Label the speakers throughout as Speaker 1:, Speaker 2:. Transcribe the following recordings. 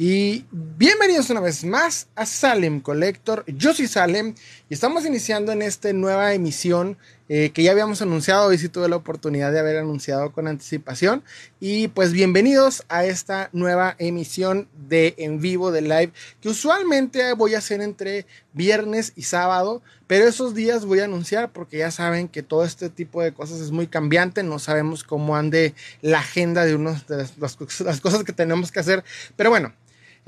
Speaker 1: Y bienvenidos una vez más a Salem Collector. Yo soy Salem y estamos iniciando en esta nueva emisión eh, que ya habíamos anunciado. Hoy sí tuve la oportunidad de haber anunciado con anticipación. Y pues bienvenidos a esta nueva emisión de en vivo de live que usualmente voy a hacer entre viernes y sábado. Pero esos días voy a anunciar porque ya saben que todo este tipo de cosas es muy cambiante. No sabemos cómo ande la agenda de, unos, de las cosas que tenemos que hacer. Pero bueno,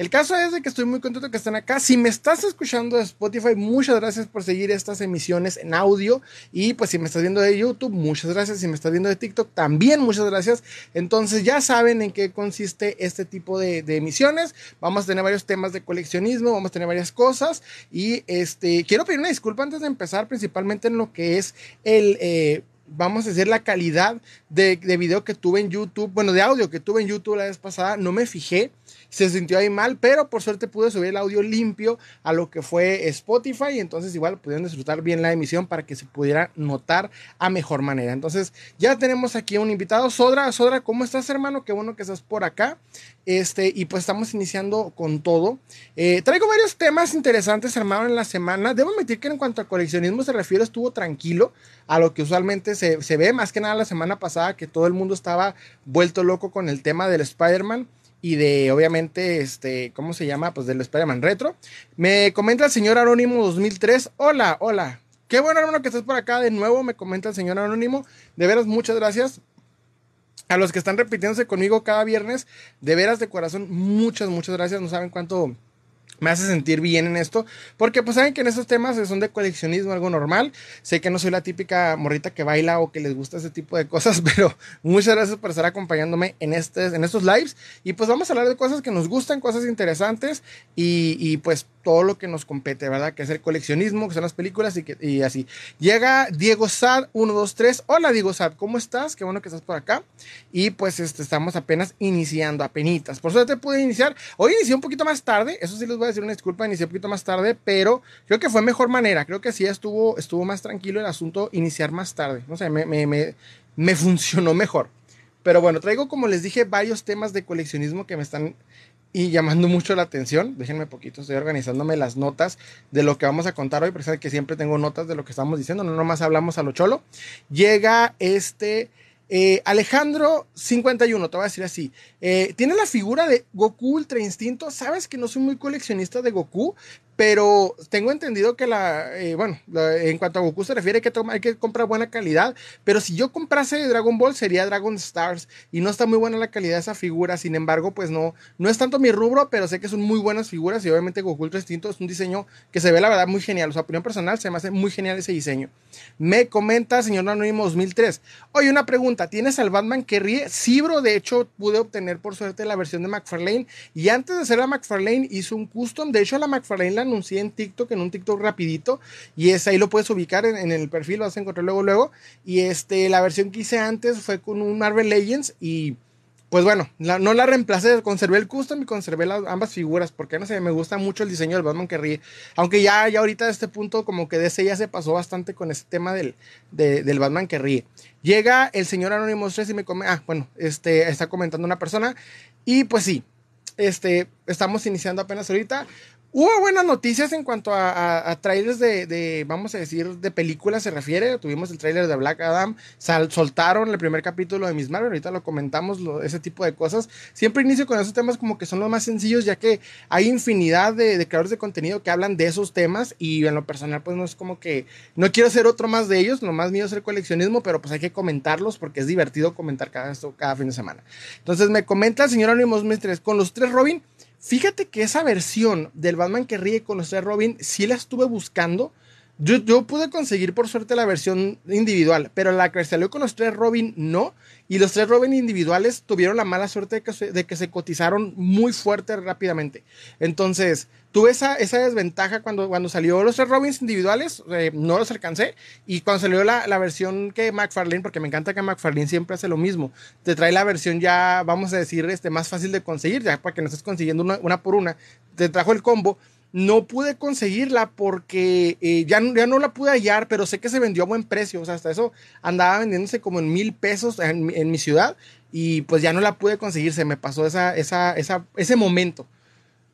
Speaker 1: el caso es de que estoy muy contento que estén acá. Si me estás escuchando de Spotify, muchas gracias por seguir estas emisiones en audio. Y pues si me estás viendo de YouTube, muchas gracias. Si me estás viendo de TikTok, también muchas gracias. Entonces ya saben en qué consiste este tipo de, emisiones. Vamos a tener varios temas de coleccionismo, vamos a tener varias cosas. Y este, quiero pedir una disculpa antes de empezar, principalmente en lo que es el... Eh, vamos a decir, la calidad de, de, video que tuve en YouTube, bueno, de audio que tuve en YouTube la vez pasada, no me fijé se sintió ahí mal, pero por suerte pude subir el audio limpio a lo que fue Spotify y entonces igual pudieron disfrutar bien la emisión para que se pudiera notar a mejor manera. Entonces ya tenemos aquí un invitado, Sodra, Sodra, ¿cómo estás hermano? Qué bueno que estás por acá. Este, y pues estamos iniciando con todo. Eh, traigo varios temas interesantes, hermano, en la semana. Debo admitir que en cuanto a coleccionismo se refiere, estuvo tranquilo a lo que usualmente se, se ve, más que nada la semana pasada, que todo el mundo estaba vuelto loco con el tema del Spider-Man y de obviamente este, ¿cómo se llama? Pues del Spider-Man Retro. Me comenta el señor Anónimo 2003. Hola, hola. Qué bueno hermano que estés por acá de nuevo, me comenta el señor Anónimo. De veras, muchas gracias. A los que están repitiéndose conmigo cada viernes, de veras de corazón, muchas, muchas gracias. No saben cuánto me hace sentir bien en esto, porque pues saben que en estos temas son de coleccionismo, algo normal. Sé que no soy la típica morrita que baila o que les gusta ese tipo de cosas, pero muchas gracias por estar acompañándome en, este, en estos lives. Y pues vamos a hablar de cosas que nos gustan, cosas interesantes y, y pues todo lo que nos compete, ¿verdad? Que es el coleccionismo, que son las películas y, que, y así. Llega Diego Sad 123. Hola Diego Sad, ¿cómo estás? Qué bueno que estás por acá. Y pues este, estamos apenas iniciando, apenitas. Por suerte pude iniciar. Hoy inicié un poquito más tarde, eso sí les voy a decir una disculpa, inicié un poquito más tarde, pero creo que fue mejor manera. Creo que sí estuvo, estuvo más tranquilo el asunto iniciar más tarde. No sé, me, funcionó mejor. Pero bueno, traigo como les dije varios temas de coleccionismo que me están y llamando mucho la atención. Déjenme poquito, estoy organizándome las notas de lo que vamos a contar hoy, porque que siempre tengo notas de lo que estamos diciendo, no nomás hablamos a lo cholo. Llega este eh, Alejandro 51, te voy a decir así. Eh, tiene la figura de Goku Ultra Instinto. Sabes que no soy muy coleccionista de Goku, pero tengo entendido que la, eh, bueno, en cuanto a Goku se refiere que hay que comprar buena calidad, pero si yo comprase Dragon Ball sería Dragon Stars y no está muy buena la calidad de esa figura, sin embargo, pues no, no es tanto mi rubro, pero sé que son muy buenas figuras y obviamente Goku Ultra Instinto es un diseño que se ve la verdad muy genial, o sea, opinión personal se me hace muy genial ese diseño. Me comenta señor Anónimo 2003, oye, una pregunta, ¿tienes al Batman que ríe? Sí, bro, de hecho pude obtener por suerte la versión de McFarlane y antes de hacer la McFarlane hizo un custom, de hecho la McFarlane la anuncié en TikTok, en un TikTok rapidito, y es ahí lo puedes ubicar en, el perfil, lo vas a encontrar luego, luego. Y este, la versión que hice antes fue con un Marvel Legends y pues bueno, no la reemplacé, conservé el custom y conservé las, ambas figuras, porque no sé, me gusta mucho el diseño del Batman que ríe. Aunque ya, ya ahorita a este punto, como que DC ya se pasó bastante con ese tema del, del Batman que ríe. Llega el señor Anonymous 3 y me come, ah, bueno, este, está comentando una persona, y pues sí, este, estamos iniciando apenas ahorita. Hubo buenas noticias en cuanto a, trailers de, vamos a decir, de películas se refiere. Tuvimos el trailer de Black Adam, soltaron el primer capítulo de Miss Marvel, ahorita lo comentamos, ese tipo de cosas. Siempre inicio con esos temas como que son los más sencillos, ya que hay infinidad de, creadores de contenido que hablan de esos temas y en lo personal pues no es como que, no quiero ser otro más de ellos, lo más mío es el coleccionismo, pero pues hay que comentarlos porque es divertido comentar cada, esto, cada fin de semana. Entonces me comenta el señor Anonymous Mestres, con los tres Robin, Fíjate que esa versión del Batman que ríe con los Robin, sí la estuve buscando. Yo, yo, pude conseguir por suerte la versión individual, pero la que salió con los tres Robin no. Y los tres Robin individuales tuvieron la mala suerte de que se, cotizaron muy fuerte rápidamente. Entonces, tuve esa, desventaja cuando, cuando salió los tres Robins individuales, eh, no los alcancé. Y cuando salió la, la, versión que McFarlane, porque me encanta que McFarlane siempre hace lo mismo, te trae la versión ya, vamos a decir, este, más fácil de conseguir, ya para que no estés consiguiendo una por una. Te trajo el combo no pude conseguirla porque eh, ya, ya, no la pude hallar, pero sé que se vendió a buen precio. O sea, hasta eso andaba vendiéndose como en mil pesos en, mi ciudad y pues ya no la pude conseguir. Se me pasó esa, esa, esa, ese momento.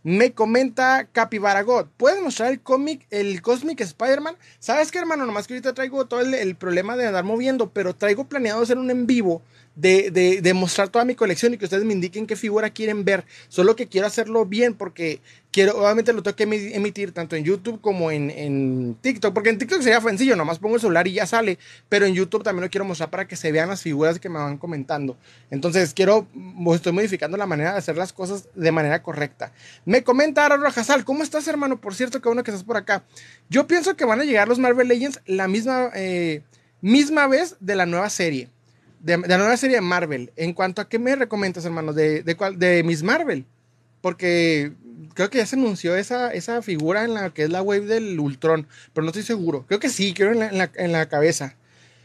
Speaker 1: Me comenta Capybara God. ¿Puedes mostrar el cómic, el Cosmic Spider-Man? ¿Sabes qué, hermano? Nomás que ahorita traigo todo el, el, problema de andar moviendo, pero traigo planeado hacer un en vivo de, de, mostrar toda mi colección y que ustedes me indiquen qué figura quieren ver. Solo que quiero hacerlo bien porque quiero, obviamente lo tengo que emitir tanto en YouTube como en, en, TikTok, porque en TikTok sería sencillo, nomás pongo el celular y ya sale, pero en YouTube también lo quiero mostrar para que se vean las figuras que me van comentando. Entonces quiero, estoy modificando la manera de hacer las cosas de manera correcta. Me comenta Ara Rajasal, ¿cómo estás hermano? Por cierto, que bueno que estás por acá. Yo pienso que van a llegar los Marvel Legends la misma, eh, misma vez de la nueva serie de, la nueva serie de Marvel. En cuanto a qué me recomiendas, hermano, de, de, cuál, de Miss Marvel. Porque creo que ya se anunció esa, esa figura en la que es la wave del Ultron, pero no estoy seguro. Creo que sí, quiero en la, en la, cabeza.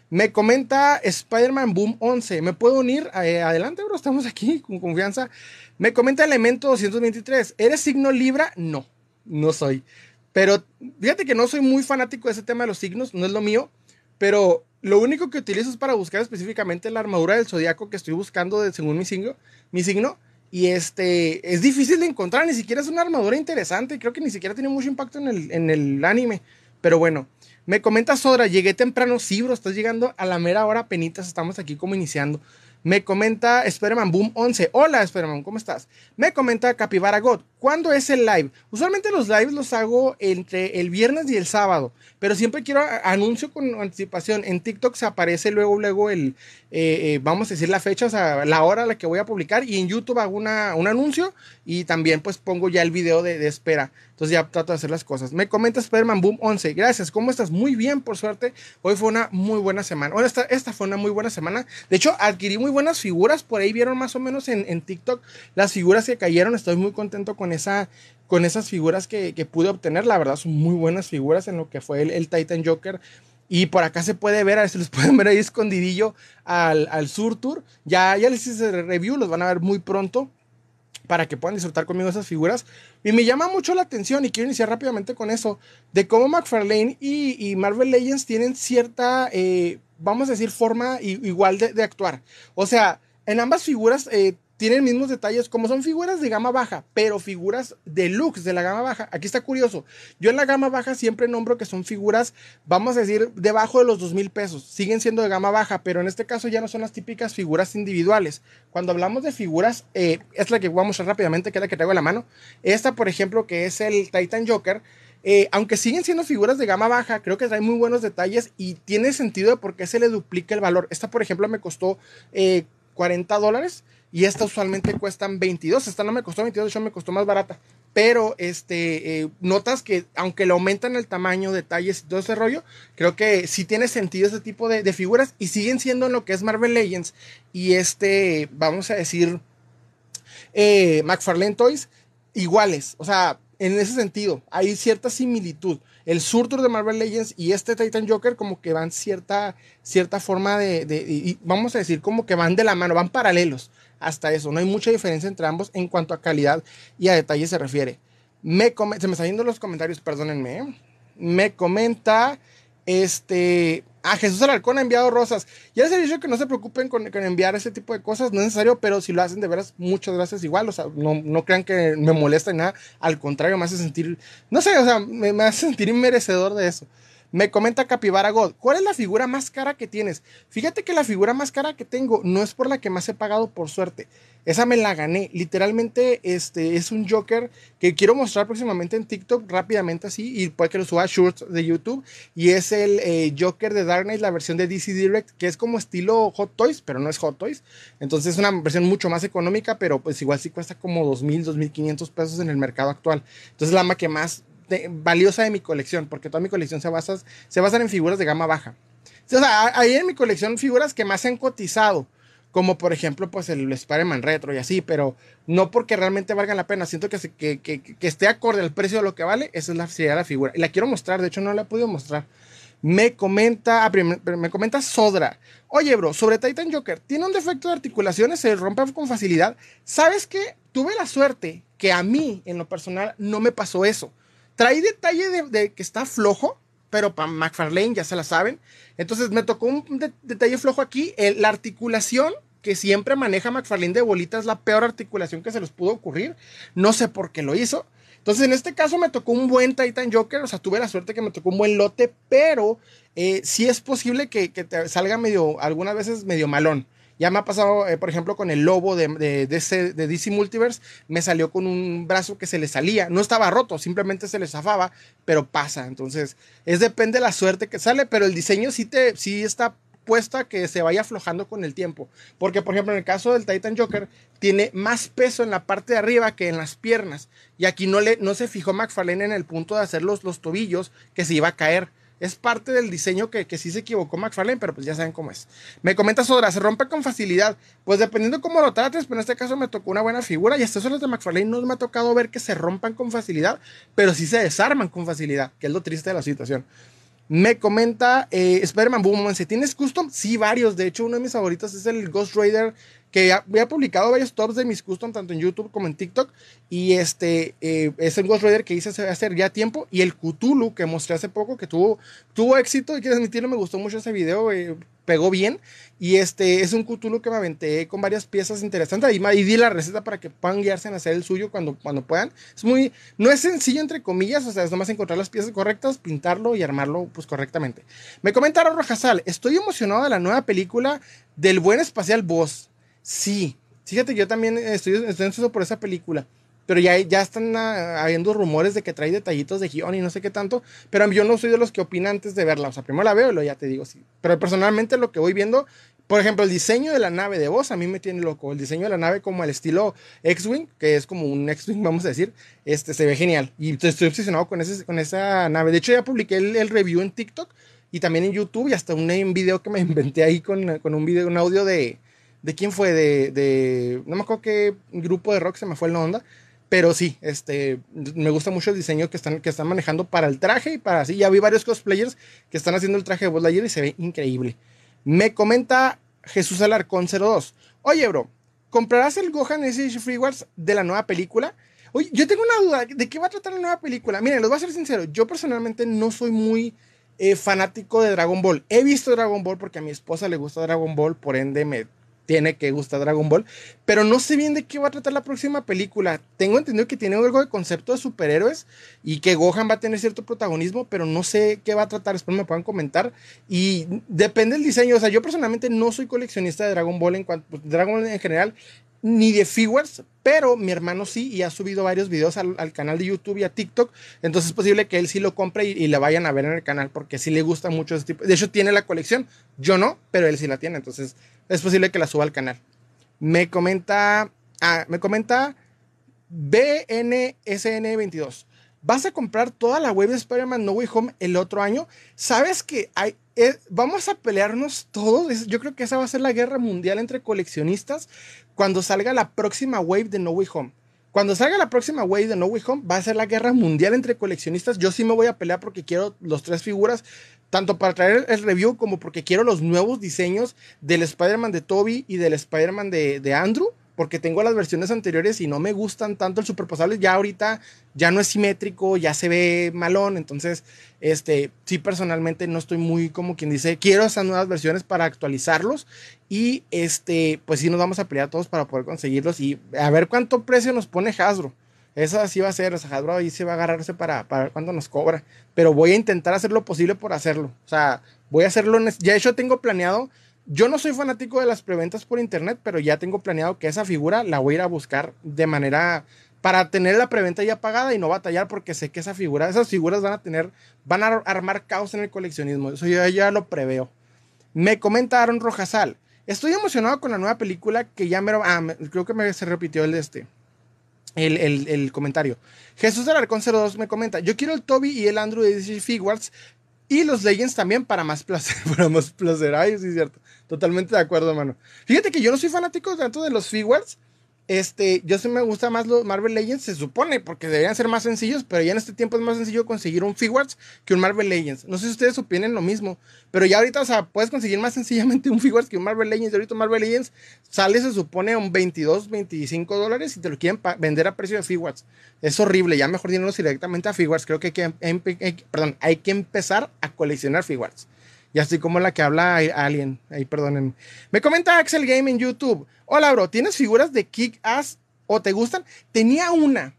Speaker 1: Me comenta Spider-Man Boom 11. ¿Me puedo unir? Eh, adelante, bro. Estamos aquí con confianza. Me comenta Elemento 223. ¿Eres signo Libra? No, no soy. Pero fíjate que no soy muy fanático de ese tema de los signos, no es lo mío. Pero lo único que utilizo es para buscar específicamente la armadura del zodiaco que estoy buscando según mi signo, mi signo. Y este es difícil de encontrar, ni siquiera es una armadura interesante. Creo que ni siquiera tiene mucho impacto en el, en el anime. Pero bueno, me comenta Sodra, llegué temprano, sí, bro, estás llegando a la mera hora, penitas, estamos aquí como iniciando. Me comenta Spiderman Boom 11. Hola, Spiderman, ¿cómo estás? Me comenta Capybara God. ¿Cuándo es el live? Usualmente los lives los hago entre el viernes y el sábado, pero siempre quiero anuncio con anticipación. En TikTok se aparece luego, luego el, eh, eh, vamos a decir la fecha, o sea, la hora a la que voy a publicar y en YouTube hago una, un anuncio y también pues pongo ya el video de, de, espera. Entonces ya trato de hacer las cosas. Me comenta Spiderman Boom 11. Gracias, ¿cómo estás? Muy bien, por suerte. Hoy fue una muy buena semana. Bueno, esta, esta fue una muy buena semana. De hecho, adquirí muy buenas figuras. Por ahí vieron más o menos en, en TikTok las figuras que cayeron. Estoy muy contento con esa con esas figuras que, que, pude obtener. La verdad son muy buenas figuras en lo que fue el, el, Titan Joker. Y por acá se puede ver, a ver si los pueden ver ahí escondidillo al, al Sur Tour. Ya, ya les hice el review, los van a ver muy pronto para que puedan disfrutar conmigo esas figuras. Y me llama mucho la atención y quiero iniciar rápidamente con eso, de cómo McFarlane y, Marvel Legends tienen cierta, eh, vamos a decir, forma igual de, de, actuar. O sea, en ambas figuras eh, tienen mismos detalles, como son figuras de gama baja, pero figuras deluxe de la gama baja. Aquí está curioso. Yo en la gama baja siempre nombro que son figuras, vamos a decir, debajo de los dos mil pesos. Siguen siendo de gama baja, pero en este caso ya no son las típicas figuras individuales. Cuando hablamos de figuras, eh, es la que voy a mostrar rápidamente, que es la que traigo en la mano. Esta, por ejemplo, que es el Titan Joker. Eh, aunque siguen siendo figuras de gama baja, creo que trae muy buenos detalles y tiene sentido de por qué se le duplica el valor. Esta, por ejemplo, me costó eh, 40 dólares y esta usualmente cuestan 22. Esta no me costó 22, yo me costó más barata. Pero este, eh, notas que aunque le aumentan el tamaño, detalles y todo ese rollo, creo que sí tiene sentido ese tipo de, de figuras y siguen siendo en lo que es Marvel Legends y este, vamos a decir, eh, McFarlane Toys iguales. O sea, en ese sentido, hay cierta similitud. El Surtur de Marvel Legends y este Titan Joker como que van cierta, cierta forma de, de, vamos a decir, como que van de la mano, van paralelos hasta eso. No hay mucha diferencia entre ambos en cuanto a calidad y a detalle se refiere. Se me están yendo los comentarios, perdónenme. ¿eh? Me comenta este. Ah, Jesús Alarcón ha enviado rosas. Ya les he dicho que no se preocupen con, con, enviar ese tipo de cosas, no es necesario, pero si lo hacen de veras, muchas gracias igual. O sea, no, no crean que me molesta ni nada. Al contrario, me hace sentir, no sé, o sea, me, me hace sentir inmerecedor de eso. Me comenta Capibara God, ¿cuál es la figura más cara que tienes? Fíjate que la figura más cara que tengo no es por la que más he pagado por suerte. Esa me la gané. Literalmente este es un Joker que quiero mostrar próximamente en TikTok rápidamente así y puede que lo suba a shorts de YouTube. Y es el eh, Joker de Dark Knight, la versión de DC Direct, que es como estilo Hot Toys, pero no es Hot Toys. Entonces es una versión mucho más económica, pero pues igual sí cuesta como 2.000, 2.500 pesos en el mercado actual. Entonces la que más valiosa de mi colección, porque toda mi colección se basa, se basa en figuras de gama baja. O sea, hay en mi colección figuras que más se han cotizado, como por ejemplo, pues el Spider-Man Retro y así, pero no porque realmente valgan la pena. Siento que, que, que, esté acorde al precio de lo que vale, esa es la, sería la figura. Y la quiero mostrar, de hecho no la he podido mostrar. Me comenta, ah, me comenta Sodra. Oye, bro, sobre Titan Joker, tiene un defecto de articulaciones, se rompe con facilidad. ¿Sabes qué? Tuve la suerte que a mí, en lo personal, no me pasó eso. Trae detalle de, que está flojo, pero para McFarlane ya se la saben. Entonces me tocó un de, detalle flojo aquí. El, la articulación que siempre maneja McFarlane de bolita es la peor articulación que se les pudo ocurrir. No sé por qué lo hizo. Entonces, en este caso me tocó un buen Titan Joker, o sea, tuve la suerte que me tocó un buen lote, pero eh, sí es posible que, te salga medio, algunas veces medio malón. Ya me ha pasado, eh, por ejemplo, con el lobo de, de, de, de, DC Multiverse, me salió con un brazo que se le salía. No estaba roto, simplemente se le zafaba, pero pasa. Entonces, es depende de la suerte que sale, pero el diseño sí, te, sí está puesto que se vaya aflojando con el tiempo. Porque, por ejemplo, en el caso del Titan Joker, tiene más peso en la parte de arriba que en las piernas. Y aquí no, le, no se fijó McFarlane en el punto de hacer los, los tobillos que se iba a caer es parte del diseño que, que, sí se equivocó McFarlane, pero pues ya saben cómo es. Me comenta Sodra, se rompe con facilidad. Pues dependiendo cómo lo trates, pero en este caso me tocó una buena figura y hasta eso los de McFarlane no me ha tocado ver que se rompan con facilidad, pero sí se desarman con facilidad, que es lo triste de la situación. Me comenta eh, Spider-Man Boom, ¿tienes custom? Sí, varios. De hecho, uno de mis favoritos es el Ghost Rider que había publicado varios tops de mis custom tanto en YouTube como en TikTok y este eh, es el Ghost Rider que hice hace ya tiempo y el Cthulhu que mostré hace poco que tuvo tuvo éxito y quiero admitirlo me gustó mucho ese video eh, pegó bien y este es un Cthulhu que me aventé con varias piezas interesantes y, y, di la receta para que puedan guiarse en hacer el suyo cuando, cuando puedan. Es muy no es sencillo entre comillas o sea es nomás encontrar las piezas correctas pintarlo y armarlo pues correctamente. Me comentaron Rojasal estoy emocionado de la nueva película del buen espacial Boss Sí, fíjate, yo también estoy, estoy por esa película. Pero ya, ya están ah, habiendo rumores de que trae detallitos de guion y no sé qué tanto. Pero yo no soy de los que opinan antes de verla. O sea, primero la veo y luego ya te digo sí. Pero personalmente lo que voy viendo, por ejemplo, el diseño de la nave de voz a mí me tiene loco. El diseño de la nave como el estilo X-Wing, que es como un X-Wing, vamos a decir, este se ve genial. Y estoy obsesionado con, ese, con esa nave. De hecho, ya publiqué el, review en TikTok y también en YouTube y hasta un, un video que me inventé ahí con, con un video, un audio de ¿De quién fue? De, de, no me acuerdo qué grupo de rock se me fue el onda. Pero sí, este, me gusta mucho el diseño que están, que están manejando para el traje y para así. Ya vi varios cosplayers que están haciendo el traje de Buzz Lightyear y se ve increíble. Me comenta Jesús Alarcón 02. Oye, bro, ¿comprarás el Gohan SH Free Wars de la nueva película? Oye, yo tengo una duda. ¿De qué va a tratar la nueva película? Miren, les voy a ser sincero. Yo personalmente no soy muy eh, fanático de Dragon Ball. He visto Dragon Ball porque a mi esposa le gusta Dragon Ball, por ende me tiene que gustar Dragon Ball, pero no sé bien de qué va a tratar la próxima película. Tengo entendido que tiene algo de concepto de superhéroes y que Gohan va a tener cierto protagonismo, pero no sé qué va a tratar, espero me puedan comentar. Y depende del diseño, o sea, yo personalmente no soy coleccionista de Dragon Ball en cuanto, pues, Dragon Ball en general, ni de figures, pero mi hermano sí y ha subido varios videos al, canal de YouTube y a TikTok. Entonces es posible que él sí lo compre y, le vayan a ver en el canal porque sí le gusta mucho ese tipo. De hecho, tiene la colección. Yo no, pero él sí la tiene. Entonces es posible que la suba al canal. Me comenta. Ah, me comenta BNSN22. ¿Vas a comprar toda la web de Spider-Man No Way Home el otro año? ¿Sabes que hay, eh, vamos a pelearnos todos? Yo creo que esa va a ser la guerra mundial entre coleccionistas cuando salga la próxima wave de No Way Home. Cuando salga la próxima wave de No Way Home, va a ser la guerra mundial entre coleccionistas. Yo sí me voy a pelear porque quiero los tres figuras, tanto para traer el review como porque quiero los nuevos diseños del Spider-Man de Toby y del Spider-Man de, de Andrew porque tengo las versiones anteriores y no me gustan tanto el superposable. Ya ahorita ya no es simétrico, ya se ve malón. Entonces, este, sí, personalmente no estoy muy como quien dice, quiero esas nuevas versiones para actualizarlos. Y este, pues sí, nos vamos a pelear todos para poder conseguirlos y a ver cuánto precio nos pone Hasbro. Eso así va a ser, o sea, Hasbro ahí se va a agarrarse para, para ver cuánto nos cobra. Pero voy a intentar hacer lo posible por hacerlo. O sea, voy a hacerlo. Ya de tengo planeado yo no soy fanático de las preventas por internet, pero ya tengo planeado que esa figura la voy a ir a buscar de manera para tener la preventa ya pagada y no batallar porque sé que esa figura, esas figuras van a tener, van a armar caos en el coleccionismo. Eso yo ya lo preveo. Me comenta Aaron Rojasal. Estoy emocionado con la nueva película que ya me... Ah, creo que me, se repitió el de este. El, el, comentario. Jesús Alarcón 02 me comenta, yo quiero el Toby y el Andrew de DC Figures y los Legends también para más placer, para más placer. Ay, sí cierto. Totalmente de acuerdo, hermano. Fíjate que yo no soy fanático tanto de los figures. Este, yo sí me gusta más los Marvel Legends, se supone, porque deberían ser más sencillos, pero ya en este tiempo es más sencillo conseguir un Figures que un Marvel Legends. No sé si ustedes opinen lo mismo, pero ya ahorita, puedes conseguir más sencillamente un Figures que un Marvel Legends. Y ahorita Marvel Legends sale, se supone, a un 22, 25 dólares y te lo quieren vender a precio de Figures. Es horrible, ya mejor dinero directamente a Figures. Creo que hay que, perdón, hay que empezar a coleccionar Figures. Y así como la que habla Alien. Ahí, perdonen. Me comenta Axel Game en YouTube. Hola, bro, ¿tienes figuras de Kick Ass o te gustan? Tenía una.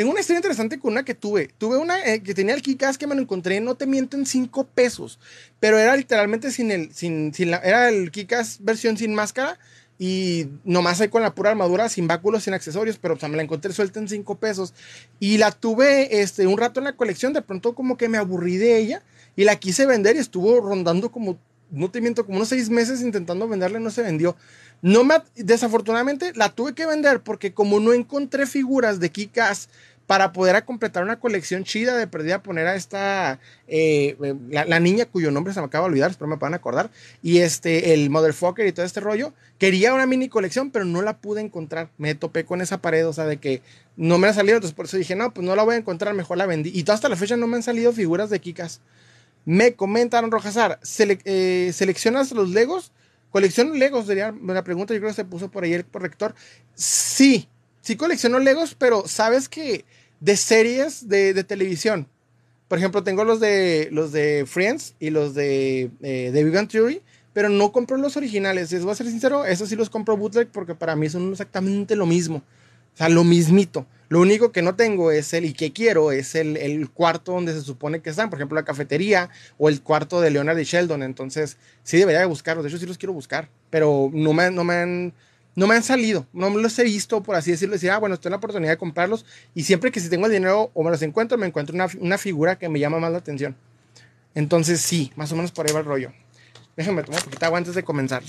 Speaker 1: Tengo una historia interesante con una que tuve. Tuve una eh, que tenía el Kick-Ass que me lo encontré, no te miento, en 5 pesos. Pero era literalmente sin el, sin, sin la, era el Kick-Ass versión sin máscara y nomás ahí con la pura armadura, sin báculos, sin accesorios, pero me la encontré suelta en 5 pesos. Y la tuve este, un rato en la colección, de pronto como que me aburrí de ella y la quise vender y estuvo rondando como, no te miento, como unos 6 meses intentando venderla no se vendió. No me, desafortunadamente la tuve que vender porque como no encontré figuras de Kikas para poder completar una colección chida de perdida poner a esta eh, eh, la, niña cuyo nombre se me acaba de olvidar, espero me puedan acordar, y este el motherfucker y todo este rollo, quería una mini colección, pero no la pude encontrar. Me topé con esa pared, o sea, de que no me ha salido, entonces por eso dije, "No, pues no la voy a encontrar, mejor la vendí." Y hasta la fecha no me han salido figuras de Kikas. Me comentaron Rojazar, eh, ¿seleccionas los Legos? ¿Colecciono Legos? Sería la pregunta, yo creo que se puso por ahí el corrector. Sí, sí colecciono Legos, pero sabes que de series de, televisión. Por ejemplo, tengo los de los de Friends y los de eh, The Big Theory, pero no compro los originales. Les voy a ser sincero, esos sí los compro bootleg porque para mí son exactamente lo mismo. O sea, lo mismito. Lo único que no tengo es el, y que quiero, es el, el, cuarto donde se supone que están, por ejemplo, la cafetería o el cuarto de Leonard y Sheldon. Entonces, sí debería de buscarlos. De hecho, sí los quiero buscar, pero no me, no me han no me han salido, no me los he visto, por así decirlo, decir, ah, bueno, en la oportunidad de comprarlos y siempre que si tengo el dinero o me los encuentro, me encuentro una, una figura que me llama más la atención. Entonces sí, más o menos por ahí va el rollo. Déjenme tomar un poquito de agua antes de comenzar.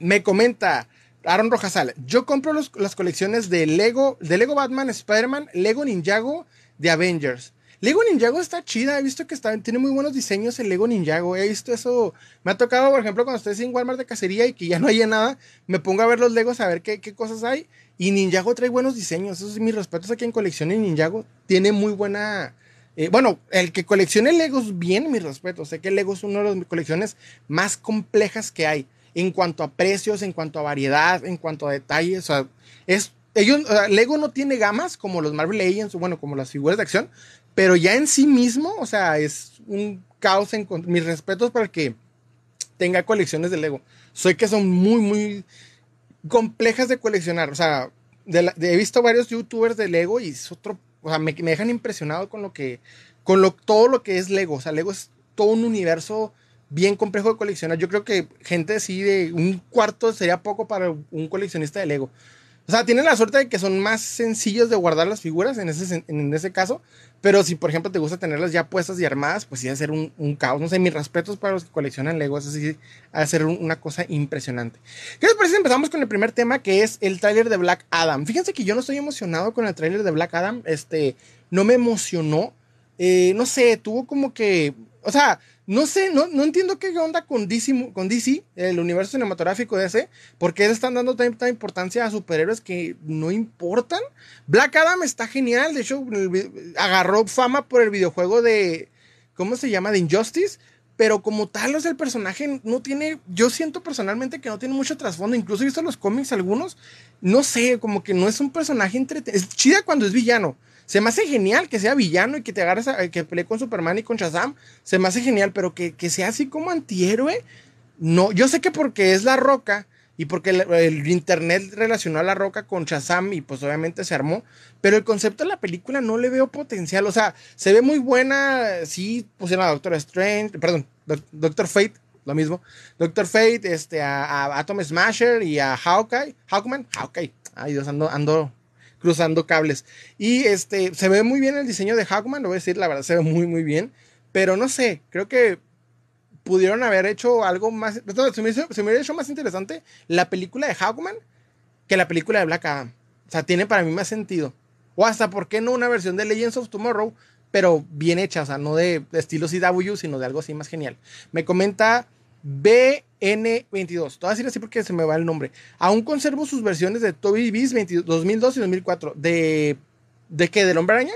Speaker 1: Me comenta Aaron Rojasal, yo compro las colecciones de Lego, de Lego Batman, Spider-Man, Lego Ninjago, de Avengers. Lego Ninjago está chida, he visto que está, tiene muy buenos diseños el Lego Ninjago, he visto eso, me ha tocado, por ejemplo, cuando estoy en Walmart de cacería y que ya no hay nada, me pongo a ver los Legos a ver qué, cosas hay, y Ninjago trae buenos diseños, eso sí, mis respetos a quien coleccione Ninjago, tiene muy buena, eh, bueno, el que coleccione Legos bien, mis respetos, sé que Lego es una de las colecciones más complejas que hay, en cuanto a precios, en cuanto a variedad, en cuanto a detalles, o sea, es ellos, Lego no tiene gamas como los Marvel Legends o bueno, como las figuras de acción, pero ya en sí mismo, o sea, es un caos en mis respetos para el que tenga colecciones de Lego. Soy que son muy, muy complejas de coleccionar. O sea, he visto varios youtubers de Lego y es otro, o sea, me, dejan impresionado con lo que, con lo, todo lo que es Lego. O sea, Lego es todo un universo bien complejo de coleccionar. Yo creo que gente así de un cuarto sería poco para un coleccionista de Lego. O sea, tienen la suerte de que son más sencillos de guardar las figuras en ese, en ese caso. Pero si, por ejemplo, te gusta tenerlas ya puestas y armadas, pues sí, va a ser un, caos. No sé, mis respetos para los que coleccionan Legos. Así va a ser una cosa impresionante. ¿Qué les parece? Empezamos con el primer tema, que es el tráiler de Black Adam. Fíjense que yo no estoy emocionado con el tráiler de Black Adam. Este, no me emocionó. Eh, no sé, tuvo como que. O sea, no sé, no, no entiendo qué onda con DC, con DC, el universo cinematográfico de ese, porque están dando tanta importancia a superhéroes que no importan. Black Adam está genial, de hecho, agarró fama por el videojuego de, ¿cómo se llama? De Injustice, pero como tal, o el personaje no tiene, yo siento personalmente que no tiene mucho trasfondo, incluso he visto los cómics algunos, no sé, como que no es un personaje entretenido, es chida cuando es villano, se me hace genial que sea villano y que te agarres a, que pelee con Superman y con Shazam. Se me hace genial, pero que, sea así como antihéroe. No, yo sé que porque es la roca y porque el, internet relacionó a la roca con Shazam y pues obviamente se armó. Pero el concepto de la película no le veo potencial. O sea, se ve muy buena. Sí, pusieron a Doctor Strange, perdón, Doctor Fate, lo mismo. Doctor Fate, este, a, Atom Smasher y a Hawkeye, Hawkman, Hawkeye. Ay Dios, ando, ando cruzando cables. Y este, se ve muy bien el diseño de Hawkman, lo voy a decir, la verdad se ve muy, muy bien. Pero no sé, creo que pudieron haber hecho algo más. Se me, me hubiera hecho más interesante la película de Hawkman que la película de Black Adam. O sea, tiene para mí más sentido. O hasta, ¿por qué no una versión de Legends of Tomorrow? Pero bien hecha, o sea, no de, estilo CW, sino de algo así más genial. Me comenta BN22. Te voy a decir así porque se me va el nombre. Aún conservo sus versiones de Toby Beast 2002 y 2004. ¿De, de qué? ¿Del Hombre Araña?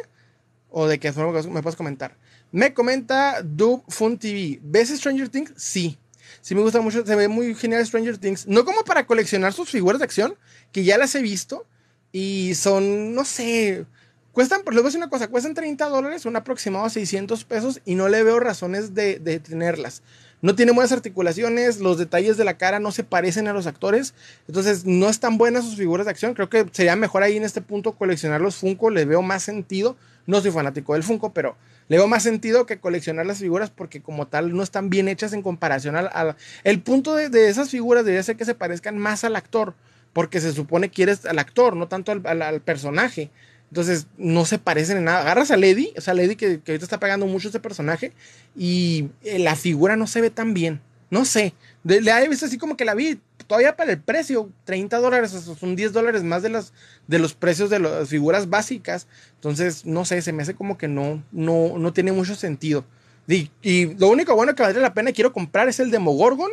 Speaker 1: ¿O de qué me puedes comentar? Me comenta Dub Fun TV. ¿Ves Stranger Things? Sí. Sí me gusta mucho. Se ve muy genial Stranger Things. No como para coleccionar sus figuras de acción, que ya las he visto. Y son, no sé, Cuestan, voy a decir una cosa, cuestan 30 dólares, un aproximado a 600 pesos y no le veo razones de, de tenerlas. No tiene buenas articulaciones, los detalles de la cara no se parecen a los actores, entonces no están buenas sus figuras de acción. Creo que sería mejor ahí en este punto coleccionar los Funko, le veo más sentido. No soy fanático del Funko, pero le veo más sentido que coleccionar las figuras porque como tal no están bien hechas en comparación al... el punto de, esas figuras debería ser que se parezcan más al actor, porque se supone que eres al actor, no tanto al personaje. Entonces, no se parecen en nada. Agarras a Lady, o sea, Lady que, que ahorita está pagando mucho este personaje, y eh, la figura no se ve tan bien. No sé. le he visto así como que la vi todavía para el precio, 30 dólares, son 10 dólares más de, las, de los precios de las figuras básicas. Entonces, no sé, se me hace como que no, no, no tiene mucho sentido. Y, y lo único bueno que valdría la pena quiero comprar es el Demogorgon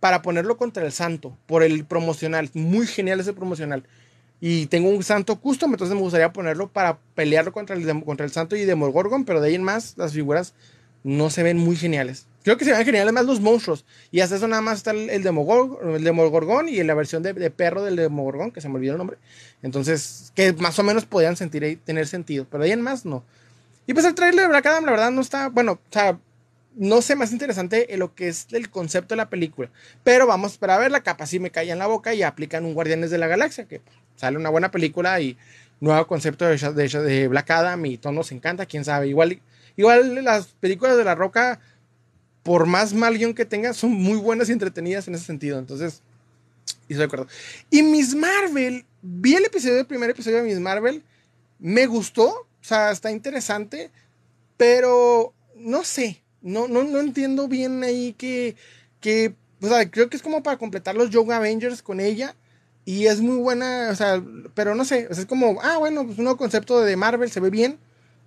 Speaker 1: para ponerlo contra el Santo, por el promocional. Muy genial ese promocional. Y tengo un santo custom, entonces me gustaría ponerlo para pelearlo contra el, contra el santo y Demogorgon, pero de ahí en más las figuras no se ven muy geniales. Creo que se ven geniales más los monstruos. Y hasta eso nada más está el, el, Demogorgon, el Demogorgon y la versión de, perro del Demogorgon, que se me olvidó el nombre. Entonces, que más o menos podían sentir tener sentido, pero de ahí en más no. Y pues el trailer de Black Adam, la verdad, no está, bueno, o sea, no sé más interesante en lo que es el concepto de la película. Pero vamos a esperar a verla, capaz si me cae en la boca y aplican un Guardianes de la Galaxia, que sale una buena película y nuevo concepto de, de, de Black Adam y todos nos encanta, quién sabe. Igual, igual las películas de La Roca, por más mal guion que tengan, son muy buenas y entretenidas en ese sentido. Entonces, y estoy de acuerdo. Y Miss Marvel, vi el episodio, el primer episodio de Miss Marvel, me gustó, o sea, está interesante, pero no sé, no, no, no entiendo bien ahí que, que, o sea, creo que es como para completar los Young Avengers con ella. Y es muy buena, o sea, pero no sé, es como, ah, bueno, pues un nuevo concepto de Marvel, se ve bien,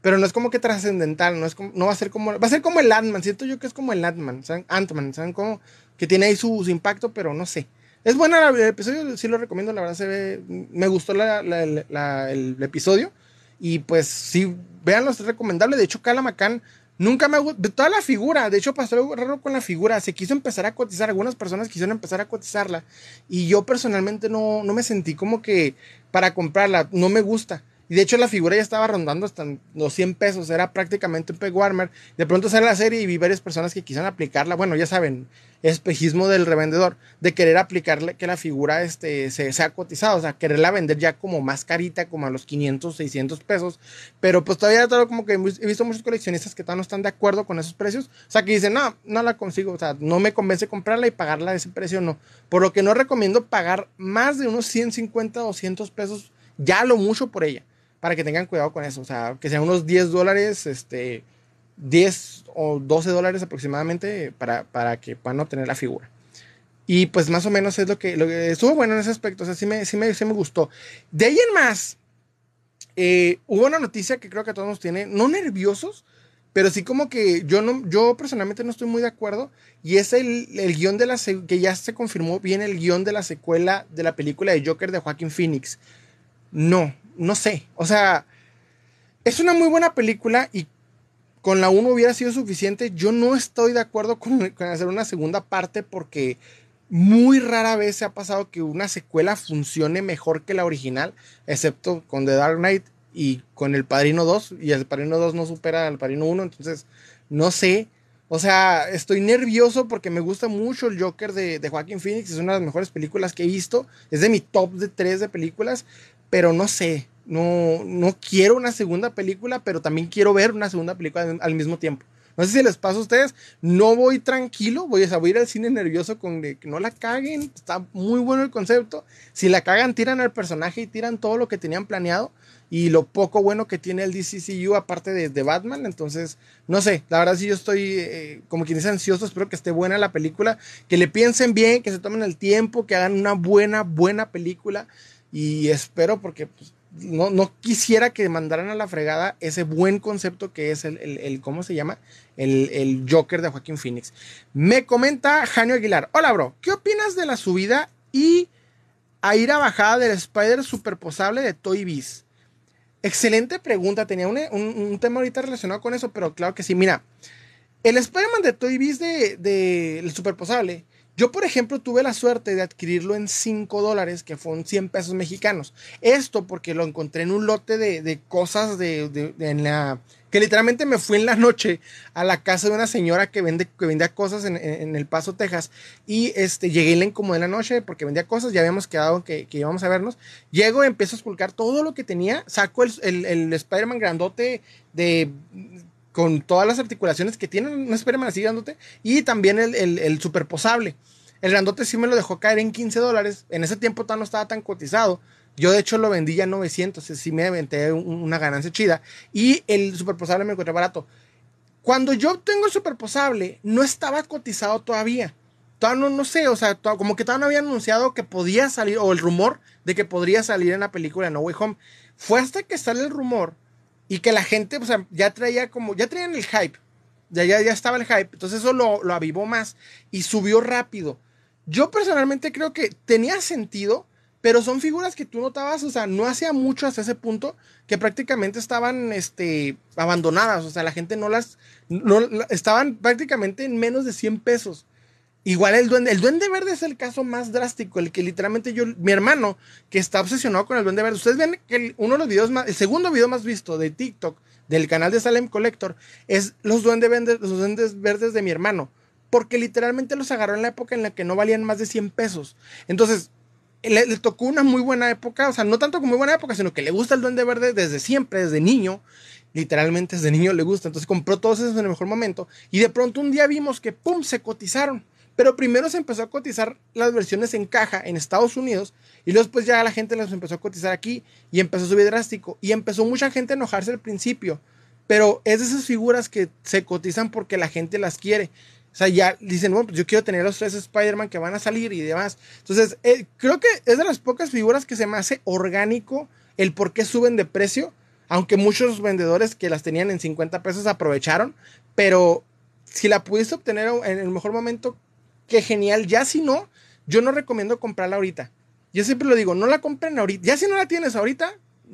Speaker 1: pero no es como que trascendental, no es como, no va a ser como, va a ser como el Ant-Man, siento yo que es como el Ant-Man, Ant-Man, ¿saben cómo? Que tiene ahí su, impacto, pero no sé. Es buena el episodio, sí lo recomiendo, la verdad se ve, me gustó el episodio, y pues sí, véanlo, es recomendable, de hecho Kala McCann Nunca me gustó, toda la figura, de hecho pasó algo raro con la figura, se quiso empezar a cotizar, algunas personas quisieron empezar a cotizarla y yo personalmente no, no me sentí como que para comprarla, no me gusta. Y de hecho la figura ya estaba rondando hasta los 100 pesos, era prácticamente un peg warmer. De pronto sale la serie y vi varias personas que quisieron aplicarla. Bueno, ya saben, espejismo del revendedor, de querer aplicarle que la figura este, se sea cotizada, o sea, quererla vender ya como más carita, como a los 500, 600 pesos. Pero pues todavía todo como que he visto muchos coleccionistas que todavía no están de acuerdo con esos precios. O sea, que dicen, no, no la consigo, o sea, no me convence comprarla y pagarla a ese precio, no. Por lo que no recomiendo pagar más de unos 150, 200 pesos, ya lo mucho por ella para que tengan cuidado con eso. O sea, que sean unos 10 dólares, este, 10 o 12 dólares aproximadamente para, para que puedan obtener la figura. Y pues más o menos es lo que, lo que estuvo bueno en ese aspecto. O sea, sí me, sí me, sí me gustó. De ahí en más, eh, hubo una noticia que creo que a todos nos tiene, no nerviosos, pero sí como que yo no, yo personalmente no estoy muy de acuerdo. Y es el, el guion de la, que ya se confirmó bien el guion de la secuela de la película de Joker de Joaquín Phoenix. No, no sé, o sea, es una muy buena película y con la 1 hubiera sido suficiente. Yo no estoy de acuerdo con, hacer una segunda parte porque muy rara vez se ha pasado que una secuela funcione mejor que la original, excepto con The Dark Knight y con El Padrino 2, y El Padrino 2 no supera al Padrino 1, entonces no sé. O sea, estoy nervioso porque me gusta mucho el Joker de, de Joaquin Phoenix, es una de las mejores películas que he visto, es de mi top de tres de películas, pero no sé, no, no quiero una segunda película, pero también quiero ver una segunda película al mismo tiempo. No sé si les pasa a ustedes, no voy tranquilo, voy a, ir al cine nervioso con que no la caguen, está muy bueno el concepto. Si la cagan, tiran al personaje y tiran todo lo que tenían planeado y lo poco bueno que tiene el DCCU aparte de, Batman. Entonces, no sé, la verdad sí yo estoy eh, como quien dice ansioso, espero que esté buena la película, que le piensen bien, que se tomen el tiempo, que hagan una buena, buena película y espero porque pues, no, no, quisiera que mandaran a la fregada ese buen concepto que es el, el, ¿cómo se llama? El, el, Joker de Joaquín Phoenix. Me comenta Janio Aguilar. Hola, bro. ¿Qué opinas de la subida y a ir a bajada del Spider superposable de Toy Biz? Excelente pregunta. Tenía un, un, tema ahorita relacionado con eso, pero claro que sí. Mira, el Spider-Man de Toy Biz de, de, el superposable Yo, por ejemplo, tuve la suerte de adquirirlo en 5 dólares, que fueron 100 pesos mexicanos. Esto porque lo encontré en un lote de, cosas de, en la que literalmente me fui en la noche a la casa de una señora que, vende, que vendía cosas en, El Paso, Texas. Y este, llegué y le incomodé en la noche porque vendía cosas, ya habíamos quedado que, que íbamos a vernos. Llego, empiezo a esculcar todo lo que tenía, saco el, el, el Spider-Man grandote de con todas las articulaciones que tiene un Spider-Man así grandote, y también el, el, el superposable. El grandote sí me lo dejó caer en 15 dólares, en ese tiempo no estaba tan cotizado, yo de hecho lo vendí ya en 900, sí me aventé una ganancia chida. Y el superposable me encontré barato. Cuando yo tengo el superposable, no estaba cotizado todavía. Todavía no, no sé, o sea, como que todavía no había anunciado que podía salir, o el rumor de que podría salir en la película No Way Home. Fue hasta que sale el rumor y que la gente, o sea, ya traía como, ya traían el hype. Ya, ya, ya estaba el hype. Entonces eso lo, lo avivó más y subió rápido. Yo personalmente creo que tenía sentido pero son figuras que tú notabas, o sea, no hacía mucho hasta ese punto que prácticamente estaban este, abandonadas, o sea, la gente no las, no, estaban prácticamente en menos de 100 pesos. Igual el duende, el duende verde es el caso más drástico, el que literalmente yo, mi hermano, que está obsesionado con el duende verde, ustedes ven que uno de los videos más, el segundo video más visto de TikTok del canal de Salem Collector es los, duende los duendes verdes de mi hermano, porque literalmente los agarró en la época en la que no valían más de 100 pesos. Entonces, le, tocó una muy buena época, o sea, no tanto como muy buena época, sino que le gusta el Duende Verde desde siempre, desde niño. Literalmente desde niño le gusta. Entonces compró todos esos en el mejor momento. Y de pronto un día vimos que, ¡pum!, se cotizaron. Pero primero se empezó a cotizar las versiones en caja en Estados Unidos. Y después ya la gente las empezó a cotizar aquí. Y empezó a subir drástico. Y empezó mucha gente a enojarse al principio. Pero es de esas figuras que se cotizan porque la gente las quiere. O sea, ya dicen, bueno, pues yo quiero tener los tres Spider-Man que van a salir y demás. Entonces, eh, creo que es de las pocas figuras que se me hace orgánico el por qué suben de precio. Aunque muchos vendedores que las tenían en 50 pesos aprovecharon. Pero si la pudiste obtener en el mejor momento, qué genial. Ya si no, yo no recomiendo comprarla ahorita. Yo siempre lo digo, no la compren ahorita. Ya si no la tienes ahorita,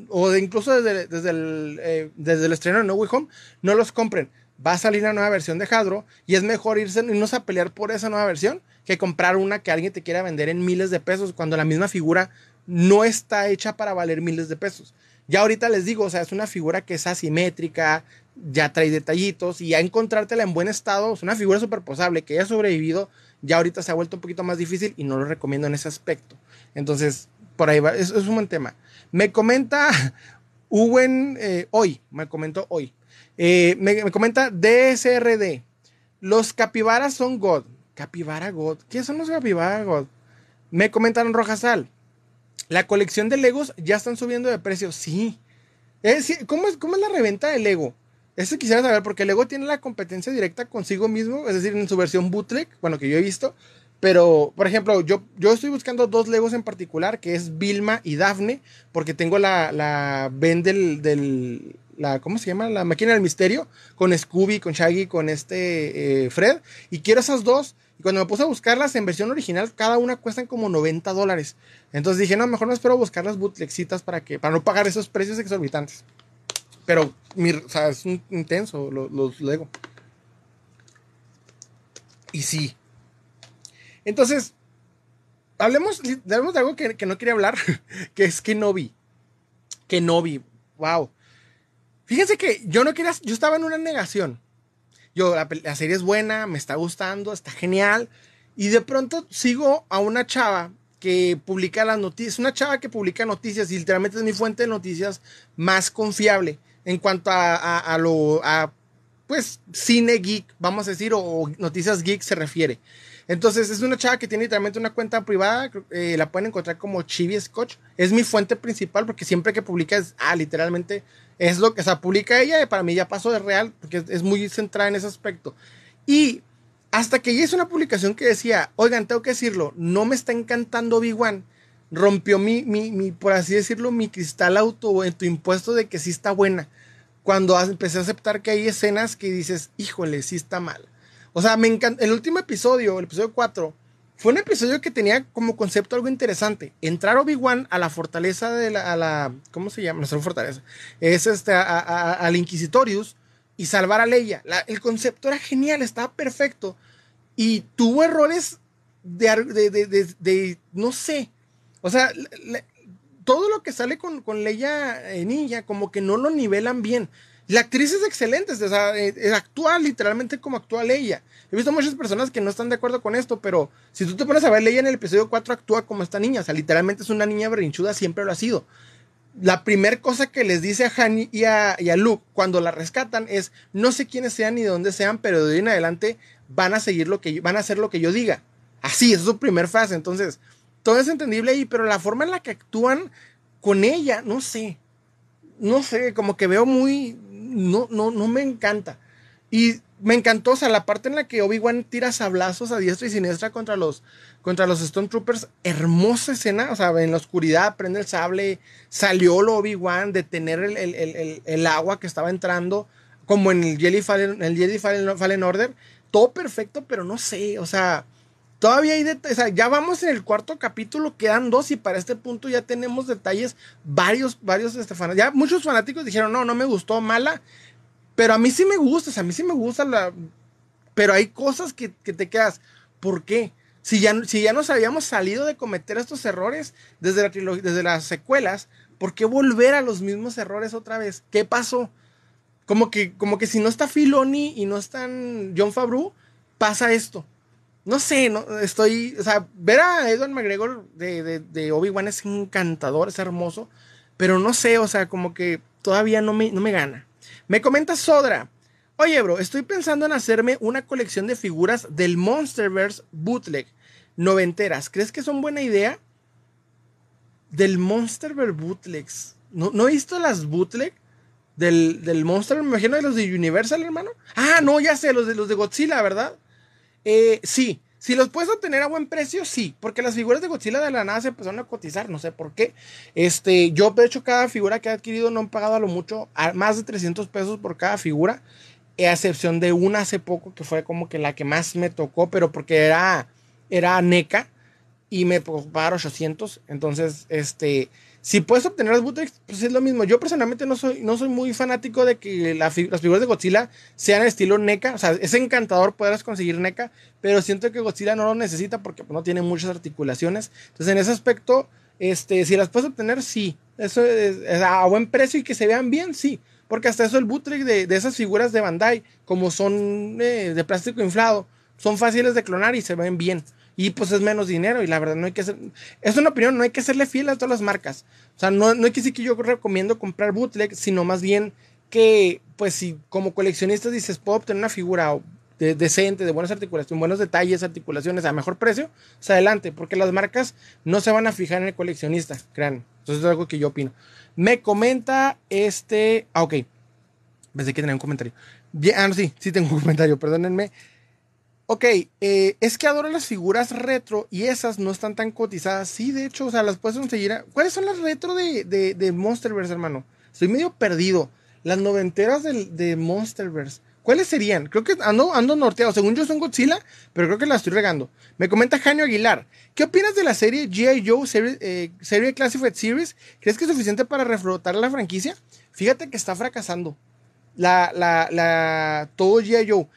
Speaker 1: o incluso desde, desde, el, eh, desde el estreno de No Way Home, no los compren va a salir una nueva versión de Hadro y es mejor irse, irnos a pelear por esa nueva versión que comprar una que alguien te quiera vender en miles de pesos cuando la misma figura no está hecha para valer miles de pesos. Ya ahorita les digo, o sea, es una figura que es asimétrica, ya trae detallitos y ya encontrártela en buen estado, es una figura superposable que haya sobrevivido, ya ahorita se ha vuelto un poquito más difícil y no lo recomiendo en ese aspecto. Entonces, por ahí va, es, es un buen tema. Me comenta Uwen eh, hoy, me comentó hoy. Eh, me, comenta DSRD. Los capibaras son God. Capibara God. ¿Qué son los capibara God? Me comentaron Rojasal. La colección de Legos ya están subiendo de precio. Sí. ¿cómo, es, ¿Cómo es la reventa de Lego? Eso quisiera saber, porque Lego tiene la competencia directa consigo mismo, es decir, en su versión bootleg, bueno, que yo he visto. Pero, por ejemplo, yo, yo estoy buscando dos Legos en particular, que es Vilma y Daphne, porque tengo la, la Ben del, la, ¿cómo se llama? La máquina del misterio, con Scooby, con Shaggy, con este eh, Fred. Y quiero esas dos. Y cuando me puse a buscarlas en versión original, cada una cuestan como 90 dólares. Entonces dije, no, mejor no espero buscar las bootlegcitas para que, para no pagar esos precios exorbitantes. Pero, mi, o sea, es intenso los, Lego. Y sí. Entonces, hablemos, hablemos de algo que, que no quería hablar, que es Kenobi. Kenobi, wow. Fíjense que yo no quería, yo estaba en una negación. Yo, la, serie es buena, me está gustando, está genial. Y de pronto sigo a una chava que publica las noticias, una chava que publica noticias y literalmente es mi fuente de noticias más confiable en cuanto a, lo, pues, cine geek, vamos a decir, o noticias geek se refiere. Entonces es una chava que tiene literalmente una cuenta privada, eh, la pueden encontrar como Chibi Scotch. Es mi fuente principal porque siempre que publica es, ah, literalmente es lo que, o sea, publica ella y para mí ya pasó de real porque es, muy centrada en ese aspecto. Y hasta que ella hizo una publicación que decía, oigan, tengo que decirlo, no me está encantando Big One, rompió mi, mi, mi, por así decirlo, mi cristal auto en tu impuesto de que sí está buena. Cuando empecé a aceptar que hay escenas que dices, híjole, sí está mal. O sea, me encanta. El último episodio, el episodio 4, fue un episodio que tenía como concepto algo interesante. Entrar Obi-Wan a la fortaleza de la, a la. ¿Cómo se llama? Nuestra fortaleza. Es este, al Inquisitorius y salvar a Leia. el concepto era genial, estaba perfecto. Y tuvo errores de, de, de, no sé, o sea, todo lo que sale con, con Leia eh, Niña, como que no lo nivelan bien. La actriz es excelente, o sea, es, eh, actúa literalmente como actúa Leia. He visto muchas personas que no están de acuerdo con esto, pero si tú te pones a ver, Leia en el episodio 4 actúa como esta niña, o sea, literalmente es una niña berrinchuda, siempre lo ha sido. La primera cosa que les dice a Han y a, y a Luke cuando la rescatan es, no sé quiénes sean ni de dónde sean, pero de hoy en adelante van a seguir lo que van a hacer lo que yo diga. Así, es su primer fase. Entonces, todo es entendible ahí, pero la forma en la que actúan con ella, no sé. No sé, como que veo muy. No, no, no me encanta. Y me encantó, o sea, la parte en la que Obi-Wan tira sablazos a diestra y siniestra contra los, contra los Stone Troopers. Hermosa escena, o sea, en la oscuridad prende el sable, salió lo Obi-Wan, detener el, el, el, agua que estaba entrando, como en el Jedi Fallen, el Jedi Fallen Order. Todo perfecto, pero no sé, o sea Todavía hay detalles, o sea, ya vamos en el cuarto capítulo, quedan dos y para este punto ya tenemos detalles, varios, varios este, Ya muchos fanáticos dijeron, no, no me gustó, mala, pero a mí sí me gusta, o sea, a mí sí me gusta la... Pero hay cosas que, te quedas, ¿por qué? Si ya, si ya nos habíamos salido de cometer estos errores desde, la desde las secuelas, ¿por qué volver a los mismos errores otra vez? ¿Qué pasó? Como que, como que si no está Filoni y no está John Favreau, pasa esto no sé, no, estoy, o sea, ver a Edward McGregor de, de, Obi-Wan es encantador, es hermoso, pero no sé, o sea, como que todavía no me, no me gana. Me comenta Sodra, oye, bro, estoy pensando en hacerme una colección de figuras del Monsterverse bootleg noventeras. ¿Crees que son buena idea? Del Monsterverse bootlegs. ¿No, ¿No he visto las bootleg? Del, del Monster, me imagino de los de Universal, hermano. Ah, no, ya sé, los de los de Godzilla, ¿verdad? Eh, sí, si los puedes obtener a buen precio, sí, porque las figuras de Godzilla de la nada se empezaron a cotizar, no sé por qué. Este, yo de hecho cada figura que he adquirido no he pagado a lo mucho, más de 300 pesos por cada figura, a excepción de una hace poco que fue como que la que más me tocó, pero porque era, era NECA y me pagaron 800, entonces, este, si puedes obtener los bootlegs, pues es lo mismo. Yo personalmente no soy, no soy muy fanático de que las figuras de Godzilla sean estilo NECA. O sea, es encantador poder conseguir NECA, pero siento que Godzilla no lo necesita porque no tiene muchas articulaciones. Entonces, en ese aspecto, este, si las puedes obtener, sí. Eso es, a buen precio y que se vean bien, sí. Porque hasta eso el bootleg de, esas figuras de Bandai, como son eh, de plástico inflado, son fáciles de clonar y se ven bien y pues es menos dinero y la verdad no hay que hacer, es una opinión, no hay que serle fiel a todas las marcas. O sea, no, no hay que decir que yo recomiendo comprar bootleg, sino más bien que pues si como coleccionista dices puedo obtener una figura decente, de buenas articulaciones, buenos detalles, articulaciones a mejor precio, pues adelante, porque las marcas no se van a fijar en el coleccionista, crean. Entonces es algo que yo opino. Me comenta este, ah, ok, pensé que tenía un comentario. Ah, no, sí, sí tengo un comentario, perdónenme. Ok, eh, es que adoro las figuras retro y esas no están tan cotizadas. Sí, de hecho, o sea, las puedes conseguir. ¿Cuáles son las retro de, de, Monsterverse, hermano? Estoy medio perdido. Las noventeras de, de Monsterverse. ¿Cuáles serían? Creo que ando, ando norteado. Según yo son Godzilla, pero creo que las estoy regando. Me comenta Janio Aguilar. ¿Qué opinas de la serie G.I. Joe serie, eh, serie Classified Series? ¿Crees que es suficiente para reflotar la franquicia? Fíjate que está fracasando. La, la, la, todo G.I. Joe.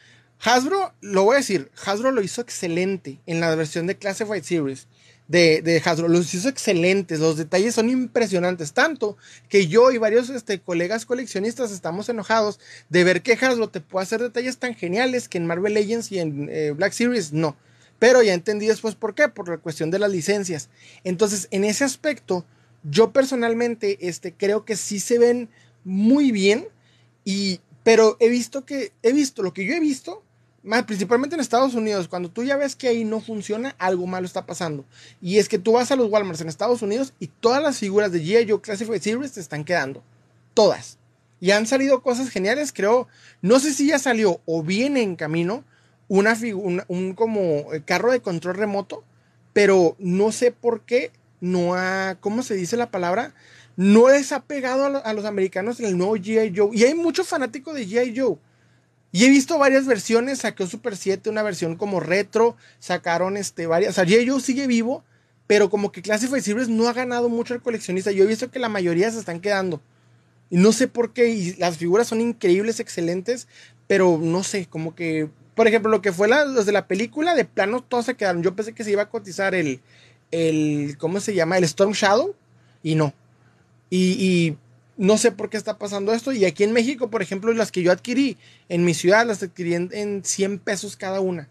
Speaker 1: Hasbro, lo voy a decir, Hasbro lo hizo excelente en la versión de Classified Series de, Hasbro. Los hizo excelentes, los detalles son impresionantes. Tanto que yo y varios este, colegas coleccionistas estamos enojados de ver que Hasbro te puede hacer detalles tan geniales que en Marvel Legends y en eh, Black Series no. Pero ya entendí después por qué, por la cuestión de las licencias. Entonces, en ese aspecto, yo personalmente este, creo que sí se ven muy bien. Y, pero he visto que, he visto, lo que yo he visto principalmente en Estados Unidos, cuando tú ya ves que ahí no funciona, algo malo está pasando. Y es que tú vas a los Walmarts en Estados Unidos y todas las figuras de G.I. Joe Classified Series te están quedando. Todas. Y han salido cosas geniales, creo. No sé si ya salió o viene en camino una un, un como eh, carro de control remoto, pero no sé por qué no ha, ¿cómo se dice la palabra? No les ha pegado a, los americanos el nuevo G.I. Joe. Y hay muchos fanáticos de G.I. Joe y he visto varias versiones, saqueó Super 7, una versión como retro, sacaron este, varias, o sea, Joe sigue vivo, pero como que Classified Series no ha ganado mucho el coleccionista. Yo he visto que la mayoría se están quedando. Y no sé por qué, y las figuras son increíbles, excelentes, pero no sé, como que Por ejemplo, lo que fue la, de la película, de plano todos se quedaron. Yo pensé que se iba a cotizar el, el ¿cómo se llama? El Storm Shadow y no. Y, y, no sé por qué está pasando esto. Y aquí en México, por ejemplo, las que yo adquirí en mi ciudad, las adquirí en, 100 pesos cada una.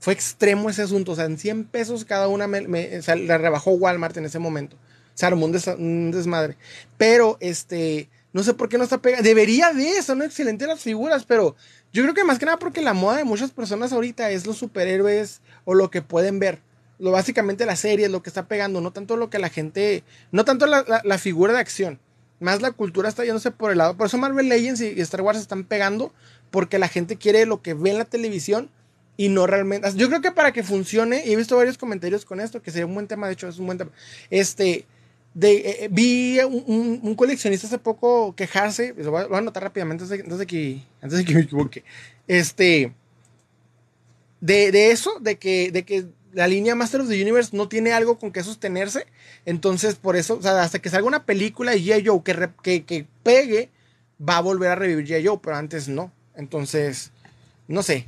Speaker 1: Fue extremo ese asunto. O sea, en 100 pesos cada una me, la rebajó Walmart en ese momento. Se armó un, desmadre. Pero, este, no sé por qué no está pegando. Debería de, eso, no excelente las figuras, pero yo creo que más que nada porque la moda de muchas personas ahorita es los superhéroes o lo que pueden ver. Lo básicamente la serie es lo que está pegando, no tanto lo que la gente, no tanto la, figura de acción. Más la cultura está yéndose por el lado. Por eso Marvel Legends y Star Wars están pegando porque la gente quiere lo que ve en la televisión y no realmente. Yo creo que para que funcione, y he visto varios comentarios con esto, que sería un buen tema, de hecho es un buen tema. Este, de, eh, eh, vi un, coleccionista hace poco quejarse, lo voy, a, anotar rápidamente antes de, que, antes de que me equivoque, este, de, eso, de que, de que la línea Master of the Universe no tiene algo con que sostenerse, entonces por eso, o sea, hasta que salga una película de G.I. Joe que, que, que, pegue, va a volver a revivir G.I. Joe, pero antes no, entonces, no sé,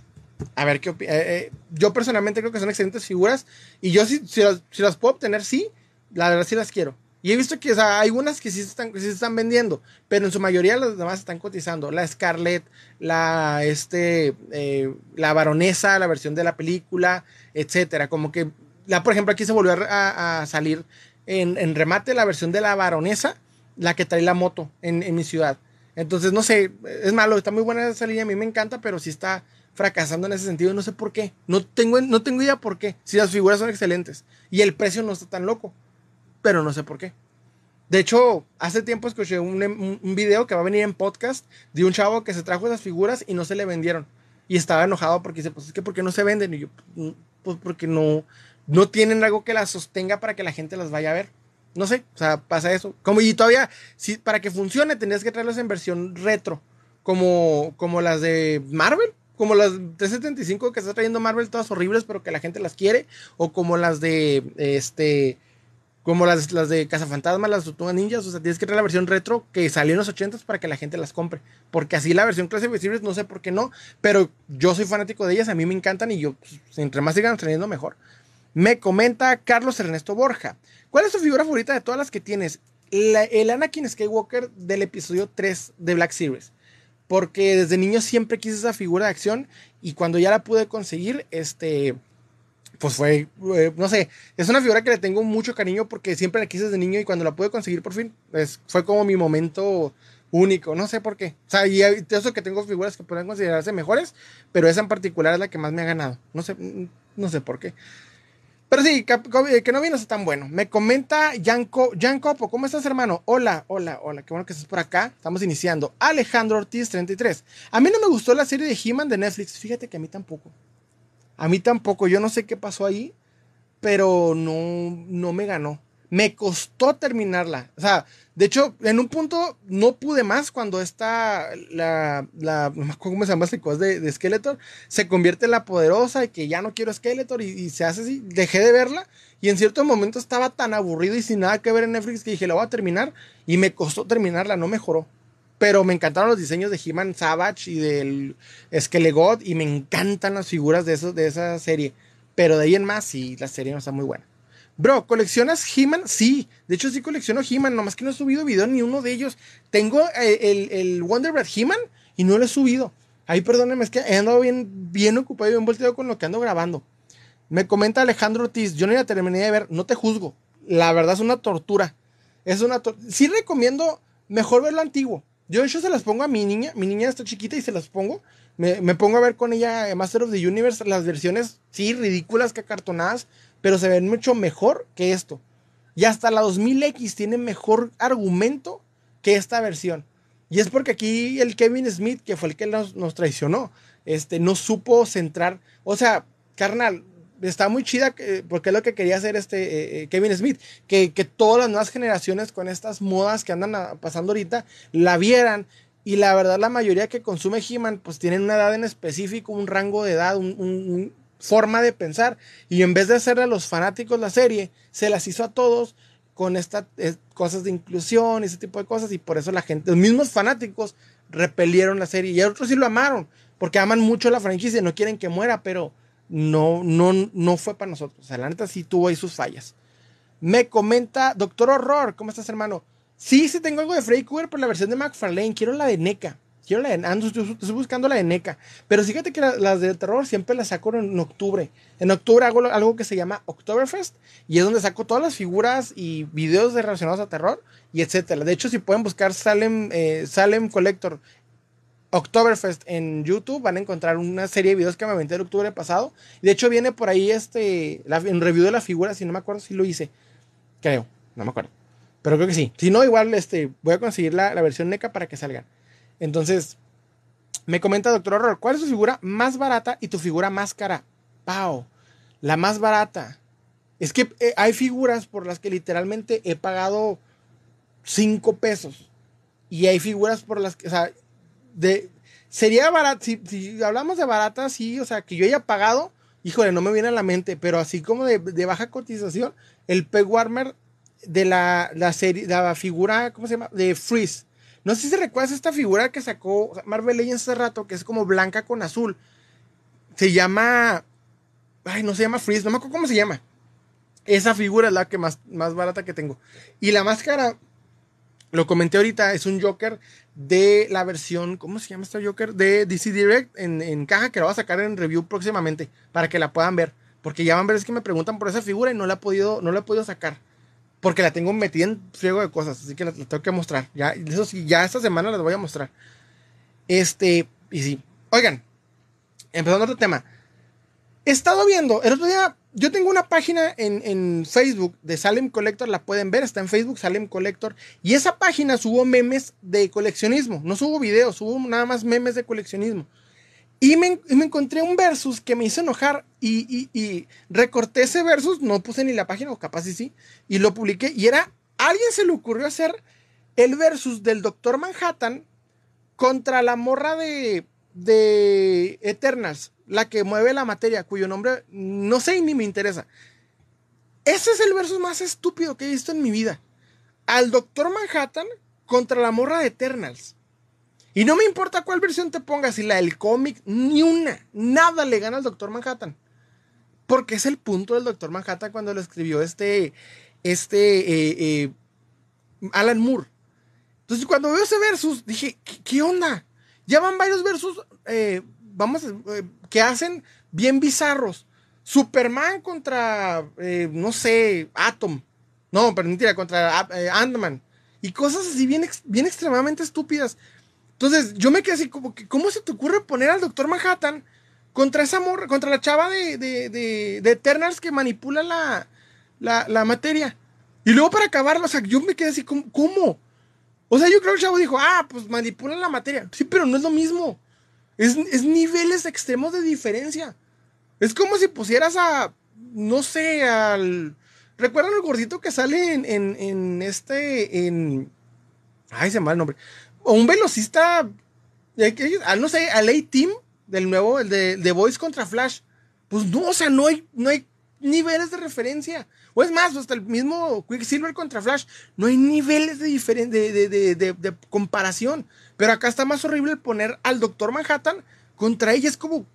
Speaker 1: a ver qué eh, yo personalmente creo que son excelentes figuras y yo si, si, las, si las puedo obtener, sí, la verdad sí las quiero. Y he visto que hay unas que sí, se están, sí están vendiendo, pero en su mayoría las demás están cotizando. La Scarlett, la, este, eh, la baronesa, la versión de la película, etcétera. Como que, la, por ejemplo, aquí se volvió a, salir en, remate la versión de la baronesa, la que trae la moto en, en, mi ciudad. Entonces, no sé, es malo, está muy buena esa línea, a mí me encanta, pero sí está fracasando en ese sentido, no sé por qué. No tengo, no tengo idea por qué, si las figuras son excelentes y el precio no está tan loco pero no sé por qué. De hecho, hace tiempo escuché un, un, video que va a venir en podcast de un chavo que se trajo esas figuras y no se le vendieron. Y estaba enojado porque dice, pues es que ¿por qué no se venden? Y yo, pues, pues porque no, no tienen algo que las sostenga para que la gente las vaya a ver. No sé, o sea, pasa eso. Como y todavía, si, para que funcione, tendrías que traerlas en versión retro, como, como las de Marvel, como las 375 que está trayendo Marvel, todas horribles, pero que la gente las quiere, o como las de, este, como las, las de Cazafantasmas, las Tortugas Ninjas, o sea, tienes que traer la versión retro que salió en los 80 para que la gente las compre. Porque así la versión clase visibles, no sé por qué no, pero yo soy fanático de ellas, a mí me encantan y yo, pues, entre más sigan trayendo, mejor. Me comenta Carlos Ernesto Borja. ¿Cuál es tu figura favorita de todas las que tienes? el Anakin Skywalker del episodio 3 de Black Series. Porque desde niño siempre quise esa figura de acción y cuando ya la pude conseguir, este pues fue, eh, no sé, es una figura que le tengo mucho cariño porque siempre la quise desde niño y cuando la pude conseguir por fin, fue como mi momento único, no sé por qué. O sea, y eso que tengo figuras que pueden considerarse mejores, pero esa en particular es la que más me ha ganado. No sé, no sé por qué. Pero sí, eh, que no viene tan bueno. Me comenta Jan, Jan Copo, ¿cómo estás, hermano? Hola, hola, hola, qué bueno que estás por acá. Estamos iniciando. Alejandro Ortiz, 33. A mí no me gustó la serie de He-Man de Netflix. Fíjate que a mí tampoco. A mí tampoco, yo no sé qué pasó ahí, pero no, no me ganó. Me costó terminarla. O sea, de hecho, en un punto no pude más cuando está la, la cómo se llama este de, de Skeletor, se convierte en la poderosa y que ya no quiero Skeletor y, y, se hace así. Dejé de verla y en cierto momento estaba tan aburrido y sin nada que ver en Netflix que dije, la voy a terminar y me costó terminarla, no mejoró. Pero me encantaron los diseños de He-Man Savage y del Skelegot y me encantan las figuras de, de esa serie. Pero de ahí en más, sí, la serie no está muy buena. Bro, ¿coleccionas He-Man? Sí, de hecho sí colecciono He-Man, nomás que no he subido video ni uno de ellos. Tengo eh, el, el Wonder Bread He-Man y no lo he subido. Ahí perdónenme, es que he andado bien, bien ocupado y bien volteado con lo que ando grabando. Me comenta Alejandro Ortiz, yo no la terminé de ver, no te juzgo. La verdad es una tortura. Es una tortura. Sí recomiendo mejor ver lo antiguo. Yo, yo se las pongo a mi niña, mi niña está chiquita y se las pongo. Me, pongo a ver con ella Master of the Universe, las versiones, sí, ridículas, que acartonadas, pero se ven mucho mejor que esto. Y hasta la 2000X tiene mejor argumento que esta versión. Y es porque aquí el Kevin Smith, que fue el que nos, nos traicionó, este, no supo centrar. O sea, carnal, está muy chida porque es lo que quería hacer este eh, eh, Kevin Smith, que, que, todas las nuevas generaciones con estas modas que andan pasando ahorita la vieran. Y la verdad, la mayoría que consume He-Man, pues tienen una edad en específico, un rango de edad, un, forma de pensar. Y en vez de hacerle a los fanáticos la serie, se las hizo a todos con estas eh, cosas de inclusión, ese tipo de cosas. Y por eso la gente, los mismos fanáticos, repelieron la serie. Y otros sí lo amaron porque aman mucho la franquicia y no quieren que muera, pero no, no, no fue para nosotros. O sea, la neta sí tuvo ahí sus fallas. Me comenta, Doctor Horror, ¿cómo estás, hermano? Sí, sí tengo algo de Freddy Krueger, pero la versión de McFarlane, quiero la de NECA. Quiero la de, ando, estoy buscando la de NECA. Pero fíjate que las de terror siempre las saco en octubre. En octubre hago algo que se llama Oktoberfest y es donde saco todas las figuras y videos relacionados a terror y etcétera. De hecho, si pueden buscar Salem, eh, Salem Collector Oktoberfest en YouTube van a encontrar una serie de videos que me aventé el octubre pasado. De hecho, viene por ahí este, la, en review de la figura, si no me acuerdo si lo hice. Creo, no me acuerdo. Pero creo que sí. Si no, igual este, voy a conseguir la, la versión NECA para que salgan. Entonces, me comenta Doctor Horror, ¿cuál es tu figura más barata y tu figura más cara? Pau, la más barata. Es que eh, hay figuras por las que literalmente he pagado 5 pesos. Y hay figuras por las que, o sea, de, sería barato, si, hablamos de barata, sí, o sea, que yo haya pagado, híjole, no me viene a la mente, pero así como de, baja cotización, el Peg Warmer de la, la serie, la figura, ¿cómo se llama? De Freeze no sé si recuerdas esta figura que sacó Marvel Legends hace rato, que es como blanca con azul. Se llama. Ay, no se llama Freeze, no me acuerdo cómo se llama. Esa figura es la que más, más barata que tengo. Y la máscara, lo comenté ahorita, es un Joker de la versión, ¿cómo se llama este Joker? De DC Direct en, caja que lo voy a sacar en review próximamente para que la puedan ver. Porque ya van a ver es que me preguntan por esa figura y no la he podido, no la he podido sacar porque la tengo metida en friego de cosas, así que la, tengo que mostrar. Ya, eso sí, ya esta semana las voy a mostrar. Este, y sí. Oigan, empezando otro tema. He estado viendo, el otro día, yo tengo una página en, en, Facebook de Salem Collector, la pueden ver, está en Facebook, Salem Collector, y esa página subo memes de coleccionismo, no subo videos, subo nada más memes de coleccionismo. Y me, encontré un versus que me hizo enojar y, recorté ese versus, no puse ni la página, o capaz sí sí, y lo publiqué. Y era, alguien se le ocurrió hacer el versus del Doctor Manhattan contra la morra de, de Eternals, la que mueve la materia, cuyo nombre no sé ni me interesa. Ese es el versus más estúpido que he visto en mi vida. Al Doctor Manhattan contra la morra de Eternals. Y no me importa cuál versión te pongas, si la del cómic, ni una, nada le gana al Doctor Manhattan. Porque es el punto del Doctor Manhattan cuando lo escribió este, este eh, eh, Alan Moore. Entonces cuando veo ese versus, dije, ¿qué, onda? Ya van varios versus, eh, vamos, que hacen bien bizarros. Superman contra, no sé, Atom. No, pero mentira, contra Ant-Man. Y cosas así bien, bien extremadamente estúpidas. Entonces, yo me quedé así como que, ¿cómo se te ocurre poner al Doctor Manhattan contra esa morra, contra la chava de, de, de, Eternals que manipula la, la, materia? Y luego para acabarlo, o sea, yo me quedé así, como, ¿cómo? O sea, yo creo que el chavo dijo, ah, pues manipula la materia. Sí, pero no es lo mismo. Es, niveles extremos de diferencia. Es como si pusieras a, no sé, al... ¿Recuerdan el gordito que sale en, en, este, en... Ay, se me el nombre o un velocista, ah, no sé, al A-Team del nuevo, el de, de Voice contra Flash. Pues no, o sea, no hay, no hay niveles de referencia. O es más, hasta el mismo Quicksilver contra Flash, no hay niveles de, de, de, de, comparación. Pero acá está más horrible poner al Doctor Manhattan contra ella. Es como,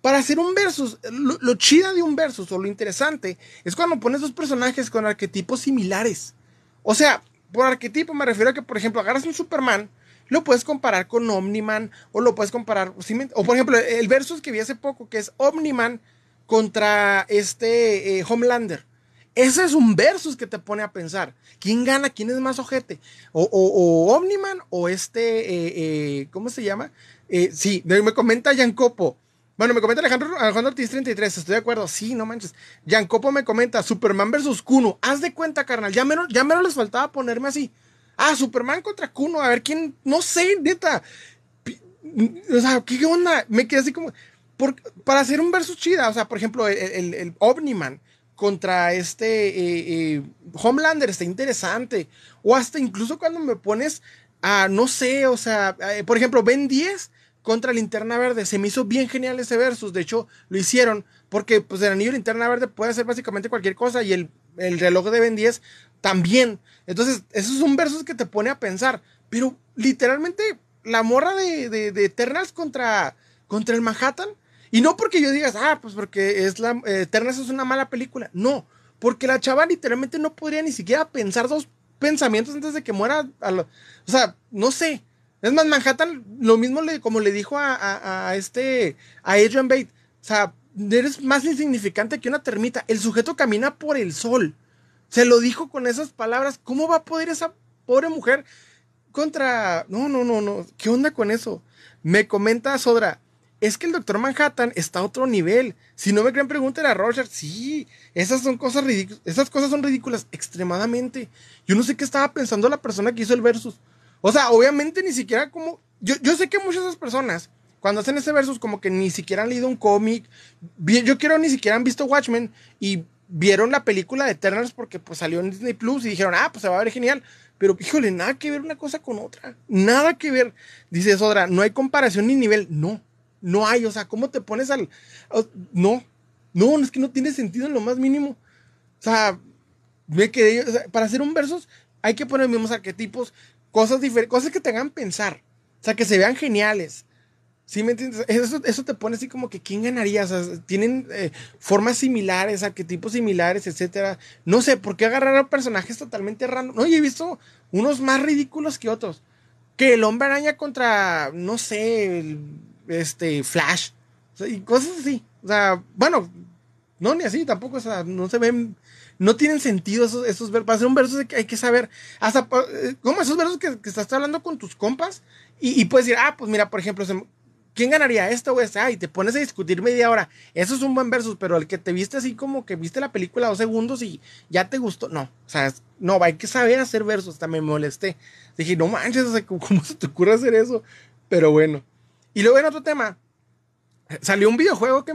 Speaker 1: para hacer un versus, lo, chida de un versus o lo interesante es cuando pones dos personajes con arquetipos similares. O sea, por arquetipo me refiero a que, por ejemplo, agarras un Superman lo puedes comparar con Omniman o lo puedes comparar, o por ejemplo, el versus que vi hace poco, que es Omniman contra este eh, Homelander. Ese es un versus que te pone a pensar. ¿Quién gana? ¿Quién es más ojete? O, Omniman o este, eh, eh, ¿cómo se llama? sí, me comenta Yancopo. Bueno, me comenta Alejandro, Alejandro Ortiz 33, estoy de acuerdo. Sí, no manches. Yancopo me comenta Superman versus Kuno. Haz de cuenta, carnal. Ya menos, ya menos les faltaba ponerme así. Ah, Superman contra Kuno, a ver quién, no sé, neta. O sea, ¿qué onda? Me quedé así como. para hacer un versus chida, o sea, por ejemplo, el, el, Omniman contra este eh, eh, Homelander está interesante. O hasta incluso cuando me pones a, no sé, o sea, por ejemplo, Ben 10 contra Linterna Verde. Se me hizo bien genial ese versus. De hecho, lo hicieron porque pues el anillo de Linterna Verde puede hacer básicamente cualquier cosa y el, el reloj de Ben 10 también. Entonces, eso es un versus que te pone a pensar. Pero literalmente, la morra de, de, Eternals contra, contra el Manhattan. Y no porque yo digas, ah, pues porque es la, Eternals es una mala película. No, porque la chava literalmente no podría ni siquiera pensar dos pensamientos antes de que muera. o sea, no sé. Es más, Manhattan, lo mismo le, como le dijo a, a, este, a Adrian Bate. O sea, eres más insignificante que una termita. El sujeto camina por el sol. Se lo dijo con esas palabras. ¿Cómo va a poder esa pobre mujer contra... No, no, no, no. ¿Qué onda con eso? Me comenta Sodra. Es que el Doctor Manhattan está a otro nivel. Si no me creen, pregúntenle a Roger. Sí, esas son cosas ridículas. Esas cosas son ridículas extremadamente. Yo no sé qué estaba pensando la persona que hizo el versus. O sea, obviamente ni siquiera como... Yo, yo sé que muchas de esas personas, cuando hacen ese versus, como que ni siquiera han leído un cómic. Yo quiero ni siquiera han visto Watchmen y vieron la película de Eternals porque pues salió en Disney Plus y dijeron, ah, pues se va a ver genial. Pero híjole, nada que ver una cosa con otra. Nada que ver. Dice Sodra, no hay comparación ni nivel. No, no hay. O sea, ¿cómo te pones al. No, no, es que no tiene sentido en lo más mínimo. O sea, me quedé. para hacer un versus hay que poner mismos arquetipos, cosas diferentes, cosas que te hagan pensar. O sea, que se vean geniales. ¿Sí me entiendes? Eso, eso te pone así como que quién ganaría. O sea, tienen eh, formas similares, arquetipos similares, etcétera. No sé, ¿por qué agarrar a personajes totalmente random? No, yo he visto unos más ridículos que otros. Que el hombre araña contra, no sé, este, Flash. y cosas así. O sea, bueno, no, ni así tampoco. O sea, no se ven, no tienen sentido esos, esos versos. Para hacer un verso hay que saber, hasta, eh, como esos versos que, que estás hablando con tus compas. Y, puedes decir, ah, pues mira, por ejemplo, ¿quién ganaría esto o esta? Y te pones a discutir media hora. Eso es un buen versus, pero el que te viste así como que viste la película dos segundos y ya te gustó. No, o sea, no, hay que saber hacer versos. Hasta me molesté. Dije, no manches, ¿cómo se te ocurre hacer eso? Pero bueno. Y luego en otro tema, salió un videojuego que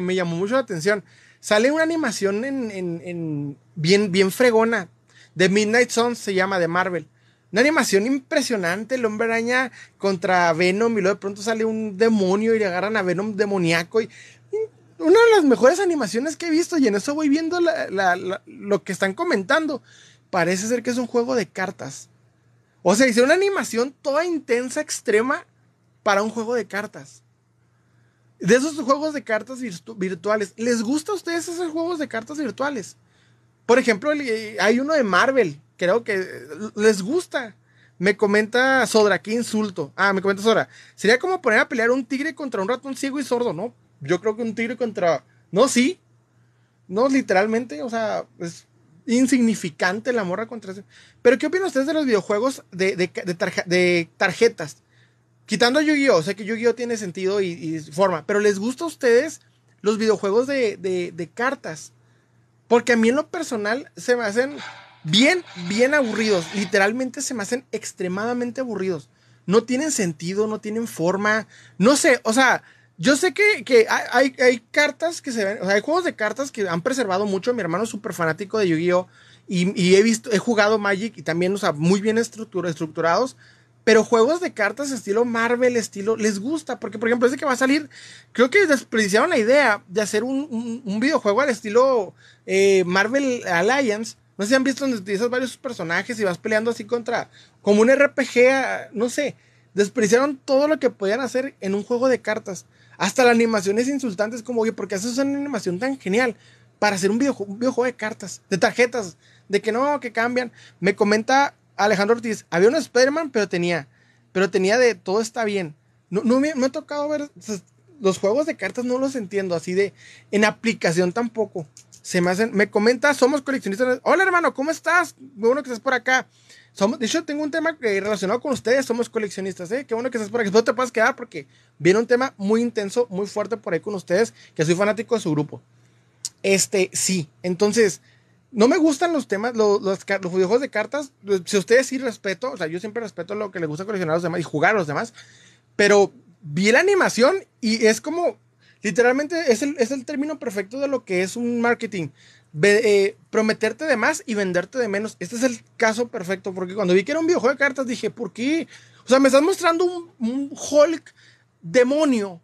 Speaker 1: me, llamó mucho la atención. Sale una animación en, bien, bien fregona. The Midnight Suns se llama de Marvel. Una animación impresionante, el hombre araña contra Venom y luego de pronto sale un demonio y le agarran a Venom demoníaco y una de las mejores animaciones que he visto y en eso voy viendo lo que están comentando. Parece ser que es un juego de cartas. O sea, hicieron una animación toda intensa, extrema para un juego de cartas. De esos juegos de cartas virtuales. ¿Les gusta a ustedes esos juegos de cartas virtuales? Por ejemplo, hay uno de Marvel creo que les gusta. Me comenta Sodra, qué insulto. Ah, me comenta Sodra. Sería como poner a pelear un tigre contra un ratón ciego y sordo, ¿no? Yo creo que un tigre contra. No, sí. No, literalmente, o sea, es insignificante la morra contra. Pero, ¿qué opinan ustedes de los videojuegos de, de, tarjetas? Quitando Yu-Gi-Oh! Sé que Yu-Gi-Oh! tiene sentido y, forma, pero ¿les gusta a ustedes los videojuegos de cartas? Porque a mí en lo personal se me hacen bien, bien aburridos. Literalmente se me hacen extremadamente aburridos. No tienen sentido, no tienen forma. No sé, o sea, yo sé que, hay, hay, cartas que se ven, o sea, hay juegos de cartas que han preservado mucho. Mi hermano es súper fanático de Yu-Gi-Oh! Y, he visto, he jugado Magic y también, o sea, muy bien estructurados. Pero juegos de cartas estilo Marvel, estilo, les gusta. Porque, por ejemplo, ese que va a salir, creo que desperdiciaron la idea de hacer un, videojuego al estilo eh, Marvel Alliance no sé si han visto donde utilizas varios personajes y vas peleando así contra, como un RPG, no sé. Despreciaron todo lo que podían hacer en un juego de cartas. Hasta la animación es insultante, es como, oye, ¿por qué haces una animación tan genial para hacer un videojuego, un videojuego de cartas, de tarjetas, de que no, que cambian? Me comenta Alejandro Ortiz, había un Spider-Man, pero tenía, pero tenía de todo está bien. No, me, me ha tocado ver, los juegos de cartas no los entiendo, así de, en aplicación tampoco se me hacen, me comenta, somos coleccionistas. Hola hermano, ¿cómo estás? Muy bueno que estás por acá. Somos, de hecho, tengo un tema relacionado con ustedes, somos coleccionistas, ¿eh? Qué bueno que estás por aquí. No te puedes quedar porque viene un tema muy intenso, muy fuerte por ahí con ustedes, que soy fanático de su grupo. Este, sí. Entonces, no me gustan los temas, los, los, los videojuegos de cartas. Si ustedes sí respeto, o sea, yo siempre respeto lo que les gusta coleccionar a los demás y jugar a los demás, pero vi la animación y es como Literalmente es el, término perfecto de lo que es un marketing. Eh, prometerte de más y venderte de menos. Este es el caso perfecto, porque cuando vi que era un videojuego de cartas dije, ¿por qué? O sea, me estás mostrando un, Hulk demonio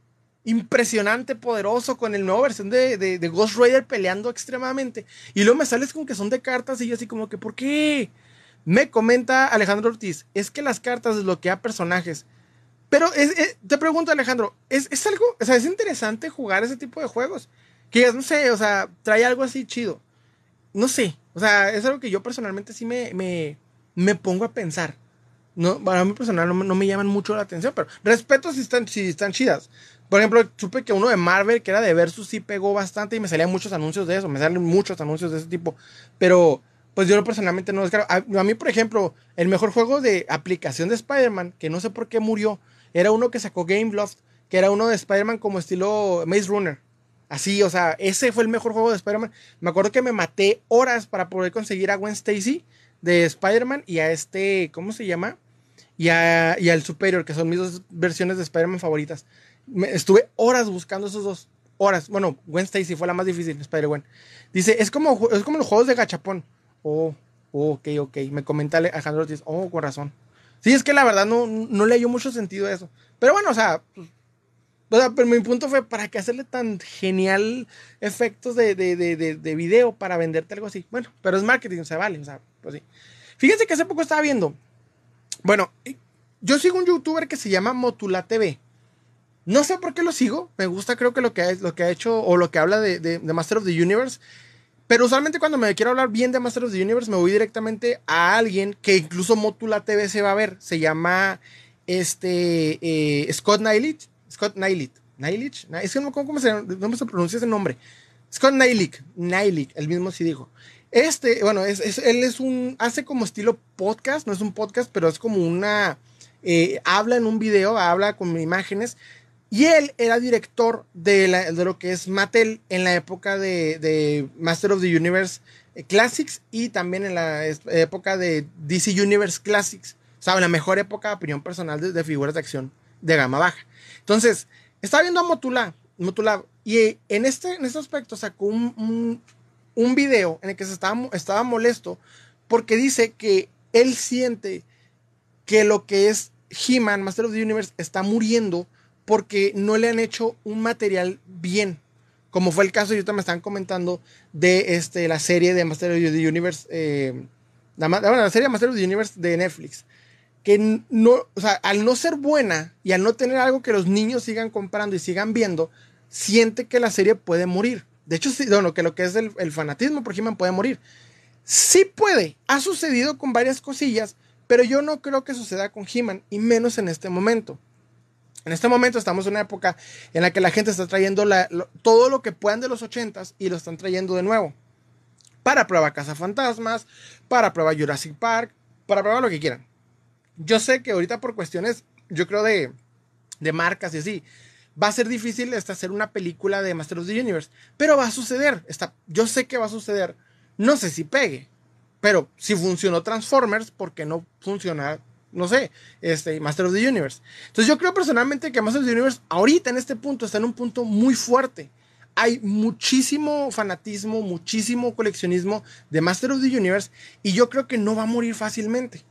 Speaker 1: impresionante, poderoso, con el nuevo versión de, de, Ghost Rider peleando extremadamente. Y luego me sales con que son de cartas y yo así como que, ¿por qué? Me comenta Alejandro Ortiz, es que las cartas desbloquean personajes. Pero te pregunto, Alejandro, ¿es, ¿es, algo, o sea, es interesante jugar ese tipo de juegos? Que no sé, o sea, trae algo así chido. No sé, o sea, es algo que yo personalmente sí me, me, me pongo a pensar. No, para mí personal no, no, me llaman mucho la atención, pero respeto si están, si están chidas. Por ejemplo, supe que uno de Marvel, que era de Versus, sí pegó bastante y me salían muchos anuncios de eso, me salen muchos anuncios de ese tipo. Pero, pues yo personalmente no descargo. A, a mí, por ejemplo, el mejor juego de aplicación de Spider-Man, que no sé por qué murió, era uno que sacó Gameloft, que era uno de Spider-Man como estilo Maze Runner. Así, o sea, ese fue el mejor juego de Spider-Man. Me acuerdo que me maté horas para poder conseguir a Gwen Stacy de Spider-Man y a este, ¿cómo se llama? Y, a, y al Superior, que son mis dos versiones de Spider-Man favoritas. Me, estuve horas buscando esos dos. Horas. Bueno, Gwen Stacy fue la más difícil, Spider-Gwen. Dice, es como, es como los juegos de gachapón. Oh, oh, ok, ok. Me comenta Alejandro Ortiz. Oh, con razón. Sí, es que la verdad no, no le dio mucho sentido a eso. Pero bueno, o sea, pues, o sea, pero mi punto fue, ¿para qué hacerle tan genial efectos de, de, de, de, video para venderte algo así? Bueno, pero es marketing, o sea, vale, o sea, pues sí. Fíjense que hace poco estaba viendo, bueno, yo sigo un youtuber que se llama Motula TV. No sé por qué lo sigo, me gusta creo que lo que, lo que ha hecho o lo que habla de, de, Master of the Universe. Pero usualmente cuando me quiero hablar bien de Master of the Universe me voy directamente a alguien que incluso Motula TV se va a ver. Se llama este eh, Scott Nailich Scott Nailit. Nailich, es que no, ¿cómo, se, cómo se pronuncia ese nombre? Scott Nailik, Nailik, el mismo sí dijo. Este, bueno, es, es, él es un, hace como estilo podcast, no es un podcast, pero es como una, eh, habla en un video, habla con imágenes, y él era director de, de lo que es Mattel en la época de, de Master of the Universe eh, Classics y también en la época de DC Universe Classics. O sea, la mejor época, opinión personal, de, figuras de acción de gama baja. Entonces, estaba viendo a Motula, y en este, en este aspecto sacó un, un, video en el que se estaba, estaba molesto porque dice que él siente que lo que es He-Man, Master of the Universe, está muriendo porque no le han hecho un material bien. Como fue el caso, ahorita me están comentando de este, la serie de Master of the Universe, eh, la, serie Master of the Universe de Netflix que no, o sea, al no ser buena y al no tener algo que los niños sigan comprando y sigan viendo, siente que la serie puede morir. De hecho, sí, bueno, que lo que es el, el fanatismo por He-Man puede morir. Sí puede, ha sucedido con varias cosillas, pero yo no creo que suceda con He-Man, y menos en este momento. En este momento estamos en una época en la que la gente está trayendo todo lo que puedan de los 80s y lo están trayendo de nuevo. Para prueba Casa Fantasmas, para prueba Jurassic Park, para prueba lo que quieran. Yo sé que ahorita por cuestiones, yo creo de, de marcas y así, va a ser difícil hasta hacer una película de Master of the Universe, pero va a suceder. Está, yo sé que va a suceder. No sé si pegue, pero si funcionó Transformers, ¿por qué no funciona, no sé, este, Master of the Universe? Entonces yo creo personalmente que Master of the Universe ahorita en este punto está en un punto muy fuerte. Hay muchísimo fanatismo, muchísimo coleccionismo de Master of the Universe y yo creo que no va a morir fácilmente.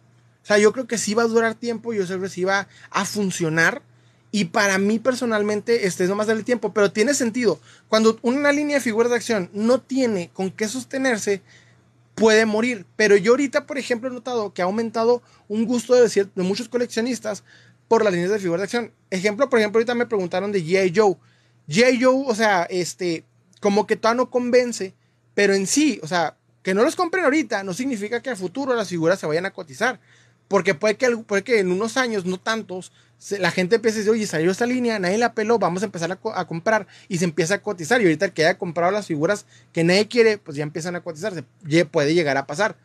Speaker 1: O sea, yo creo que sí va a durar tiempo, yo creo que sí va a funcionar. Y para mí personalmente, este es nomás darle tiempo, pero tiene sentido. Cuando una línea de figuras de acción no tiene con qué sostenerse, puede morir. Pero yo ahorita, por ejemplo, he notado que ha aumentado un gusto de, de muchos coleccionistas por las líneas de figuras de acción. Ejemplo, por ejemplo, ahorita me preguntaron de G.I. Joe. G.I. Joe, o sea, este, como que todavía no convence, pero en sí, o sea, que no los compren ahorita no significa que a futuro las figuras se vayan a cotizar. Porque puede que, puede que en unos años, no tantos, la gente empiece a decir, oye, salió esta línea, nadie la peló, vamos a empezar a, comprar y se empieza a cotizar. Y ahorita el que haya comprado las figuras que nadie quiere, pues ya empiezan a cotizarse. Puede llegar a pasar.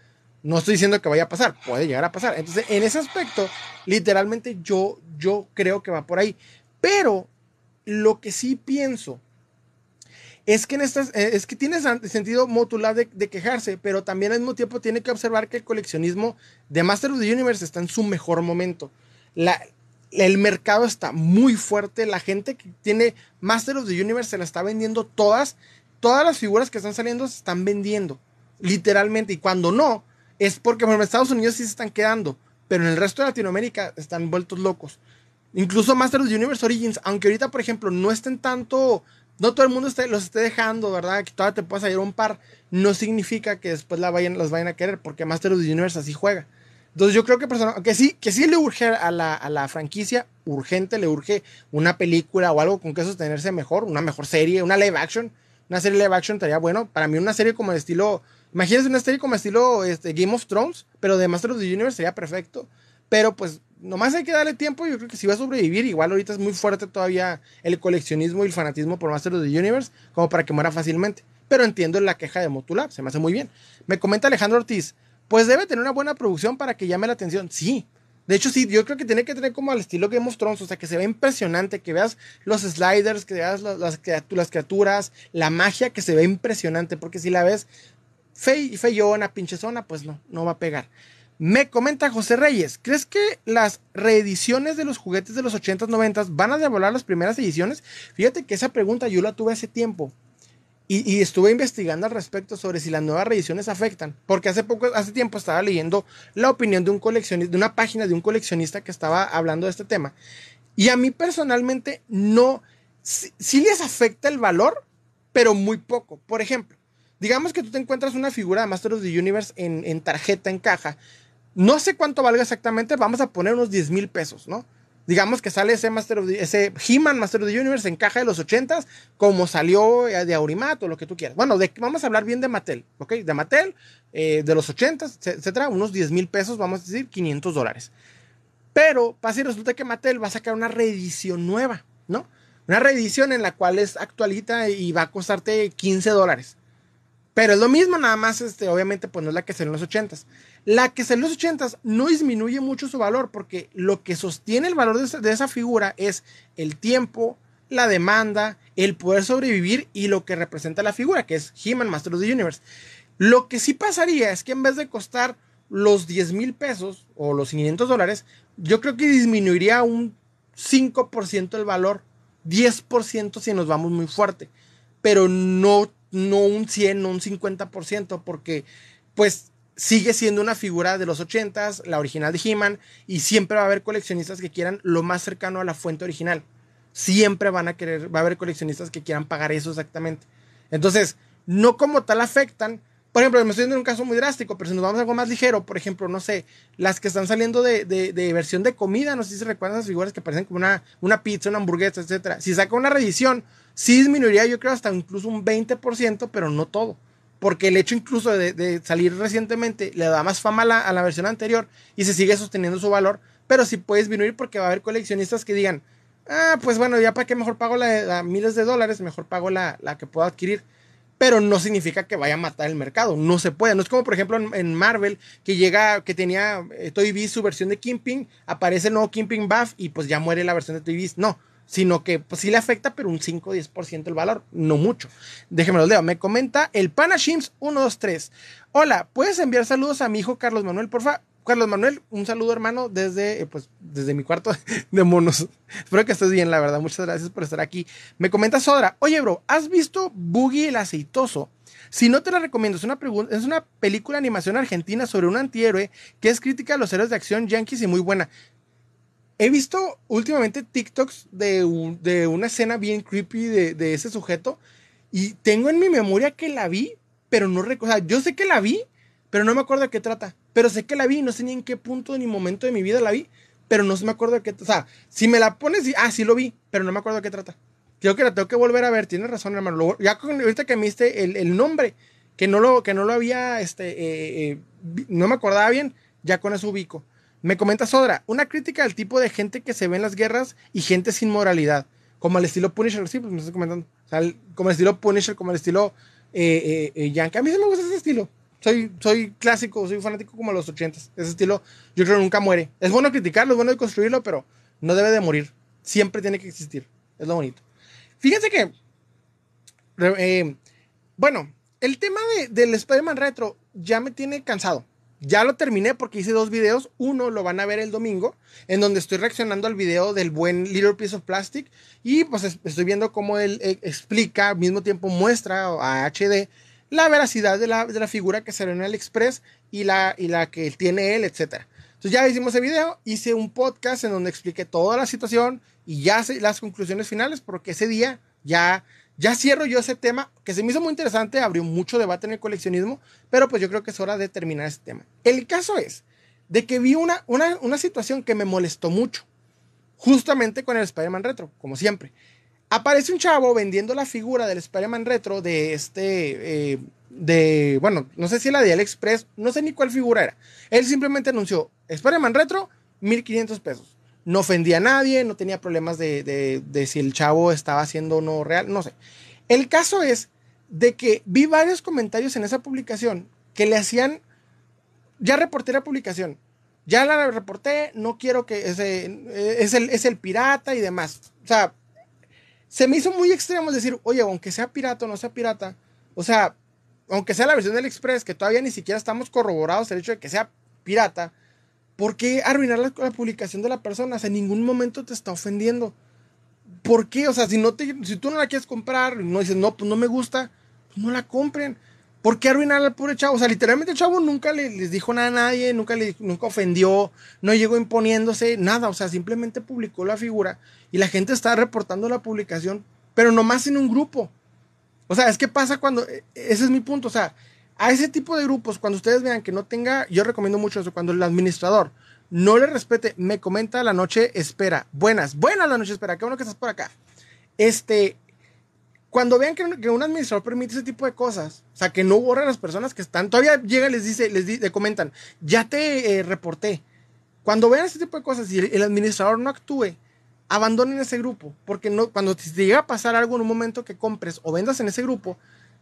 Speaker 1: No estoy diciendo que vaya a pasar, puede llegar a pasar. Entonces, en ese aspecto, literalmente yo, yo creo que va por ahí. Pero lo que sí pienso es que, en estas, eh, es que tiene sentido modular de, de, quejarse, pero también al mismo tiempo tiene que observar que el coleccionismo de Master of the Universe está en su mejor momento. La, el mercado está muy fuerte, la gente que tiene Master of the Universe se la está vendiendo todas, todas las figuras que están saliendo se están vendiendo, literalmente, y cuando no, es porque en Estados Unidos sí se están quedando, pero en el resto de Latinoamérica están vueltos locos. Incluso Master of the Universe Origins, aunque ahorita, por ejemplo, no estén tanto no todo el mundo esté, los esté dejando, ¿verdad? Que todavía te puedas hallar un par, no significa que después la vayan, los vayan a querer, porque Master of the Universe así juega. Entonces yo creo que que sí, que sí le urge a la, a la, franquicia, urgente, le urge una película o algo con que sostenerse mejor, una mejor serie, una live action. Una serie live action estaría bueno. Para mí una serie como de estilo, imagínense una serie como estilo este, Game of Thrones, pero de Master of the Universe sería perfecto. Pero pues nomás hay que darle tiempo. Yo creo que si va a sobrevivir, igual ahorita es muy fuerte todavía el coleccionismo y el fanatismo por Master of the Universe, como para que muera fácilmente. Pero entiendo la queja de Motulab, se me hace muy bien. Me comenta Alejandro Ortiz, pues debe tener una buena producción para que llame la atención. Sí. De hecho, sí, yo creo que tiene que tener como al estilo Game of Thrones, o sea, que se ve impresionante, que veas los sliders, que veas las, criaturas, la magia, que se ve impresionante, porque si la ves fe, feyona, pinchezona, pues no, no va a pegar. Me comenta José Reyes, ¿crees que las reediciones de los juguetes de los 80s, 90s van a devolar las primeras ediciones? Fíjate que esa pregunta yo la tuve hace tiempo. Y, estuve investigando al respecto sobre si las nuevas reediciones afectan, porque hace poco, hace tiempo estaba leyendo la opinión de un coleccionista, de una página de un coleccionista que estaba hablando de este tema. Y a mí personalmente no, sí, les afecta el valor, pero muy poco. Por ejemplo, digamos que tú te encuentras una figura de Master of the Universe en, en tarjeta, en caja. No sé cuánto valga exactamente, vamos a poner unos 10 mil pesos, ¿no? Digamos que sale ese Master of ese He-Man Master of the Universe en caja de los 80s, como salió eh, de Aurimat o lo que tú quieras. Bueno, vamos a hablar bien de Mattel, ¿ok? De Mattel, eh, de los 80s, etcétera, unos 10 mil pesos, vamos a decir 500 dólares. Pero pasa y resulta que Mattel va a sacar una reedición nueva, ¿no? Una reedición en la cual es actualita y va a costarte 15 dólares. Pero es lo mismo, nada más, este, obviamente, pues no es la que salió en los 80s. La que salió en los 80s no disminuye mucho su valor porque lo que sostiene el valor de esa, figura es el tiempo, la demanda, el poder sobrevivir y lo que representa la figura, que es He-Man Master of the Universe. Lo que sí pasaría es que en vez de costar los 10 mil pesos o los 500 dólares, yo creo que disminuiría un 5% el valor, 10% si nos vamos muy fuerte, pero no, no un 100, no un 50%, porque pues sigue siendo una figura de los 80s, la original de He-Man, y siempre va a haber coleccionistas que quieran lo más cercano a la fuente original. Siempre van a querer, va a haber coleccionistas que quieran pagar eso exactamente. Entonces, no como tal afectan. Por ejemplo, me estoy dando un caso muy drástico, pero si nos vamos a algo más ligero, por ejemplo, no sé, las que están saliendo de, de, versión de comida, no sé si se recuerdan esas figuras que parecen como una, una pizza, una hamburguesa, etcétera. Si saca una reedición, sí disminuiría, yo creo, hasta incluso un 20%, pero no todo porque el hecho incluso de, salir recientemente le da más fama a la, versión anterior y se sigue sosteniendo su valor, pero sí puede disminuir porque va a haber coleccionistas que digan, ah, pues bueno, ya para qué mejor pago la, miles de dólares, mejor pago la, que puedo adquirir. Pero no significa que vaya a matar el mercado, no se puede. No es como, por ejemplo, en, Marvel, que llega, que tenía eh, Toy Biz su versión de Kingpin, aparece el nuevo Kingpin Buff y pues ya muere la versión de Toy Biz. No, sino que pues, sí le afecta, pero un 5 o 10% el valor, no mucho. Déjenme lo leo. Me comenta el Panashims 123. Hola, ¿puedes enviar saludos a mi hijo Carlos Manuel, porfa? Carlos Manuel, un saludo hermano desde, eh, pues, desde mi cuarto de monos. Espero que estés bien, la verdad. Muchas gracias por estar aquí. Me comenta Sodra, oye bro, ¿has visto Boogie el aceitoso? Si no te la recomiendo, es una, es una película de animación argentina sobre un antihéroe que es crítica a los héroes de acción yankees y muy buena. He visto últimamente TikToks de, de una escena bien creepy de, ese sujeto y tengo en mi memoria que la vi, pero no recuerdo. Sea, yo sé que la vi, pero no me acuerdo de qué trata. Pero sé que la vi, no sé ni en qué punto ni momento de mi vida la vi, pero no me acuerdo de qué. O sea, si me la pones, ah, sí lo vi, pero no me acuerdo de qué trata. Creo que la tengo que volver a ver. Tienes razón, hermano. ya ahorita que me diste el, nombre, que no lo, que no lo había, este, eh, eh, no me acordaba bien, ya con eso ubico. Me comenta Sodra, una crítica al tipo de gente que se ve en las guerras y gente sin moralidad, como el estilo Punisher, sí, pues me estás comentando, como el estilo Punisher, como el estilo eh, eh, eh, Yankee. A mí sí me gusta ese estilo. Soy, soy clásico, soy fanático como los ochentas. Ese estilo, yo creo nunca muere. Es bueno criticarlo, es bueno construirlo, pero no debe de morir. Siempre tiene que existir. Es lo bonito. Fíjense que, bueno, el tema de, del Spider-Man Retro ya me tiene cansado. Ya lo terminé porque hice dos videos. Uno lo van a ver el domingo, en donde estoy reaccionando al video del buen Little Piece of Plastic. Y pues estoy viendo cómo él eh, explica, al mismo tiempo muestra a HD la veracidad de la, de la figura que salió en el Express y la, y la que tiene él, etc. Entonces ya hicimos el video, hice un podcast en donde expliqué toda la situación y ya las conclusiones finales, porque ese día ya ya cierro yo ese tema, que se me hizo muy interesante, abrió mucho debate en el coleccionismo, pero pues yo creo que es hora de terminar ese tema. El caso es de que vi una, una, situación que me molestó mucho, justamente con el Spider-Man Retro, como siempre. Aparece un chavo vendiendo la figura del Spider-Man Retro de este, eh, de, bueno, no sé si la de AliExpress, no sé ni cuál figura era. Él simplemente anunció, Spider-Man Retro, 1500 pesos. No ofendía a nadie, no tenía problemas de, de, de si el chavo estaba haciendo o no real, no sé. El caso es de que vi varios comentarios en esa publicación que le hacían, ya reporté la publicación, ya la reporté, no quiero que ese, es, el, es el pirata y demás. O sea, se me hizo muy extremo decir, oye, aunque sea pirata o no sea pirata, o sea, aunque sea la versión del Express, que todavía ni siquiera estamos corroborados el hecho de que sea pirata, ¿por qué arruinar la, publicación de la persona? O sea, en ningún momento te está ofendiendo. ¿Por qué? O sea, si, no te, si tú no la quieres comprar, no dices, no, pues no me gusta, pues no la compren. ¿Por qué arruinar al pobre chavo? O sea, literalmente el chavo nunca le, les dijo nada a nadie, nunca, le, nunca ofendió, no llegó imponiéndose, nada. O sea, simplemente publicó la figura y la gente está reportando la publicación, pero nomás en un grupo. O sea, es que pasa cuando, e, ese es mi punto, o sea, a ese tipo de grupos, cuando ustedes vean que no tenga, yo recomiendo mucho eso, cuando el administrador no le respete, me comenta la noche espera, buenas, buenas la noche espera, qué bueno que estás por acá. Este, cuando vean que, un administrador permite ese tipo de cosas, o sea, que no borra a las personas que están, todavía llega y les dice, les, comentan, ya te eh, reporté. Cuando vean ese tipo de cosas y el, administrador no actúe, abandonen ese grupo, porque no, cuando te llega a pasar algo en un momento que compres o vendas en ese grupo,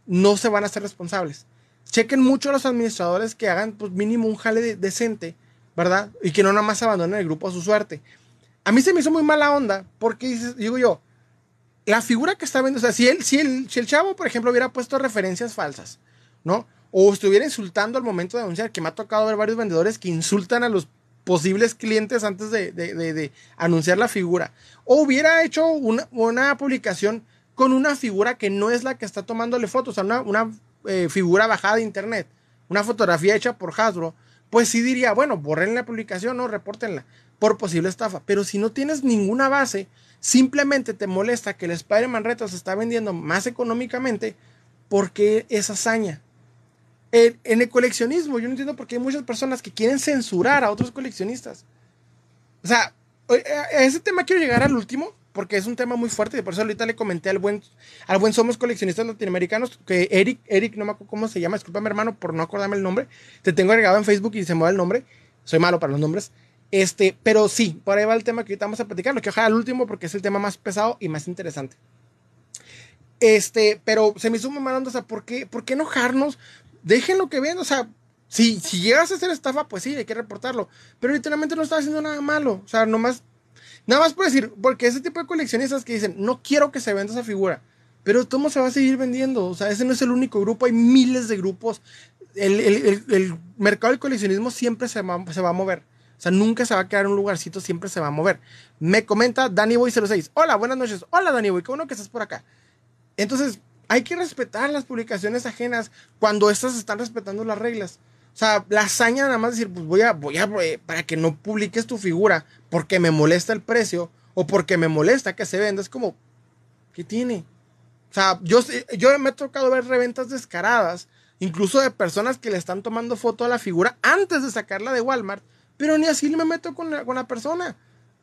Speaker 1: no se van a ser responsables. Chequen mucho a los administradores que hagan pues mínimo un jale decente, ¿verdad? Y que no nada más abandonen el grupo a su suerte. A mí se me hizo muy mala onda, porque digo yo, la figura que está viendo, o sea, si el, si, el, si el chavo, por ejemplo, hubiera puesto referencias falsas, ¿no? O estuviera insultando al momento de anunciar, que me ha tocado ver varios vendedores que insultan a los posibles clientes antes de, anunciar la figura. O hubiera hecho una, una, publicación con una figura que no es la que está tomándole fotos, o sea, una, una eh, figura bajada de internet, una fotografía hecha por Hasbro, pues sí diría, bueno, borren la publicación o repórtenla por posible estafa. Pero si no tienes ninguna base, simplemente te molesta que el Spider-Man Retro se está vendiendo más económicamente, porque esa hazaña? En, el coleccionismo, yo no entiendo por qué hay muchas personas que quieren censurar a otros coleccionistas. O sea, a ese tema quiero llegar al último, porque es un tema muy fuerte, y por eso ahorita le comenté al buen, al buen Somos Coleccionistas Latinoamericanos, que Eric, Eric, no me acuerdo cómo se llama, discúlpame hermano por no acordarme el nombre, te tengo agregado en Facebook y se me va el nombre, soy malo para los nombres, este, pero sí, por ahí va el tema que ahorita vamos a platicar, lo que ojalá al último porque es el tema más pesado y más interesante. Este, pero se me hizo muy mal o sea, ¿por qué, ¿por qué enojarnos? Que ven, o sea, si, si llegas a hacer estafa, pues sí, hay que reportarlo. Pero literalmente no está haciendo nada malo. O sea, nomás, nada más por decir, porque ese tipo de coleccionistas que dicen, no quiero que se venda esa figura. Pero ¿cómo se va a seguir vendiendo? O sea, ese no es el único grupo, hay miles de grupos. El, el, el, mercado del coleccionismo siempre se se va a mover. O sea, nunca se va a quedar en un lugarcito, siempre se va a mover. Me comenta Danny Boy 06. Hola, buenas noches. Hola, Danny Boy, qué bueno que estás por acá. Entonces, hay que respetar las publicaciones ajenas cuando estas están respetando las reglas. O sea, la hazaña nada más decir, pues voy a, voy a, eh, para que no publiques tu figura porque me molesta el precio o porque me molesta que se venda, es como, ¿qué tiene? O sea, yo, yo me he tocado ver reventas descaradas, incluso de personas que le están tomando foto a la figura antes de sacarla de Walmart pero ni así me meto con la, con la persona.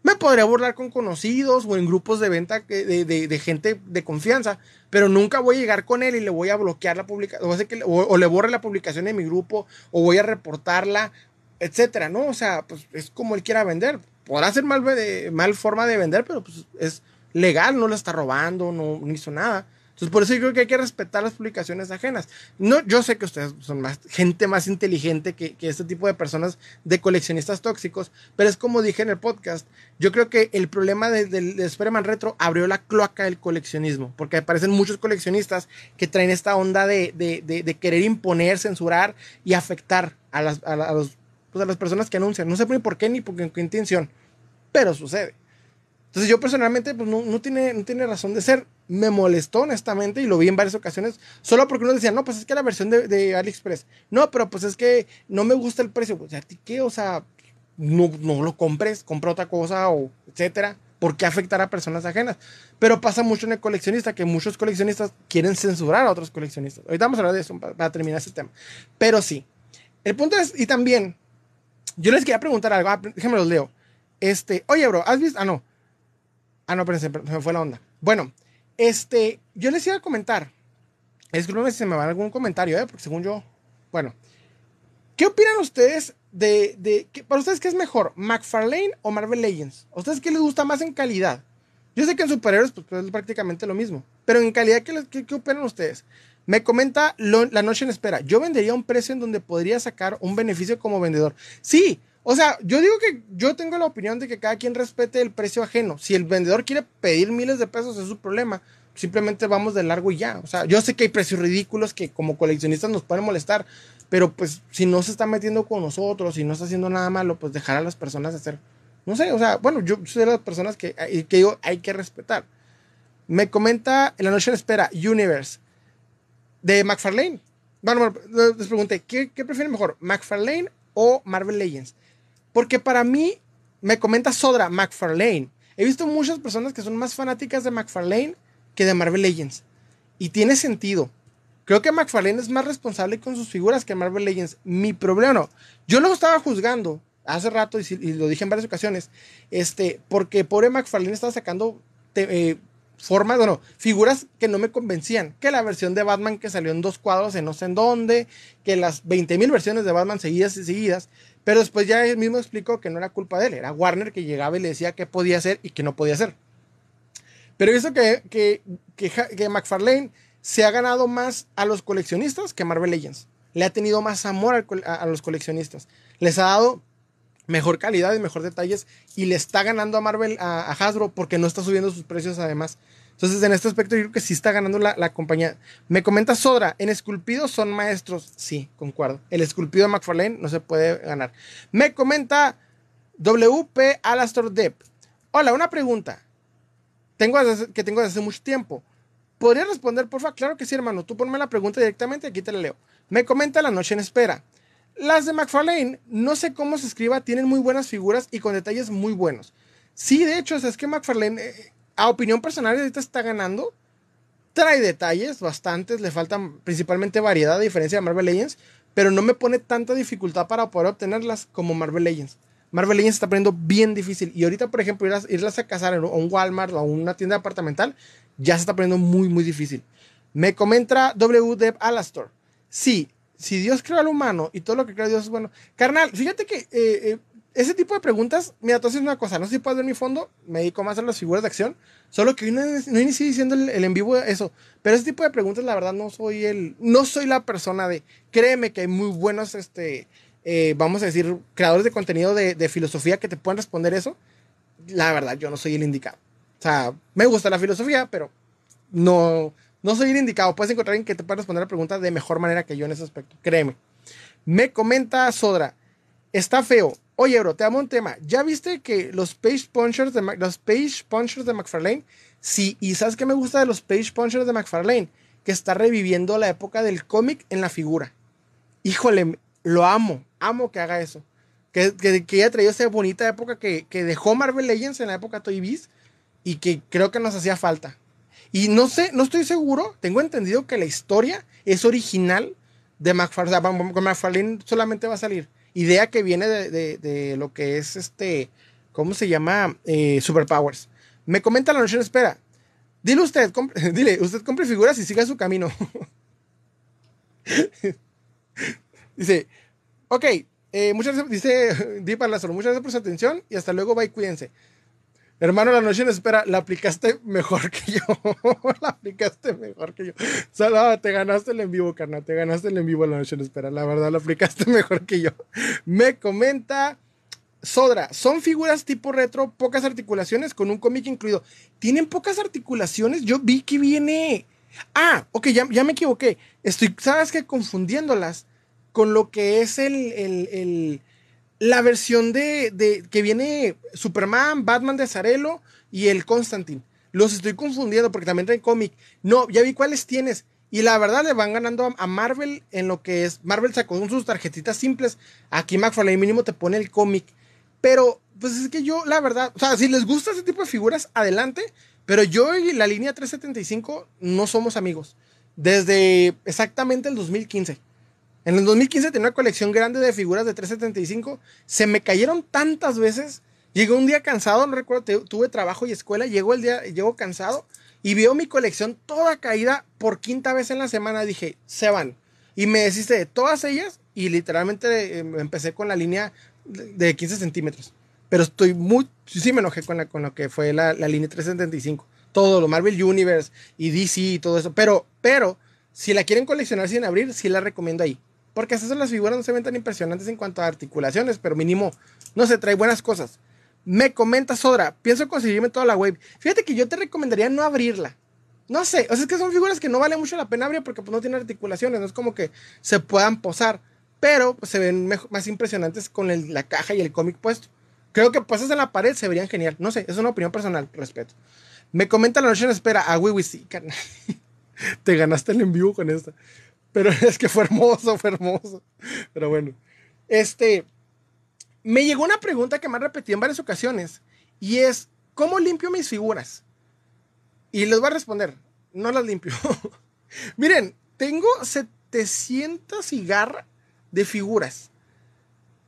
Speaker 1: Me podría burlar con conocidos o en grupos de venta de, de, gente de confianza, pero nunca voy a llegar con él y le voy a bloquear la publicación, o, le borre la publicación de mi grupo, o voy a reportarla, etcétera, ¿no? O sea, pues es como él quiera vender. Podrá ser mal, mal forma de vender, pero pues es legal, no le está robando, no, no hizo nada. Entonces, por eso yo creo que hay que respetar las publicaciones ajenas. No, yo sé que ustedes son más, gente más inteligente que, este tipo de personas de coleccionistas tóxicos, pero es como dije en el podcast, yo creo que el problema de, de Retro abrió la cloaca del coleccionismo, porque aparecen muchos coleccionistas que traen esta onda de, querer imponer, censurar y afectar a las, pues personas que anuncian. No sé por qué ni por qué, qué intención, pero sucede. Entonces yo personalmente pues no, no, tiene, no tiene razón de ser. Me molestó honestamente y lo vi en varias ocasiones. Solo porque uno decía, no, pues es que la versión de, de AliExpress. No, pero pues es que no me gusta el precio. Pues a ti qué, o sea, no, no lo compres, compra otra cosa o etcétera. ¿Por qué afectar a personas ajenas? Pero pasa mucho en el coleccionista, que muchos coleccionistas quieren censurar a otros coleccionistas. Ahorita vamos a hablar de eso para, terminar ese tema. Pero sí. El punto es, y también, yo les quería preguntar algo. Ah, déjenme los leo. Este, oye, bro, ¿has visto? Ah, no. Ah, no, pero se, me fue la onda. Bueno, este, yo les iba a comentar. Escríbanme si se me va algún comentario, ¿eh? Porque según yo, bueno. ¿Qué opinan ustedes de, de para ustedes qué es mejor, McFarlane o Marvel Legends? ¿A ustedes qué les gusta más en calidad? Yo sé que en superhéroes pues, pues es prácticamente lo mismo, pero en calidad, ¿qué, qué, opinan ustedes? Me comenta La Noche en Espera, yo vendería un precio en donde podría sacar un beneficio como vendedor. Sí, o sea, yo digo que yo tengo la opinión de que cada quien respete el precio ajeno. Si el vendedor quiere pedir miles de pesos es su problema. Simplemente vamos de largo y ya. O sea, yo sé que hay precios ridículos que como coleccionistas nos pueden molestar, pero pues si no se está metiendo con nosotros, si no está haciendo nada malo, pues dejar a las personas hacer. No sé, o sea, bueno, yo soy de las personas que, que digo hay que respetar. Me comenta en la noche de espera, Universe, de McFarlane. Bueno, les pregunté, ¿qué, qué prefieren mejor, McFarlane o Marvel Legends? Porque para mí, me comenta Sodra, McFarlane. He visto muchas personas que son más fanáticas de McFarlane que de Marvel Legends. Y tiene sentido. Creo que McFarlane es más responsable con sus figuras que Marvel Legends. Mi problema no. Yo lo estaba juzgando hace rato y, lo dije en varias ocasiones. Este, porque pobre McFarlane estaba sacando eh, formas, bueno, figuras que no me convencían. Que la versión de Batman que salió en dos cuadros en no sé en dónde. Que las 20.000 versiones de Batman seguidas y seguidas. Pero después ya él mismo explicó que no era culpa de él. Era Warner que llegaba y le decía qué podía hacer y qué no podía hacer. Pero eso que, que, que, que McFarlane se ha ganado más a los coleccionistas que Marvel Legends. Le ha tenido más amor a, los coleccionistas. Les ha dado mejor calidad y mejor detalles y le está ganando a Marvel, a, Hasbro, porque no está subiendo sus precios además. Entonces, en este aspecto, yo creo que sí está ganando la, compañía. Me comenta Sodra, en esculpido son maestros. Sí, concuerdo. El esculpido de McFarlane no se puede ganar. Me comenta WP Alastor Depp. Hola, una pregunta. Tengo que tengo desde mucho tiempo. ¿Podría responder, porfa? Claro que sí, hermano. Tú ponme la pregunta directamente y aquí te la leo. Me comenta La Noche en Espera. Las de McFarlane, no sé cómo se escriba, tienen muy buenas figuras y con detalles muy buenos. Sí, de hecho, es que McFarlane, eh, a opinión personal, ahorita está ganando. Trae detalles, bastantes, le faltan principalmente variedad, a diferencia de Marvel Legends, pero no me pone tanta dificultad para poder obtenerlas como Marvel Legends. Marvel Legends está poniendo bien difícil. Y ahorita, por ejemplo, irlas, irlas a cazar a un Walmart o una tienda departamental ya se está poniendo muy, muy difícil. Me comenta WDev Alastor. Sí, si Dios creó al humano y todo lo que crea Dios es bueno. Carnal, fíjate que eh, eh, ese tipo de preguntas, mira, haces una cosa, no sé si puedes ver mi fondo, me dedico más a las figuras de acción, solo que hoy no, no inicié diciendo el, en vivo eso, pero ese tipo de preguntas, la verdad, no soy el, no soy la persona de, créeme que hay muy buenos, este, eh, vamos a decir, creadores de contenido de, de filosofía que te puedan responder eso. La verdad, yo no soy el indicado. O sea, me gusta la filosofía, pero no, no soy el indicado. Puedes encontrar alguien que te pueda responder la pregunta de mejor manera que yo en ese aspecto. Créeme. Me comenta Sodra. Está feo. Oye, bro, te amo un tema. ¿Ya viste que los page punchers de, los page punchers de McFarlane? Sí, y ¿sabes qué me gusta de los page punchers de McFarlane? Que está reviviendo la época del cómic en la figura. Híjole, lo amo. Amo que haga eso. Que, que, que haya traído esa bonita época que, que dejó Marvel Legends en la época Toy Biz y que creo que nos hacía falta. Y no sé, no estoy seguro, tengo entendido que la historia es original de McFarlane, McFarlane solamente va a salir. Idea que viene de, lo que es este, ¿cómo se llama? Eh, Superpowers. Me comenta la noche espera. Dile usted, dile, usted compre figuras y siga su camino. dice, ok, eh, muchas gracias, dice Dipa Lázaro, muchas gracias por su atención y hasta luego, bye, cuídense. Hermano, la noche en espera, la aplicaste mejor que yo. la aplicaste mejor que yo. O te ganaste el en vivo, carnal. Te ganaste el en vivo la noche en espera. La verdad, la aplicaste mejor que yo. Me comenta Sodra. Son figuras tipo retro, pocas articulaciones con un cómic incluido. ¿Tienen pocas articulaciones? Yo vi que viene. Ah, ok, ya, ya me equivoqué. Estoy, ¿sabes qué? Confundiéndolas con lo que es el, el la versión de, que viene Superman, Batman de Azarelo y el Constantine. Los estoy confundiendo porque también traen cómic. No, ya vi cuáles tienes. Y la verdad le van ganando a, Marvel en lo que es. Marvel sacó sus tarjetitas simples. Aquí McFarlane mínimo te pone el cómic. Pero, pues es que yo, la verdad, o sea, si les gusta ese tipo de figuras, adelante. Pero yo y la línea 375 no somos amigos. Desde exactamente el 2015. En el 2015 tenía una colección grande de figuras de 375. Se me cayeron tantas veces. Llegó un día cansado, no recuerdo, tuve trabajo y escuela. Llegó el día, llego cansado y veo mi colección toda caída por quinta vez en la semana. Dije, se van. Y me deshice de todas ellas y literalmente em, empecé con la línea de 15 centímetros. Pero estoy muy, sí me enojé con, la, con lo que fue la, la línea 375. Todo lo Marvel Universe y DC y todo eso. Pero, pero, si la quieren coleccionar sin abrir, sí la recomiendo ahí. Porque esas son las figuras no se ven tan impresionantes en cuanto a articulaciones, pero mínimo, no se trae buenas cosas. Me comenta Sodra, pienso conseguirme toda la wave. Fíjate que yo te recomendaría no abrirla. No sé, o sea, es que son figuras que no vale mucho la pena abrir porque pues, no tienen articulaciones, no es como que se puedan posar, pero pues, se ven más impresionantes con la caja y el cómic puesto. Creo que puestas en la pared se verían genial. No sé, es una opinión personal, respeto. Me comenta la noche en espera. Ah, oui, sí, carnal. Te ganaste el envío con esta. Pero es que fue hermoso, fue hermoso. Pero bueno. Este. Me llegó una pregunta que me han repetido en varias ocasiones. Y es: ¿Cómo limpio mis figuras? Y les voy a responder: No las limpio. Miren, tengo 700 cigarras de figuras.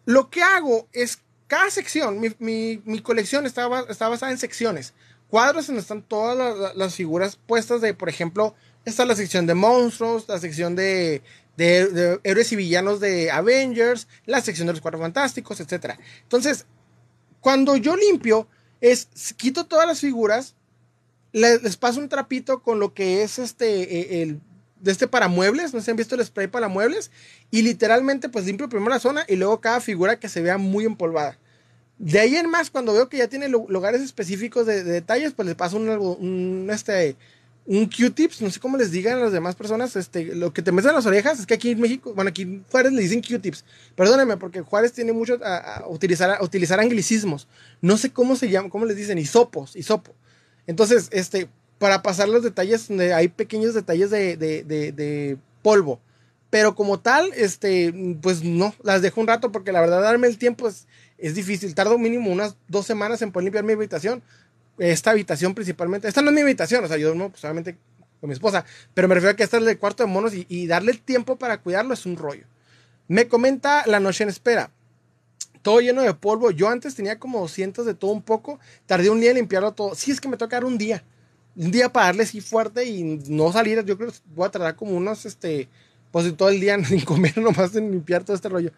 Speaker 1: Lo que hago es cada sección, mi, colección está, está, basada en secciones. Cuadros en donde están todas las, figuras puestas de, por ejemplo, está la sección de monstruos, la sección de, héroes y villanos de Avengers, la sección de los cuadros fantásticos, etc. Entonces, cuando yo limpio, es quito todas las figuras, les, paso un trapito con lo que es este, e, el, de este para muebles, no si han visto el spray para muebles, y literalmente pues limpio primero la zona y luego cada figura que se vea muy empolvada. De ahí en más, cuando veo que ya tiene lugares específicos de, detalles, pues le paso un, un este, un Q-tips, no sé cómo les digan a las demás personas, este, lo que te meten en las orejas, es que aquí en México, bueno, aquí en Juárez le dicen Q-tips. Perdónenme, porque Juárez tiene mucho a, utilizar, a utilizar anglicismos. No sé cómo se llama, cómo les dicen, hisopos, hisopo. Entonces, este, para pasar los detalles donde hay pequeños detalles de, polvo. Pero como tal, este, pues no, las dejo un rato porque la verdad darme el tiempo es, es difícil. Tardo mínimo unas dos semanas en poder limpiar mi habitación. Esta habitación principalmente. Esta no es mi habitación, o sea, yo duermo pues, solamente con mi esposa. Pero me refiero a que esta es el cuarto de monos y, y darle tiempo para cuidarlo es un rollo. Me comenta la noche en espera todo lleno de polvo. Yo antes tenía como cientos de todo un poco. Tardé un día en limpiarlo todo. Sí, es que me toca dar un día un día para darle así fuerte y no salir. Yo creo que voy a tardar como unos, este, pues todo el día sin comer, nomás en limpiar todo este rollo.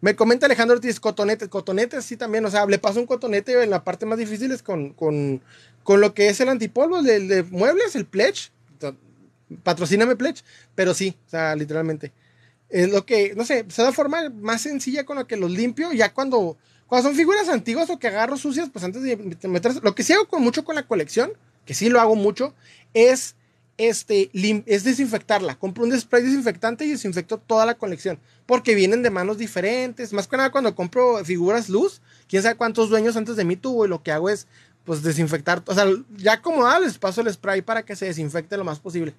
Speaker 1: Me comenta Alejandro Ortiz, cotonetes, cotonetes sí también, o sea, le paso un cotonete en la parte más difícil es con, con, con lo que es el antipolvo, el de, muebles, el pledge, patrocíname pledge, pero sí, o sea, literalmente. Es lo que, no sé, se da forma más sencilla con lo que los limpio, ya cuando, cuando son figuras antiguas o que agarro sucias, pues antes de meterse, lo que sí hago con mucho con la colección, que sí lo hago mucho, es, este, es desinfectarla. Compro un spray desinfectante y desinfecto toda la colección. Porque vienen de manos diferentes. Más que nada cuando compro figuras luz, quién sabe cuántos dueños antes de mí tuvo. Y lo que hago es, pues, desinfectar. O sea, ya como les paso el spray para que se desinfecte lo más posible.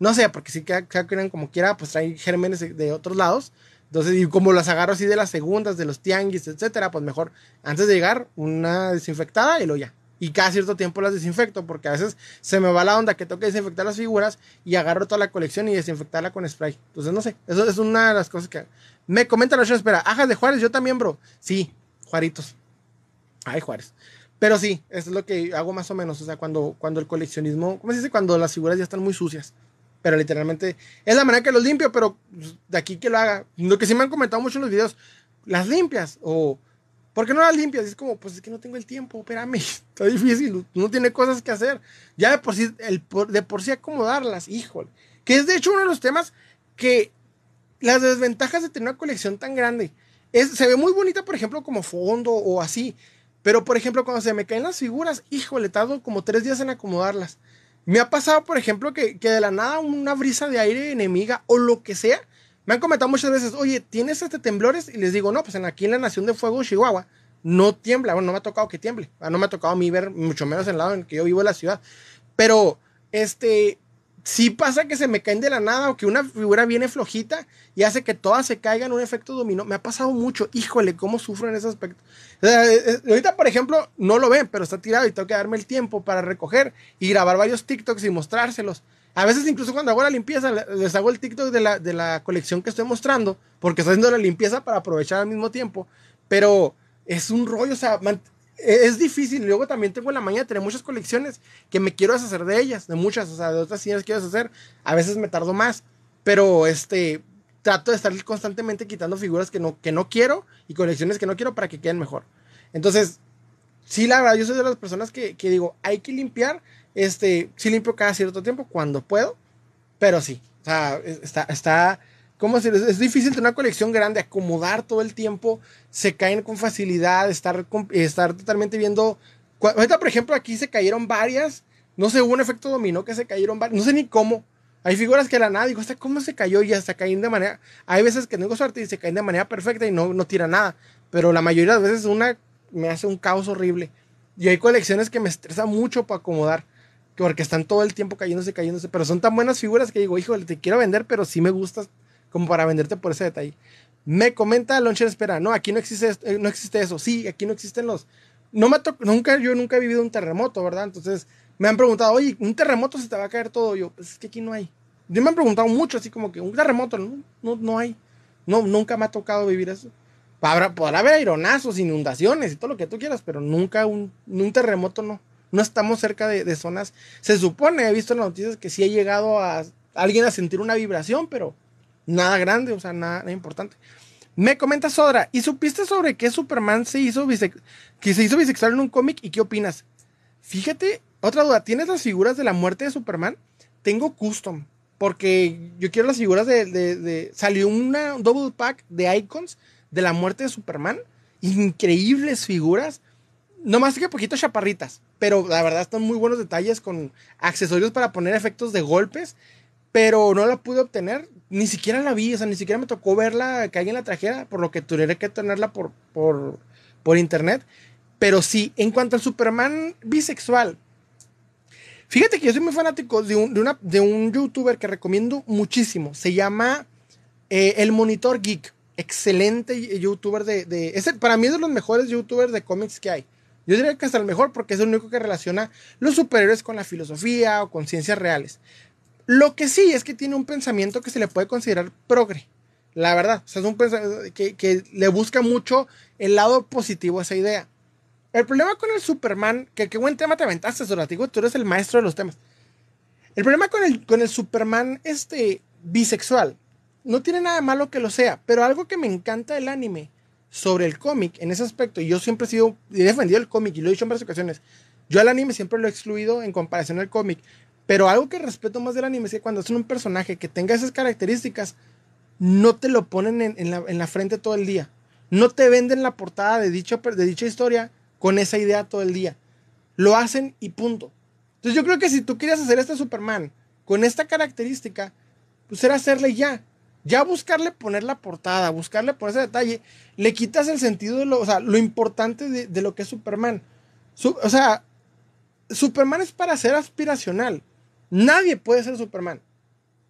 Speaker 1: No sé, porque si que como quiera, pues trae gérmenes de, otros lados. Entonces, y como las agarro así de las segundas, de los tianguis, etcétera, pues mejor antes de llegar, una desinfectada y luego ya y cada cierto tiempo las desinfecto porque a veces se me va la onda que tengo que desinfectar las figuras y agarro toda la colección y desinfectarla con spray. Entonces, no sé, eso es una de las cosas que... Me comenta la espera, ajas de Juárez, yo también, bro. Sí, Juaritos. Ay, Juárez. Pero sí, eso es lo que hago más o menos. O sea, cuando, cuando el coleccionismo, ¿cómo se dice? Cuando las figuras ya están muy sucias. Pero literalmente es la manera que los limpio, pero de aquí que lo haga. Lo que sí me han comentado mucho en los videos, las limpias o ¿Por qué no las limpias? es como, pues es que no tengo el tiempo, espérame, está difícil, no tiene cosas que hacer. Ya de por sí, el, de por sí acomodarlas, híjole. Que es de hecho uno de los temas que las desventajas de tener una colección tan grande. Es, se ve muy bonita, por ejemplo, como fondo o así. Pero, por ejemplo, cuando se me caen las figuras, híjole, tardo como tres días en acomodarlas. Me ha pasado, por ejemplo, que, que de la nada una brisa de aire enemiga o lo que sea me han comentado muchas veces, oye, ¿tienes este temblores? Y les digo, no, pues aquí en la Nación de Fuego, Chihuahua, no tiembla. Bueno, no me ha tocado que tiemble. Ah, no me ha tocado a mí ver, mucho menos en el lado en que yo vivo en la ciudad. Pero, este, sí pasa que se me caen de la nada o que una figura viene flojita y hace que todas se caigan, un efecto dominó. Me ha pasado mucho. Híjole, cómo sufro en ese aspecto. Eh, eh, ahorita, por ejemplo, no lo ven, pero está tirado y tengo que darme el tiempo para recoger y grabar varios TikToks y mostrárselos A veces incluso cuando hago la limpieza, les hago el TikTok de la, de la colección que estoy mostrando, porque estoy haciendo la limpieza para aprovechar al mismo tiempo, pero es un rollo, o sea, es difícil. Luego también tengo en la mañana tener muchas colecciones que me quiero deshacer de ellas, de muchas, o sea, de otras que quiero deshacer. A veces me tardo más, pero este, trato de estar constantemente quitando figuras que no, que no quiero y colecciones que no quiero para que queden mejor. Entonces, sí, la verdad, yo soy de las personas que, que digo, hay que limpiar. Este, sí limpio cada cierto tiempo cuando puedo, pero sí, o sea, está, está, ¿cómo se Es difícil tener una colección grande, acomodar todo el tiempo, se caen con facilidad, estar, estar totalmente viendo. Ahorita, por ejemplo, aquí se cayeron varias, no sé, hubo un efecto dominó que se cayeron varias, no sé ni cómo. Hay figuras que la nada, digo, ¿cómo se cayó? Y hasta caen de manera. Hay veces que tengo suerte y se caen de manera perfecta y no, no tira nada. Pero la mayoría de las veces una me hace un caos horrible. Y hay colecciones que me estresan mucho para acomodar. Porque están todo el tiempo cayéndose, cayéndose. Pero son tan buenas figuras que digo, híjole, te quiero vender, pero sí me gustas como para venderte por ese detalle. Me comenta Launcher Espera, no, aquí no existe, eh, no existe eso. Sí, aquí no existen los. No me nunca, yo nunca he vivido un terremoto, ¿verdad? Entonces me han preguntado, oye, un terremoto se te va a caer todo. Yo, pues es que aquí no hay. Yo me han preguntado mucho, así como que un terremoto, no, no, no hay. No, nunca me ha tocado vivir eso. Habrá, podrá haber aeronazos, inundaciones y todo lo que tú quieras, pero nunca un, un terremoto no. No estamos cerca de, zonas. Se supone, he visto en las noticias que sí ha llegado a alguien a sentir una vibración, pero nada grande, o sea, nada, importante. Me comenta Sodra, ¿y supiste sobre qué Superman se hizo, que se hizo bisexual en un cómic y qué opinas? Fíjate, otra duda, ¿tienes las figuras de la muerte de Superman? Tengo custom, porque yo quiero las figuras de... de salió una, un double pack de icons de la muerte de Superman. Increíbles figuras. No más que poquito chaparritas. Pero la verdad están muy buenos detalles con accesorios para poner efectos de golpes. Pero no la pude obtener. Ni siquiera la vi. O sea, ni siquiera me tocó verla que alguien la trajera. Por lo que tuviera que tenerla por, por, por internet. Pero sí, en cuanto al Superman bisexual. Fíjate que yo soy muy fanático de un, de una, de un youtuber que recomiendo muchísimo. Se llama eh, El Monitor Geek excelente youtuber de, de es para mí es de los mejores youtubers de cómics que hay. Yo diría que hasta el mejor porque es el único que relaciona los superhéroes con la filosofía o con ciencias reales. Lo que sí es que tiene un pensamiento que se le puede considerar progre. La verdad, es un pensamiento que, que le busca mucho el lado positivo a esa idea. El problema con el Superman, que qué buen tema te aventaste, Soratigo, tú eres el maestro de los temas. El problema con el, con el Superman este, bisexual no tiene nada malo que lo sea, pero algo que me encanta del anime sobre el cómic en ese aspecto, y yo siempre he sido, he defendido el cómic y lo he dicho en varias ocasiones, yo al anime siempre lo he excluido en comparación al cómic, pero algo que respeto más del anime es que cuando es un personaje que tenga esas características, no te lo ponen en, la, frente todo el día. No te venden la portada de, dicho, de dicha historia con esa idea todo el día. Lo hacen y punto. Entonces yo creo que si tú quieres hacer este Superman con esta característica, pues era hacerle ya. Ya buscarle poner la portada, buscarle poner ese detalle, le quitas el sentido de lo, o sea, lo importante de, lo que es Superman. o sea, Superman es para ser aspiracional. Nadie puede ser Superman.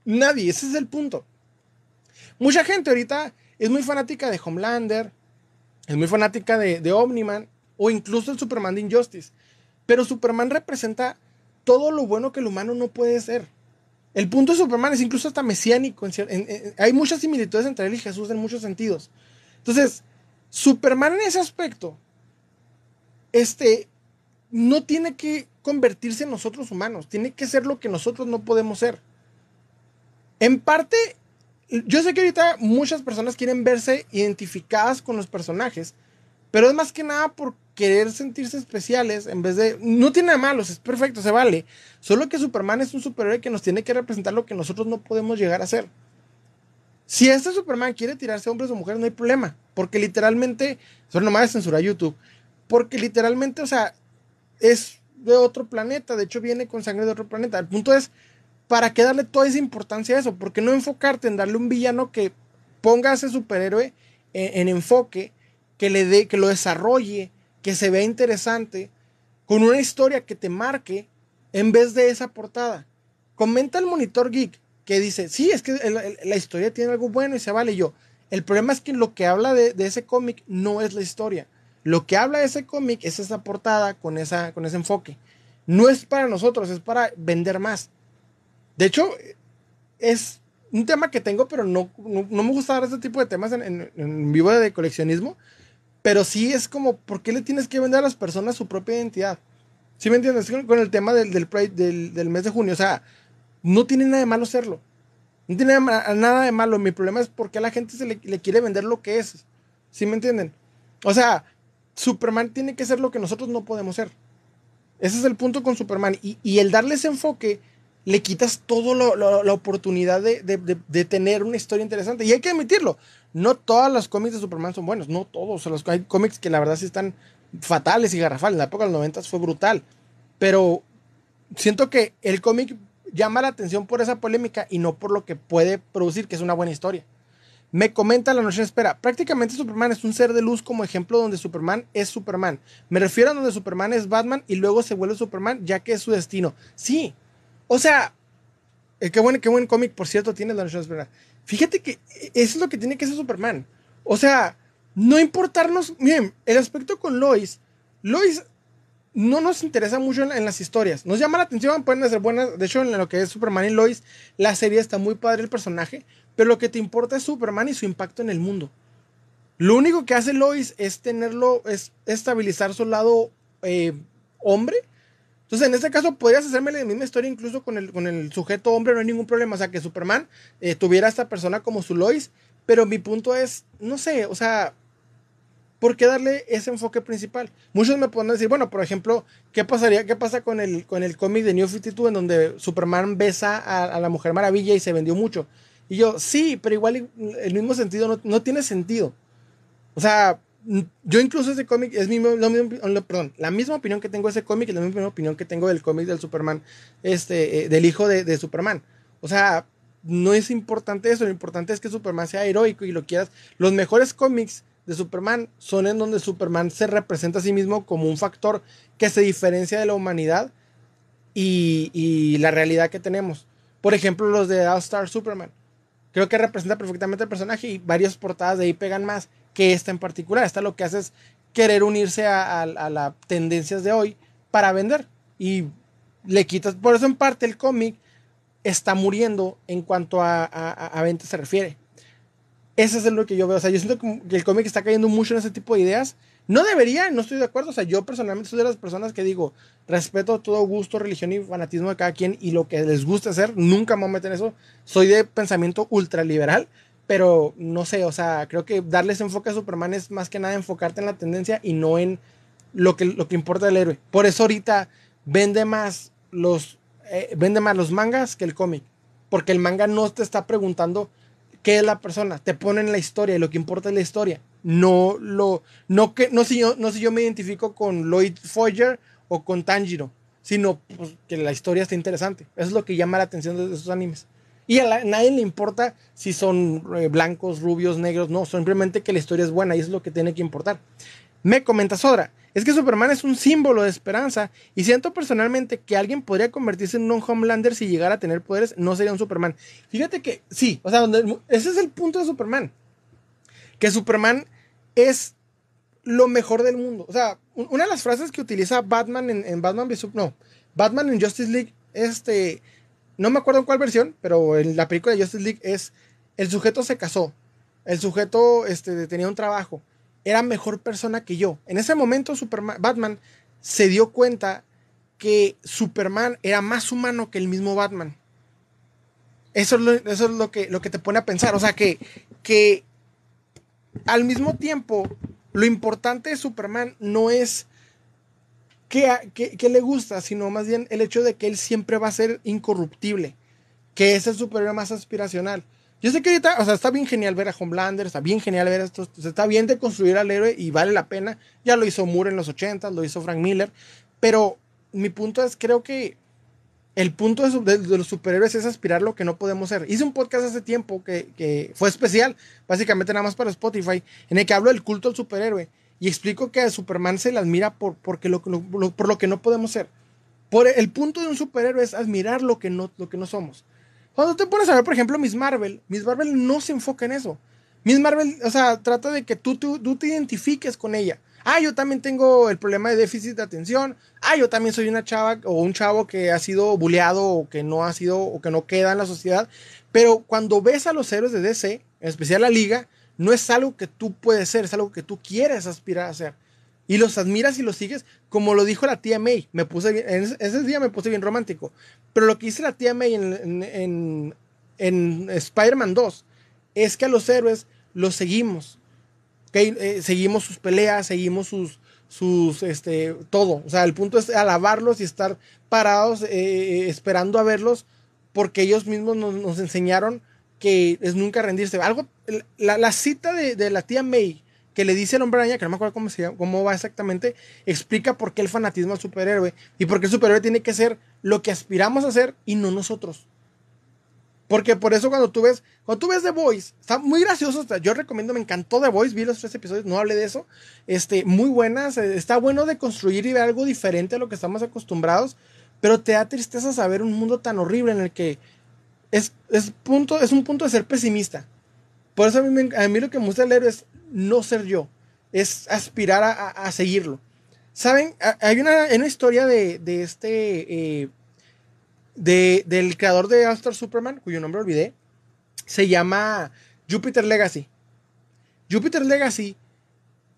Speaker 1: Nadie, ese es el punto. Mucha gente ahorita es muy fanática de Homelander, es muy fanática de, de Omniman o incluso el Superman de Injustice. Pero Superman representa todo lo bueno que el humano no puede ser. El punto de Superman es incluso hasta mesiánico. hay muchas similitudes entre él y Jesús en muchos sentidos. Entonces, Superman en ese aspecto, este, no tiene que convertirse en nosotros humanos, tiene que ser lo que nosotros no podemos ser. En parte, yo sé que ahorita muchas personas quieren verse identificadas con los personajes, pero es más que nada por querer sentirse especiales en vez de... No tiene nada malo, es perfecto, se vale. Solo que Superman es un superhéroe que nos tiene que representar lo que nosotros no podemos llegar a ser. Si este Superman quiere tirarse a hombres o mujeres, no hay problema. Porque literalmente, eso nomás de censura YouTube. Porque literalmente, o sea, es de otro planeta. De hecho, viene con sangre de otro planeta. El punto es, ¿para qué darle toda esa importancia a eso? porque no enfocarte en darle un villano que ponga a ese superhéroe en, en enfoque, que le dé, que lo desarrolle, que se vea interesante, con una historia que te marque en vez de esa portada. Comenta el monitor geek que dice, sí, es que la, historia tiene algo bueno y se vale yo. El problema es que lo que habla de, ese cómic no es la historia. Lo que habla de ese cómic es esa portada con, esa, con ese enfoque. No es para nosotros, es para vender más. De hecho, es un tema que tengo, pero no, no, me gusta dar este tipo de temas en, en, vivo de coleccionismo. Pero sí es como, ¿por qué le tienes que vender a las personas su propia identidad? ¿Sí me entiendes? Con el tema del, del, del, del mes de junio. O sea, no tiene nada de malo serlo. No tiene nada de malo. Mi problema es por qué a la gente se le, le, quiere vender lo que es. ¿Sí me entienden? O sea, Superman tiene que ser lo que nosotros no podemos ser. Ese es el punto con Superman. Y, y el darle ese enfoque le quitas toda la oportunidad de, tener una historia interesante. Y hay que admitirlo, no todos los cómics de Superman son buenos, no todos. Los, hay cómics que la verdad sí están fatales y garrafales. En la época de los 90 fue brutal. Pero siento que el cómic llama la atención por esa polémica y no por lo que puede producir, que es una buena historia. Me comenta La Noche en Espera. Prácticamente Superman es un ser de luz como ejemplo donde Superman es Superman. Me refiero a donde Superman es Batman y luego se vuelve Superman ya que es su destino. Sí, o sea, eh, qué buen, qué buen cómic, por cierto, tiene la noche de Fíjate que eso es lo que tiene que ser Superman. O sea, no importarnos. Miren, el aspecto con Lois. Lois no nos interesa mucho en, las historias. Nos llama la atención, pueden ser buenas. De hecho, en lo que es Superman y Lois, la serie está muy padre el personaje. Pero lo que te importa es Superman y su impacto en el mundo. Lo único que hace Lois es tenerlo, es estabilizar su lado eh, hombre entonces, en este caso, podrías hacerme la misma historia incluso con el, con el sujeto hombre, no hay ningún problema. O sea, que Superman eh, tuviera a esta persona como su Lois. Pero mi punto es, no sé, o sea, ¿por qué darle ese enfoque principal? Muchos me pueden decir, bueno, por ejemplo, ¿qué pasaría, qué pasa con el, con el cómic de New 52 en donde Superman besa a, la Mujer Maravilla y se vendió mucho? Y yo, sí, pero igual el mismo sentido no, no tiene sentido. O sea, yo incluso ese cómic es mi, la misma opinión que tengo de ese cómic y la misma opinión que tengo del cómic del Superman, este, eh, del hijo de, Superman. O sea, no es importante eso, lo importante es que Superman sea heroico y lo quieras. Los mejores cómics de Superman son en donde Superman se representa a sí mismo como un factor que se diferencia de la humanidad y, y la realidad que tenemos. Por ejemplo, los de All Star Superman. Creo que representa perfectamente el personaje y varias portadas de ahí pegan más que esta en particular. Esta lo que hace es querer unirse a, las tendencias de hoy para vender. Y le quitas, por eso en parte el cómic está muriendo en cuanto a, a, se refiere. Eso es lo que yo veo. O sea, yo siento que el cómic está cayendo mucho en ese tipo de ideas. No debería, no estoy de acuerdo. O sea, yo personalmente soy de las personas que digo, respeto todo gusto, religión y fanatismo de cada quien y lo que les guste hacer, nunca me voy a meter eso. Soy de pensamiento ultraliberal pero no sé, o sea, creo que darles enfoque a Superman es más que nada enfocarte en la tendencia y no en lo que, lo que importa del héroe. Por eso ahorita vende más los, eh, vende más los mangas que el cómic. Porque el manga no te está preguntando qué es la persona, te ponen la historia y lo que importa es la historia. No lo, no que, no si yo, no yo me identifico con Lloyd Foyer o con Tanjiro, sino pues, que la historia está interesante. Eso es lo que llama la atención de esos animes. Y a, nadie le importa si son eh, blancos, rubios, negros, no, simplemente que la historia es buena y es lo que tiene que importar. Me comenta Sodra, es que Superman es un símbolo de esperanza y siento personalmente que alguien podría convertirse en un Homelander si llegara a tener poderes, no sería un Superman. Fíjate que sí, o sea, ese es el punto de Superman. Que Superman es lo mejor del mundo. O sea, una de las frases que utiliza Batman en, Batman no, Batman en Justice League, este, no me acuerdo en cuál versión, pero en la película de Justice League es, el sujeto se casó, el sujeto este, tenía un trabajo, era mejor persona que yo. En ese momento Superman, Batman se dio cuenta que Superman era más humano que el mismo Batman. Eso es lo, que, te pone a pensar. O sea, que al mismo tiempo, lo importante de Superman no es que, le gusta, sino más bien el hecho de que él siempre va a ser incorruptible, que es el superhéroe más aspiracional. Yo sé que ahorita, o sea, está bien genial ver a Homelander, está bien genial ver esto, está bien de construir al héroe y vale la pena. Ya lo hizo Moore en los 80, lo hizo Frank Miller, pero mi punto es, creo que el punto de, los superhéroes es aspirar lo que no podemos ser. Hice un podcast hace tiempo que, que, fue especial, básicamente nada más para Spotify, en el que hablo del culto al superhéroe y explico que a Superman se le admira por, porque lo, por lo que no podemos ser. Por el punto de un superhéroe es admirar lo que no, lo que no somos. Cuando te pones a ver, por ejemplo, Miss Marvel, Miss Marvel no se enfoca en eso. Miss Marvel, o sea, trata de que tú, tú, tú te identifiques con ella. Ah, yo también tengo el problema de déficit de atención. Ah, yo también soy una chava o un chavo que ha sido bulleado o que no ha sido o que no queda en la sociedad. Pero cuando ves a los héroes de DC, en especial la liga, no es algo que tú puedes ser, es algo que tú quieres aspirar a ser. Y los admiras y los sigues, como lo dijo la tía May. Me puse en ese día me puse bien romántico. Pero lo que dice la tía May en, en, en Spider-Man 2 es que a los héroes los seguimos. Eh, seguimos sus peleas, seguimos sus, sus, este, todo. O sea, el punto es alabarlos y estar parados eh, esperando a verlos porque ellos mismos nos, enseñaron que es nunca rendirse. Algo, la, cita de, la tía May que le dice el hombre araña, que no me acuerdo cómo, se cómo va exactamente, explica por qué el fanatismo al superhéroe y por qué el superhéroe tiene que ser lo que aspiramos a ser y no nosotros. Porque por eso cuando tú ves, cuando tú ves The Voice, está muy gracioso. Yo recomiendo, me encantó The Voice, vi los tres episodios, no hablé de eso. Este, muy buenas, eh, está bueno de construir y ver algo diferente a lo que estamos acostumbrados, pero te da tristeza saber un mundo tan horrible en el que es, es, punto, es un punto de ser pesimista. Por eso a mí, lo que me gusta leer es no ser yo, es aspirar a, a, seguirlo. ¿Saben? Hay una, una historia de, de este eh, del creador de All Superman, cuyo nombre olvidé, se llama Jupiter Legacy. Jupiter Legacy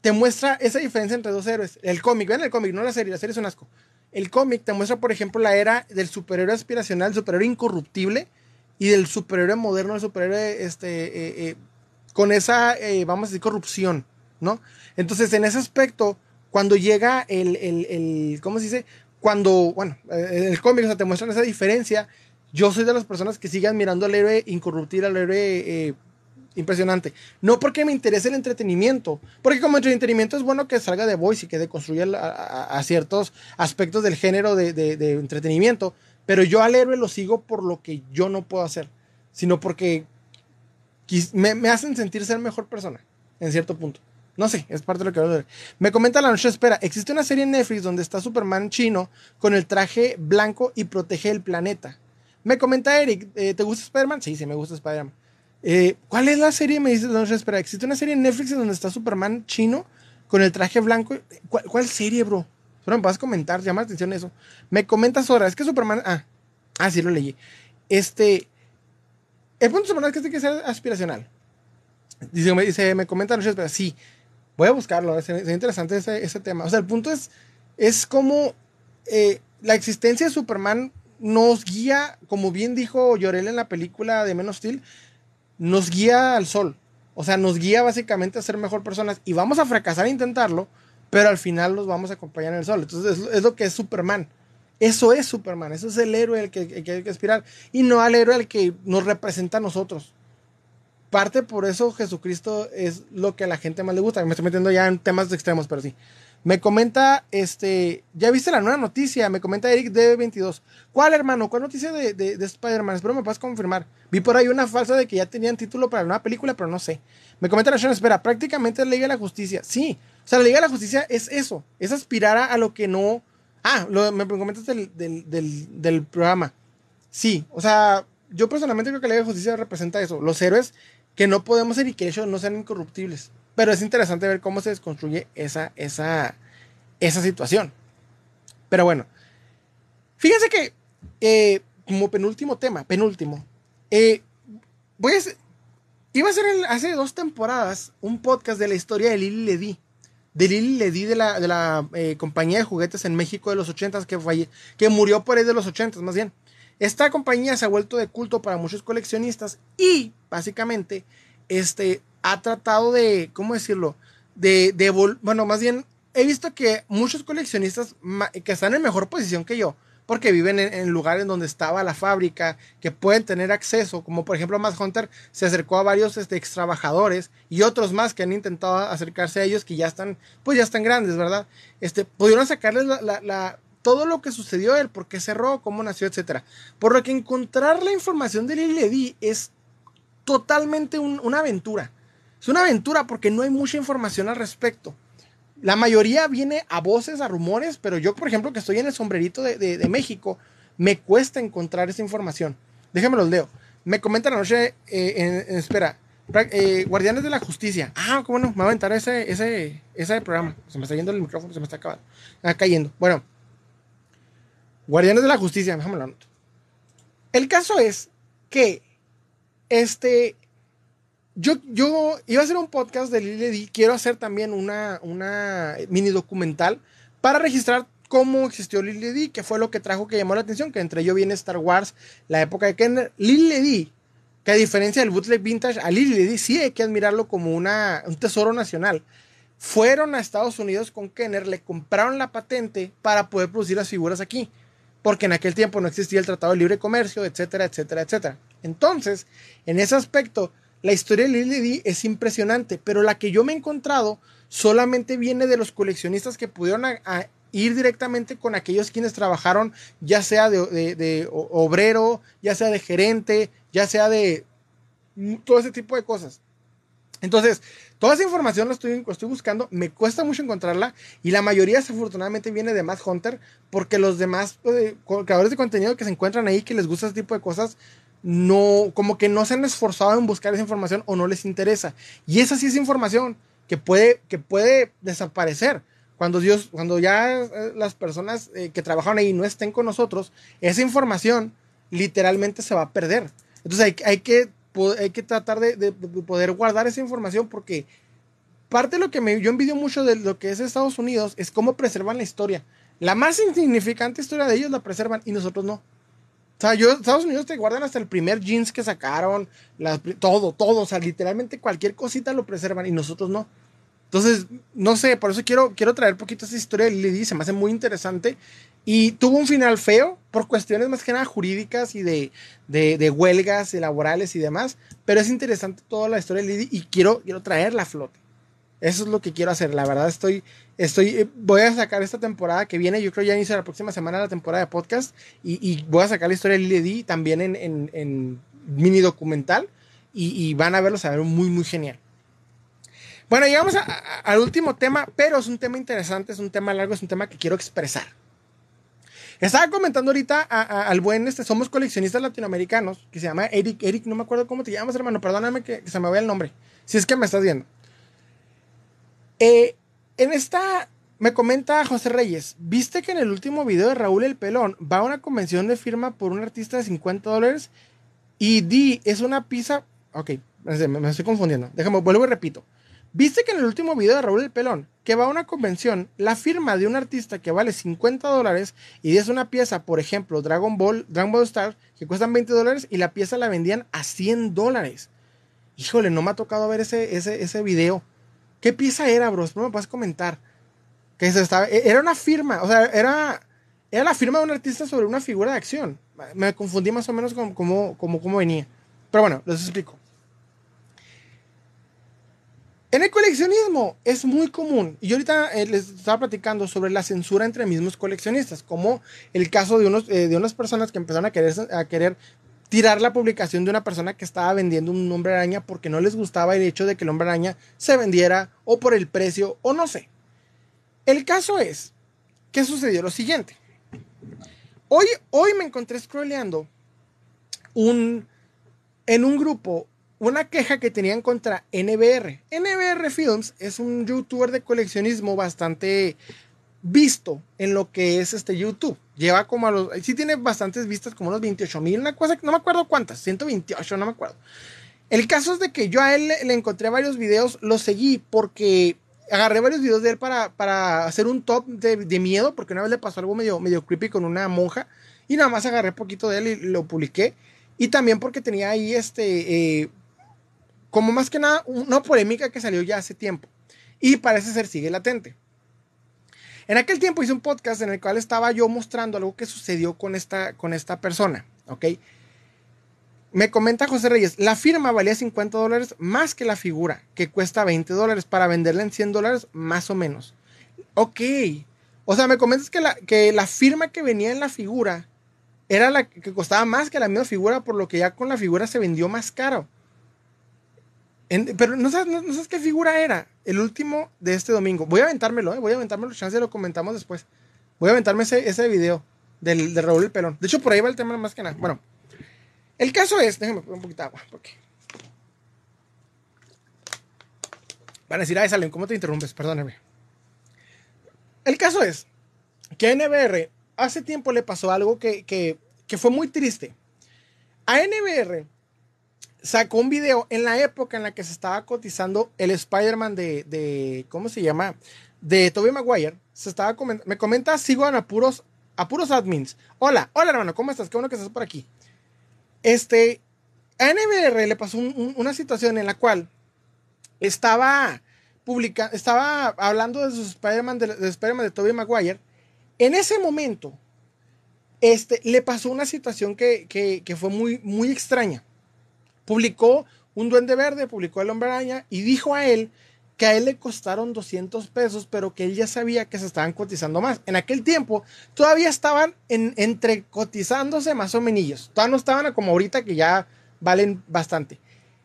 Speaker 1: te muestra esa diferencia entre dos héroes. El cómic, vean el cómic, no la serie, la serie es un asco. El cómic te muestra, por ejemplo, la era del superhéroe aspiracional, superhéroe incorruptible y del superhéroe moderno, el superhéroe este, eh, eh, con esa, eh, vamos a decir, corrupción, ¿no? Entonces, en ese aspecto, cuando llega el, el, el ¿cómo se dice? cuando, bueno, en el cómic o te muestran esa diferencia, yo soy de las personas que siguen mirando al héroe incorruptible, al héroe eh, impresionante. No porque me interese el entretenimiento, porque como entretenimiento es bueno que salga de voice y que deconstruya a, ciertos aspectos del género de, de, entretenimiento, pero yo al héroe lo sigo por lo que yo no puedo hacer, sino porque me, hacen sentir ser mejor persona, en cierto punto. No sé, es parte de lo que voy a ver. Me comenta la noche espera. Existe una serie en Netflix donde está Superman chino con el traje blanco y protege el planeta. Me comenta Eric, eh, ¿te gusta Spider-Man? Sí, sí, me gusta Spider-Man. Eh, ¿Cuál es la serie? Me dice la noche espera. Existe una serie en Netflix donde está Superman chino con el traje blanco. ¿Cuál, serie, bro? Solo me vas a comentar, llama la atención eso. Me comentas ahora, es que Superman. Ah, ah, lo leí. Este. El punto de Superman es que tiene que ser aspiracional. Dice, me, dice, me comenta noche espera. Sí, Voy a buscarlo, es, interesante ese, tema. O sea, el punto es, es como eh, la existencia de Superman nos guía, como bien dijo Llorel en la película de Men of Steel, nos guía al sol. O sea, nos guía básicamente a ser mejor personas y vamos a fracasar a intentarlo, pero al final los vamos a acompañar en el sol. Entonces, es, lo que es Superman. Eso es Superman, eso es el héroe al que, hay que aspirar y no al héroe al que nos representa a nosotros parte por eso Jesucristo es lo que a la gente más le gusta. Me estoy metiendo ya en temas extremos, pero sí. Me comenta, este, ya viste la nueva noticia, me comenta Eric D22. ¿Cuál, hermano? ¿Cuál noticia de, de, Spider-Man? Espero me puedas confirmar. Vi por ahí una falsa de que ya tenían título para la nueva película, pero no sé. Me comenta la espera, prácticamente la Liga de la Justicia. Sí, sea, la Liga de la Justicia es eso, es aspirar a, lo que no... Ah, lo, me comentas del, del, programa. Sí, o sea, yo personalmente creo que la Liga de Justicia representa eso. Los héroes que no podemos ser y que ellos no sean incorruptibles. Pero es interesante ver cómo se desconstruye esa, esa, esa situación. Pero bueno, fíjense que eh, como penúltimo tema, penúltimo, eh, voy a iba a ser hace dos temporadas un podcast de la historia de Lili Ledy. De Lili Ledy de la, de la eh, compañía de juguetes en México de los 80 que, que murió por ahí de los 80 más bien. Esta compañía se ha vuelto de culto para muchos coleccionistas y básicamente este, ha tratado de, ¿cómo decirlo? De, de, bueno, más bien he visto que muchos coleccionistas que están en mejor posición que yo, porque viven en, lugares donde estaba la fábrica, que pueden tener acceso, como por ejemplo Mass Hunter se acercó a varios este, ex trabajadores y otros más que han intentado acercarse a ellos que ya están, pues ya están grandes, ¿verdad? Este, pudieron sacarles la todo lo que sucedió, el por qué cerró, cómo nació, etc. Por lo que encontrar la información de Lily es totalmente una aventura. Es una aventura porque no hay mucha información al respecto. La mayoría viene a voces, a rumores, pero yo, por ejemplo, que estoy en el sombrerito de, México, me cuesta encontrar esa información. Déjenme los leo. Me comenta la noche, eh, espera, eh, Guardianes de la Justicia. Ah, cómo no, me va a aventar ese, ese, ese programa. Se me está yendo el micrófono, se me está acabando. Ah, cayendo. Bueno, Guardianes de la Justicia, déjame la nota. El caso es que este. Yo, yo iba a hacer un podcast de Lily Quiero hacer también una, una mini documental para registrar cómo existió Lily D, que fue lo que trajo que llamó la atención, que entre ello viene Star Wars, la época de Kenner. Lily D, que a diferencia del bootleg vintage, a Lily D sí hay que admirarlo como una, un tesoro nacional. Fueron a Estados Unidos con Kenner, le compraron la patente para poder producir las figuras aquí porque en aquel tiempo no existía el Tratado de Libre Comercio, etcétera, etcétera, etcétera. Entonces, en ese aspecto, la historia de Lily D es impresionante, pero la que yo me he encontrado solamente viene de los coleccionistas que pudieron ir directamente con aquellos quienes trabajaron, ya sea de, obrero, ya sea de gerente, ya sea de todo ese tipo de cosas. Entonces, toda esa información la estoy, buscando, me cuesta mucho encontrarla y la mayoría desafortunadamente viene de Matt Hunter porque los demás eh, creadores de contenido que se encuentran ahí que les gusta ese tipo de cosas no, como que no se han esforzado en buscar esa información o no les interesa. Y esa sí es información que puede, que puede desaparecer. Cuando Dios, cuando ya eh, las personas eh, que trabajaron ahí no estén con nosotros, esa información literalmente se va a perder. Entonces hay, hay que hay que tratar de, poder guardar esa información porque parte de lo que me, yo envidio mucho de lo que es Estados Unidos es cómo preservan la historia. La más insignificante historia de ellos la preservan y nosotros no. O sea, yo, Estados Unidos te guardan hasta el primer jeans que sacaron, todo, todo, o sea, literalmente cualquier cosita lo preservan y nosotros no. Entonces, no sé, por eso quiero, quiero traer poquito esta historia de Lily, se me hace muy interesante y tuvo un final feo por cuestiones más que nada jurídicas y de, de, huelgas laborales y demás. Pero es interesante toda la historia de Lidi y quiero, quiero traerla a flote. Eso es lo que quiero hacer. La verdad estoy, estoy, eh, voy a sacar esta temporada que viene. Yo creo ya inicia la próxima semana la temporada de podcast. Y, voy a sacar la historia de Lily también en, en, mini documental. Y, van a verlo, a ver muy, muy genial. Bueno, llegamos al último tema, pero es un tema interesante, es un tema largo, es un tema que quiero expresar. Estaba comentando ahorita al buen, este, somos coleccionistas latinoamericanos, que se llama Eric, Eric, no me acuerdo cómo te llamas, hermano, perdóname que, se me vaya el nombre, si es que me estás viendo. Eh, en esta, me comenta José Reyes, ¿viste que en el último video de Raúl El Pelón va a una convención de firma por un artista de 50 dólares y di es una pizza, ok, me, me estoy confundiendo, déjame, vuelvo y repito. ¿Viste que en el último video de Raúl el Pelón, que va a una convención, la firma de un artista que vale 50 dólares y es una pieza, por ejemplo, Dragon Ball, Dragon Ball Star, que cuestan 20 dólares y la pieza la vendían a 100 dólares? Híjole, no me ha tocado ver ese, ese, ese video. ¿Qué pieza era, bros? No me puedes comentar. Que se estaba, e, era una firma, o sea, era, era la firma de un artista sobre una figura de acción. Me confundí más o menos con cómo, cómo venía. Pero bueno, les explico. En el coleccionismo es muy común, y yo ahorita eh, les estaba platicando sobre la censura entre mismos coleccionistas, como el caso de, unos, eh, de unas personas que empezaron a querer, a querer tirar la publicación de una persona que estaba vendiendo un hombre araña porque no les gustaba el hecho de que el hombre araña se vendiera o por el precio o no sé. El caso es que sucedió lo siguiente. Hoy, hoy me encontré scrolleando un, en un grupo una queja que tenían contra NBR. NBR Films es un youtuber de coleccionismo bastante visto en lo que es este YouTube. Lleva como a los. Sí, tiene bastantes vistas, como unos 28 mil, una cosa que no me acuerdo cuántas, 128, no me acuerdo. El caso es de que yo a él le, encontré varios videos, los seguí porque agarré varios videos de él para, para hacer un top de, miedo, porque una vez le pasó algo medio, medio creepy con una monja y nada más agarré poquito de él y lo publiqué. Y también porque tenía ahí este. Eh, como más que nada una polémica que salió ya hace tiempo y parece ser sigue latente. En aquel tiempo hice un podcast en el cual estaba yo mostrando algo que sucedió con esta, con esta persona, ¿ok? Me comenta José Reyes, la firma valía 50 dólares más que la figura, que cuesta 20 dólares para venderla en 100 dólares más o menos. Ok, o sea, me comentas que la, que la firma que venía en la figura era la que costaba más que la misma figura, por lo que ya con la figura se vendió más caro pero no sabes, qué figura era. El último de este domingo. Voy a aventármelo, ¿eh? voy a aventármelo. Chance lo comentamos después. Voy a aventarme ese, ese video del, de Raúl el Pelón. De hecho, por ahí va el tema más que nada. Bueno, el caso es. Déjenme poner un poquito de agua. Porque... Van a decir, ay, Salen, ¿cómo te interrumpes? Perdóneme. El caso es que a NBR hace tiempo le pasó algo que, que, que fue muy triste. A NBR sacó un video en la época en la que se estaba cotizando el Spider-Man de, de, ¿cómo se llama? De Tobey Maguire. Se estaba me comenta, sigo a puros, a admins. Hola, hola hermano, ¿cómo estás? Qué bueno que estás por aquí. Este, a NBR le pasó una situación en la cual estaba publica, estaba hablando de su Spider-Man de, de, de Tobey Maguire. En ese momento, este, le pasó una situación que, que, que, fue muy, muy extraña. Publicó un duende verde, publicó el hombre araña y dijo a él que a él le costaron 200 pesos, pero que él ya sabía que se estaban cotizando más. En aquel tiempo todavía estaban en, entre cotizándose más o menos. Todavía no estaban como ahorita que ya valen bastante.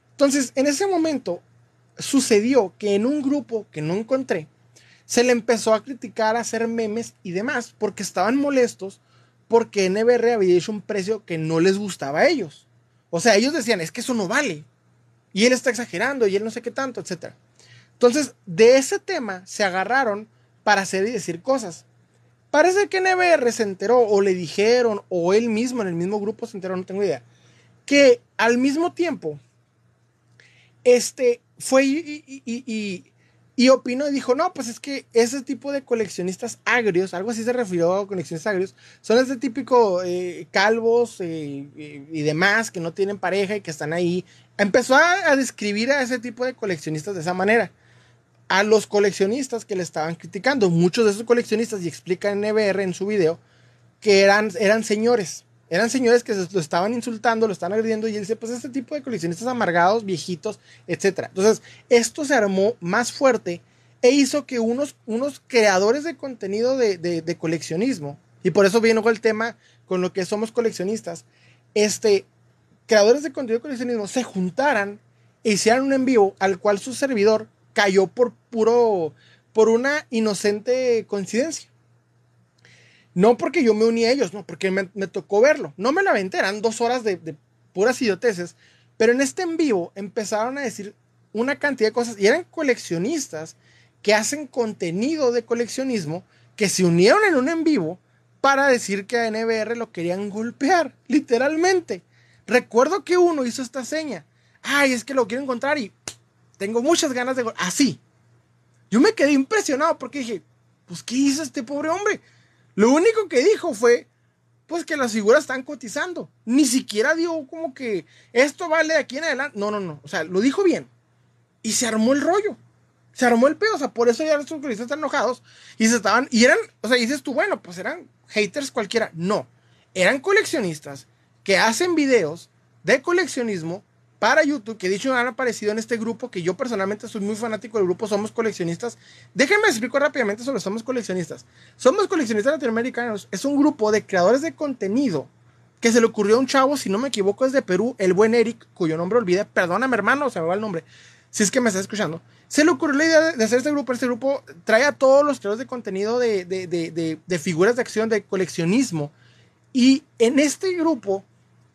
Speaker 1: Entonces, en ese momento, sucedió que en un grupo que no encontré, se le empezó a criticar, a hacer memes y demás, porque estaban molestos porque NBR había hecho un precio que no les gustaba a ellos. O sea, ellos decían, es que eso no vale. Y él está exagerando y él no sé qué tanto, etc. Entonces, de ese tema se agarraron para hacer y decir cosas. Parece que NBR se enteró o le dijeron o él mismo en el mismo grupo se enteró, no tengo idea, que al mismo tiempo, este, fue y, y, opinó y dijo, no, pues es que ese tipo de coleccionistas agrios, algo así se refirió a coleccionistas agrios, son ese típico eh, calvos eh, y demás que no tienen pareja y que están ahí. Empezó a, describir a ese tipo de coleccionistas de esa manera. A los coleccionistas que le estaban criticando, muchos de esos coleccionistas, y explica en NBR en su video, que eran, eran señores, eran señores que lo estaban insultando, lo estaban agrediendo y él dice, pues este tipo de coleccionistas amargados, viejitos, etc. Entonces, esto se armó más fuerte e hizo que unos, unos creadores de contenido de, coleccionismo, y por eso viene el tema con lo que somos coleccionistas, este, creadores de contenido de coleccionismo se juntaran e hicieran un envío al cual su servidor cayó por puro, por una inocente coincidencia. No porque yo me uní a ellos, no, porque me, tocó verlo. No me la aventé, eran dos horas de, puras idioteces. Pero en este en vivo empezaron a decir una cantidad de cosas y eran coleccionistas que hacen contenido de coleccionismo que se unieron en un en vivo para decir que a NBR lo querían golpear, literalmente. Recuerdo que uno hizo esta seña. Ay, es que lo quiero encontrar y tengo muchas ganas de... Así. Yo me quedé impresionado porque dije, pues, ¿qué hizo este pobre hombre? Lo único que dijo fue, pues que las figuras están cotizando. Ni siquiera dio como que esto vale de aquí en adelante. No, no, no. O sea, lo dijo bien. Y se armó el rollo. Se armó el pedo. O sea, por eso ya los coleccionistas están enojados. Y se estaban, y eran, o sea, dices tú, bueno, pues eran haters cualquiera. No. Eran coleccionistas que hacen videos de coleccionismo para YouTube, que dicho han aparecido en este grupo, que yo personalmente soy muy fanático del grupo Somos Coleccionistas. Déjenme explicar rápidamente sobre Somos Coleccionistas. Somos Coleccionistas Latinoamericanos es un grupo de creadores de contenido que se le ocurrió a un chavo, si no me equivoco, es de Perú, el buen Eric, cuyo nombre olvidé, perdóname hermano, se me va el nombre, si es que me está escuchando. Se le ocurrió la idea de hacer este grupo. Este grupo trae a todos los creadores de contenido de, de, de, de figuras de acción, de coleccionismo. Y en este grupo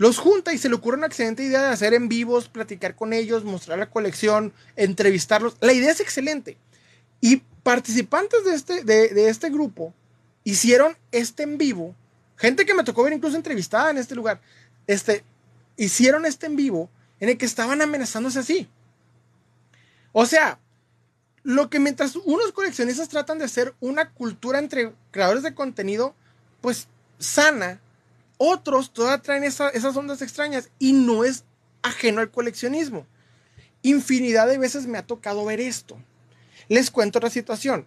Speaker 1: los junta y se le ocurre una excelente idea de hacer en vivos, platicar con ellos, mostrar la colección, entrevistarlos. La idea es excelente. Y participantes de este, de, este grupo hicieron este en vivo. Gente que me tocó ver incluso entrevistada en este lugar. Este, hicieron este en vivo en el que estaban amenazándose así. O sea, lo que mientras unos coleccionistas tratan de hacer una cultura entre creadores de contenido, pues sana, otros todavía traen esas ondas extrañas y no es ajeno al coleccionismo. Infinidad de veces me ha tocado ver esto. Les cuento otra situación.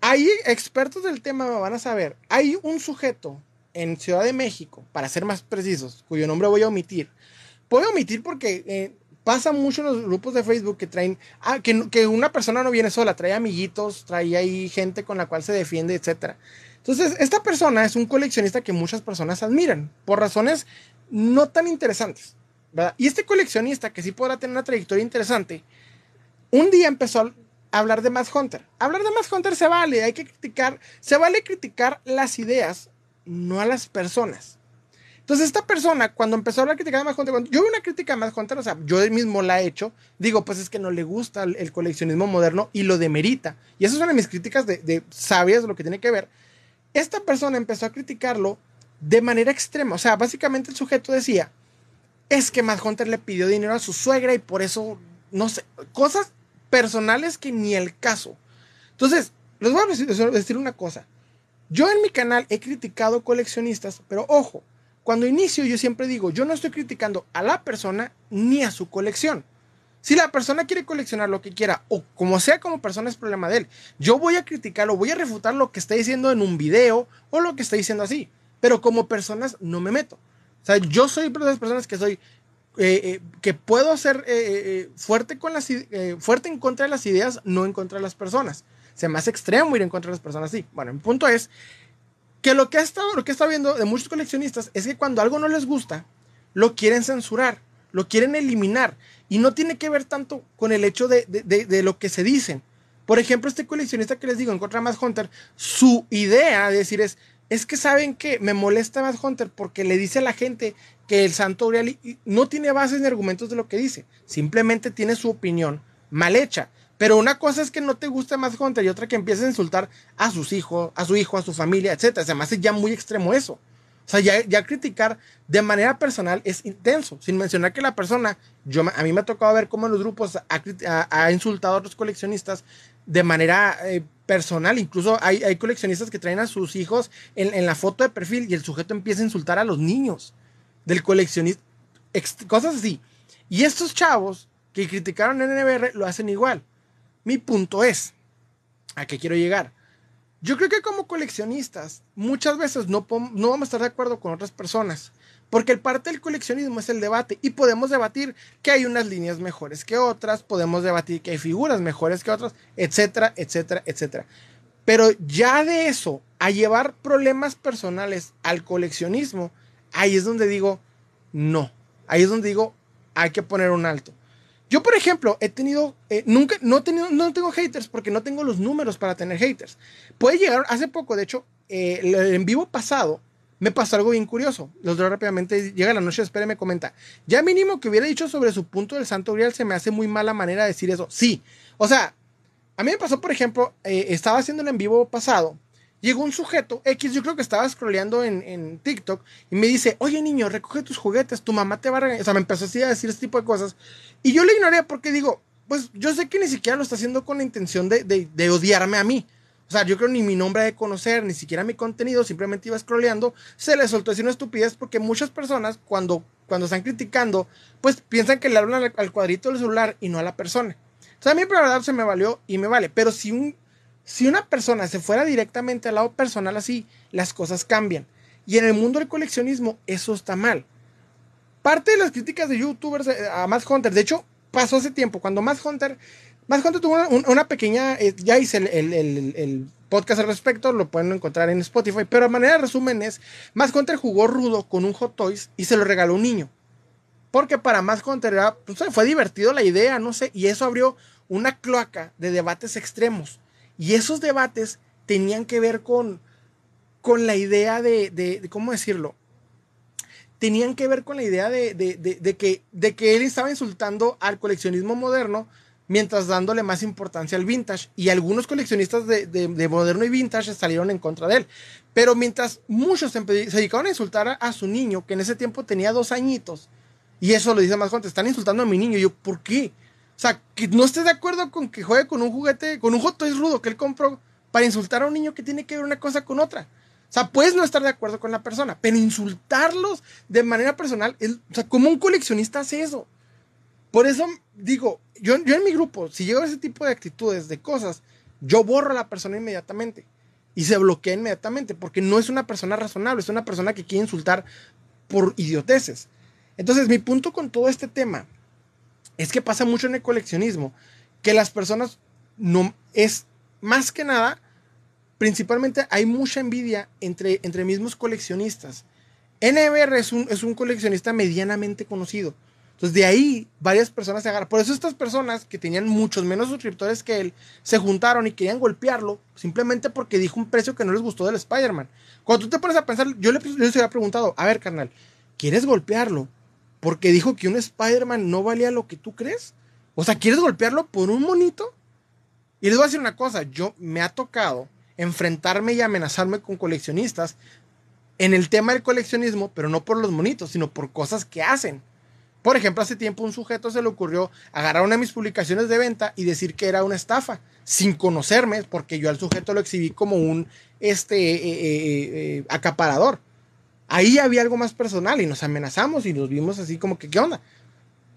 Speaker 1: Hay expertos del tema, me van a saber. Hay un sujeto en Ciudad de México, para ser más precisos, cuyo nombre voy a omitir. Puedo omitir porque eh, pasa mucho en los grupos de Facebook que traen, ah, que, que, una persona no viene sola, trae amiguitos, trae ahí gente con la cual se defiende, etcétera. Entonces, esta persona es un coleccionista que muchas personas admiran por razones no tan interesantes. Y este coleccionista, que sí podrá tener una trayectoria interesante, un día empezó a hablar de Mass Hunter. Hablar de Mass Hunter se vale, hay que criticar, se vale criticar las ideas, no a las personas. Entonces, esta persona, cuando empezó a hablar crítica de Mad Hunter, cuando yo vi una crítica de Mad Hunter, o sea, yo mismo la he hecho, digo, pues es que no le gusta el, coleccionismo moderno y lo demerita. Y eso es una de mis críticas de, de sabias de lo que tiene que ver. Esta persona empezó a criticarlo de manera extrema. O sea, básicamente el sujeto decía, es que Mad Hunter le pidió dinero a su suegra y por eso, no sé, cosas personales que ni el caso. Entonces, les voy a decir una cosa. Yo en mi canal he criticado coleccionistas, pero ojo, cuando inicio yo siempre digo, yo no estoy criticando a la persona ni a su colección. Si la persona quiere coleccionar lo que quiera o como sea como persona es problema de él, yo voy a criticarlo, voy a refutar lo que está diciendo en un video o lo que está diciendo así. Pero como personas no me meto. O sea, yo soy de las personas que soy, eh, eh, que puedo ser eh, fuerte, con las, fuerte en contra de las ideas, no en contra de las personas. Se me hace extremo ir en contra de las personas así. Bueno, mi punto es que lo que estado, lo que está viendo de muchos coleccionistas es que cuando algo no les gusta, lo quieren censurar, lo quieren eliminar. Y no tiene que ver tanto con el hecho de, de, lo que se dicen. Por ejemplo, este coleccionista que les digo, en contra de Mass Hunter, su idea de decir es, es que saben que me molesta Mass Hunter porque le dice a la gente que el Santo Grial no tiene bases ni argumentos de lo que dice, simplemente tiene su opinión mal hecha. Pero una cosa es que no te guste más Hunter y otra que empieces a insultar a sus hijos, a su hijo, a su familia, etc. Se me ya muy extremo eso. O sea, ya, criticar de manera personal es intenso, sin mencionar que la persona, yo, a mí me ha tocado ver cómo los grupos ha, insultado a otros coleccionistas de manera eh, personal. Incluso hay, hay, coleccionistas que traen a sus hijos en, la foto de perfil y el sujeto empieza a insultar a los niños del coleccionista. Cosas así. Y estos chavos que criticaron en NBR lo hacen igual. Mi punto es, ¿a qué quiero llegar? Yo creo que como coleccionistas muchas veces no, vamos a estar de acuerdo con otras personas, porque el parte del coleccionismo es el debate y podemos debatir que hay unas líneas mejores que otras, podemos debatir que hay figuras mejores que otras, etcétera, etcétera, etcétera. Pero ya de eso a llevar problemas personales al coleccionismo, ahí es donde digo, no, ahí es donde digo, hay que poner un alto. Yo, por ejemplo, he tenido, eh, nunca, no, tenido, no tengo haters porque no tengo los números para tener haters. Puede llegar, hace poco, de hecho, eh, en vivo pasado, me pasó algo bien curioso. Los doy rápidamente. Llega la noche, espere, me comenta. Ya mínimo que hubiera dicho sobre su punto del Santo Grial, se me hace muy mala manera de decir eso. Sí. O sea, a mí me pasó, por ejemplo, eh, estaba haciendo en vivo pasado llegó un sujeto X, yo creo que estaba scrolleando en, TikTok y me dice, oye niño, recoge tus juguetes, tu mamá te va a regañar. O sea, me empezó así a decir este tipo de cosas. Y yo le ignoré porque digo, pues yo sé que ni siquiera lo está haciendo con la intención de, de, odiarme a mí. O sea, yo creo ni mi nombre de conocer, ni siquiera mi contenido, simplemente iba scrolleando, se le soltó así una estupidez porque muchas personas cuando, cuando están criticando, pues piensan que le hablan al, cuadrito del celular y no a la persona. O sea, a mí por la verdad se me valió y me vale, pero si un, si una persona se fuera directamente al lado personal así, las cosas cambian. Y en el mundo del coleccionismo eso está mal. Parte de las críticas de youtubers eh, a Matt Hunter, de hecho, pasó hace tiempo, cuando Matt Hunter, Matt Hunter tuvo una, pequeña, eh, ya hice el, podcast al respecto, lo pueden encontrar en Spotify, pero a manera de resumen es, Matt Hunter jugó rudo con un Hot Toys y se lo regaló un niño. Porque para Matt Hunter era, pues, fue divertido la idea, no sé, y eso abrió una cloaca de debates extremos y esos debates tenían que ver con, con la idea de, ¿cómo decirlo? Tenían que ver con la idea de, que, de que él estaba insultando al coleccionismo moderno mientras dándole más importancia al vintage. Y algunos coleccionistas de, moderno y vintage salieron en contra de él. Pero mientras muchos se, dedicaron a insultar a, su niño, que en ese tiempo tenía dos añitos, y eso lo dice más te están insultando a mi niño. Y yo, ¿por qué? O sea, que no estés de acuerdo con que juegue con un juguete, con un Toys rudo que él compró para insultar a un niño que tiene que ver una cosa con otra. O sea, puedes no estar de acuerdo con la persona, pero insultarlos de manera personal, o sea, como un coleccionista hace eso. Por eso digo, yo, yo en mi grupo, si llego a ese tipo de actitudes, de cosas, yo borro a la persona inmediatamente y se bloquea inmediatamente porque no es una persona razonable, es una persona que quiere insultar por idioteces. Entonces, mi punto con todo este tema es que pasa mucho en el coleccionismo, que las personas no es más que nada, principalmente hay mucha envidia entre, entre mismos coleccionistas. NBR es un, es un coleccionista medianamente conocido. Entonces de ahí varias personas se agarran. Por eso estas personas que tenían muchos menos suscriptores que él se juntaron y querían golpearlo simplemente porque dijo un precio que no les gustó del Spider-Man. Cuando tú te pones a pensar, yo le, yo les había preguntado, a ver carnal, ¿quieres golpearlo? Porque dijo que un Spider-Man no valía lo que tú crees. O sea, ¿quieres golpearlo por un monito? Y les voy a decir una cosa, yo me ha tocado enfrentarme y amenazarme con coleccionistas en el tema del coleccionismo, pero no por los monitos, sino por cosas que hacen. Por ejemplo, hace tiempo un sujeto se le ocurrió agarrar una de mis publicaciones de venta y decir que era una estafa, sin conocerme, porque yo al sujeto lo exhibí como un este, eh, eh, eh, acaparador. Ahí había algo más personal y nos amenazamos y nos vimos así como que, ¿qué onda?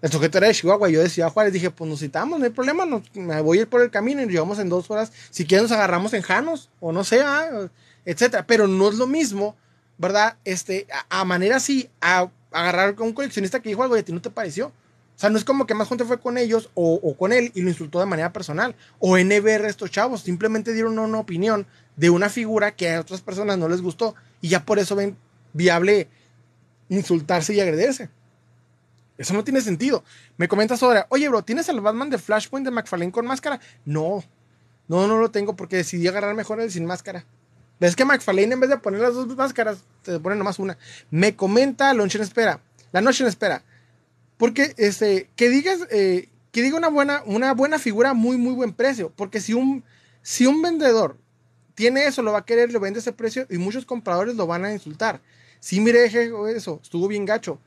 Speaker 1: El sujeto era de Chihuahua, yo de Ciudad Juárez, dije, pues nos citamos, no hay problema, me voy a ir por el camino y llevamos en dos horas, si quieren nos agarramos en Janos, o no sé, ah, etcétera, pero no es lo mismo, ¿verdad? Este, a, manera así, a agarrar a un coleccionista que dijo algo y a ti no te pareció. O sea, no es como que más gente fue con ellos o, con él y lo insultó de manera personal. O NBR estos chavos simplemente dieron una opinión de una figura que a otras personas no les gustó y ya por eso ven viable insultarse y agredirse. Eso no tiene sentido. Me comentas ahora, oye, bro, ¿tienes el Batman de Flashpoint de McFarlane con máscara? No, no, no lo tengo porque decidí agarrar mejor el sin máscara. ¿Ves que McFarlane en vez de poner las dos máscaras, te pone nomás una? Me comenta La Noche en Espera. La Noche en Espera. Porque este, que digas, eh, que diga una buena, una buena figura muy, muy buen precio. Porque si un, si un vendedor tiene eso, lo va a querer, lo vende ese precio y muchos compradores lo van a insultar. Sí, mire, eso, estuvo bien gacho.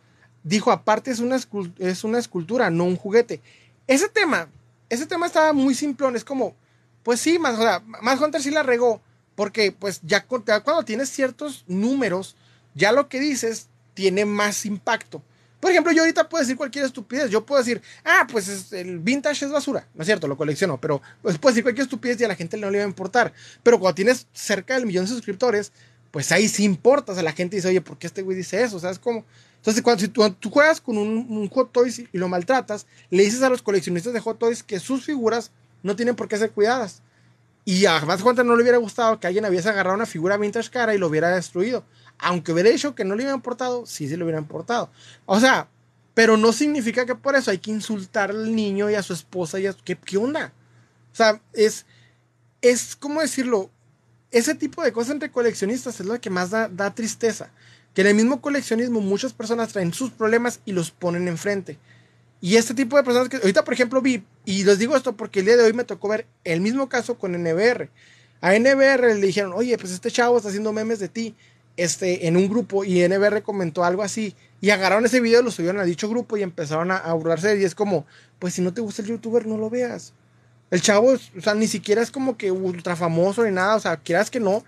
Speaker 1: Dijo, aparte es una, es una escultura, no un juguete. Ese tema, ese tema estaba muy simplón, es como, pues sí, más, o sea, más Hunter sí la regó, porque pues ya cuando tienes ciertos números, ya lo que dices tiene más impacto. Por ejemplo, yo ahorita puedo decir cualquier estupidez. Yo puedo decir, ah, pues el vintage es basura. No es cierto, lo colecciono, pero pues, puedo decir cualquier estupidez y a la gente no le va a importar. Pero cuando tienes cerca del millón de suscriptores, pues ahí sí importa. O sea, la gente dice, oye, ¿por qué este güey dice eso? ¿Sabes cómo? Entonces, cuando si tú, juegas con un, Hot Toys y, lo maltratas, le dices a los coleccionistas de Hot Toys que sus figuras no tienen por qué ser cuidadas. Y a más cuenta no le hubiera gustado que alguien hubiese agarrado una figura vintage cara y lo hubiera destruido aunque hubiera dicho que no le hubiera importado, sí se le hubiera importado. O sea, pero no significa que por eso hay que insultar al niño y a su esposa y a ¿qué, qué onda? O sea, es, es, ¿cómo decirlo? Ese tipo de cosas entre coleccionistas es lo que más da, da tristeza. Que en el mismo coleccionismo muchas personas traen sus problemas y los ponen enfrente. Y este tipo de personas que ahorita, por ejemplo, vi, y les digo esto porque el día de hoy me tocó ver el mismo caso con NBR. A NBR le dijeron, oye, pues este chavo está haciendo memes de ti este, en un grupo y NBR comentó algo así y agarraron ese video, lo subieron a dicho grupo y empezaron a, burlarse y es como, pues si no te gusta el youtuber no lo veas. El chavo, o sea, ni siquiera es como que ultra famoso ni nada, o sea, quieras que no,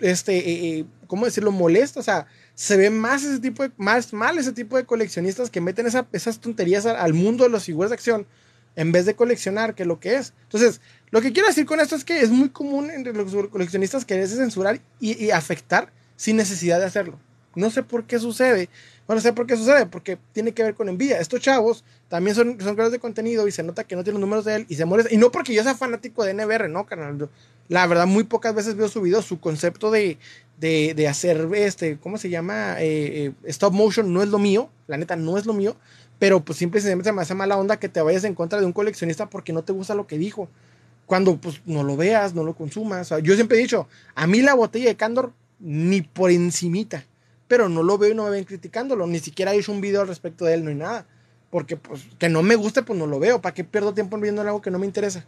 Speaker 1: este, eh, eh, ¿cómo decirlo? Molesta, o sea, se ve más ese tipo de, más mal ese tipo de coleccionistas que meten esas tonterías al, al mundo de las figuras de acción en vez de coleccionar, que lo que es. Entonces, lo que quiero decir con esto es que es muy común entre los coleccionistas quererse censurar y, afectar sin necesidad de hacerlo. No sé por qué sucede. Bueno, sé por qué sucede, porque tiene que ver con envidia. Estos chavos también son, son creadores de contenido y se nota que no tienen los números de él y se molesta. Y no porque yo sea fanático de NBR, no, canal. La verdad, muy pocas veces veo su video. Su concepto de, de, hacer, este, ¿cómo se llama? Eh, eh, stop motion no es lo mío. La neta, no es lo mío. Pero pues siempre se me hace mala onda que te vayas en contra de un coleccionista porque no te gusta lo que dijo cuando pues no lo veas, no lo consumas. yo siempre he dicho, a mí la botella de Candor ni por encimita, pero no lo veo y no me ven criticándolo, ni siquiera he hecho un video al respecto de él, no hay nada. Porque pues que no me guste, pues no lo veo, ¿para qué pierdo tiempo viendo algo que no me interesa?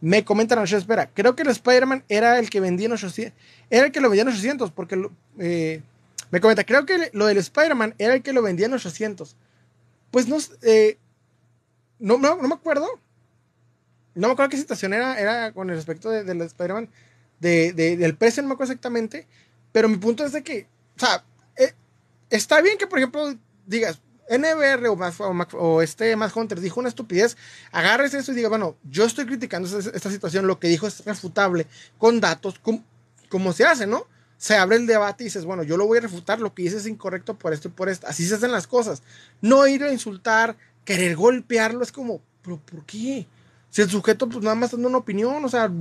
Speaker 1: Me comentan, espera, creo que el Spider-Man era el que vendía en 800, era el que lo vendía en 800, porque eh, me comenta, creo que lo del Spider-Man era el que lo vendía en 800. Pues no, eh, no, no, no me acuerdo, no me acuerdo qué situación era, era con el respecto de, del Spider-Man, de, del precio, no me acuerdo exactamente, pero mi punto es de que, o sea, eh, está bien que, por ejemplo, digas, NBR o, este Matt Hunter dijo una estupidez, agarres eso y diga, bueno, yo estoy criticando esta, situación, lo que dijo es refutable, con datos, como se hace, ¿no? Se abre el debate y dices, bueno, yo lo voy a refutar, lo que dices es incorrecto por esto y por esto. Así se hacen las cosas. No ir a insultar, querer golpearlo, es como, ¿pero por qué? Si el sujeto, pues nada más dando una opinión, o sea,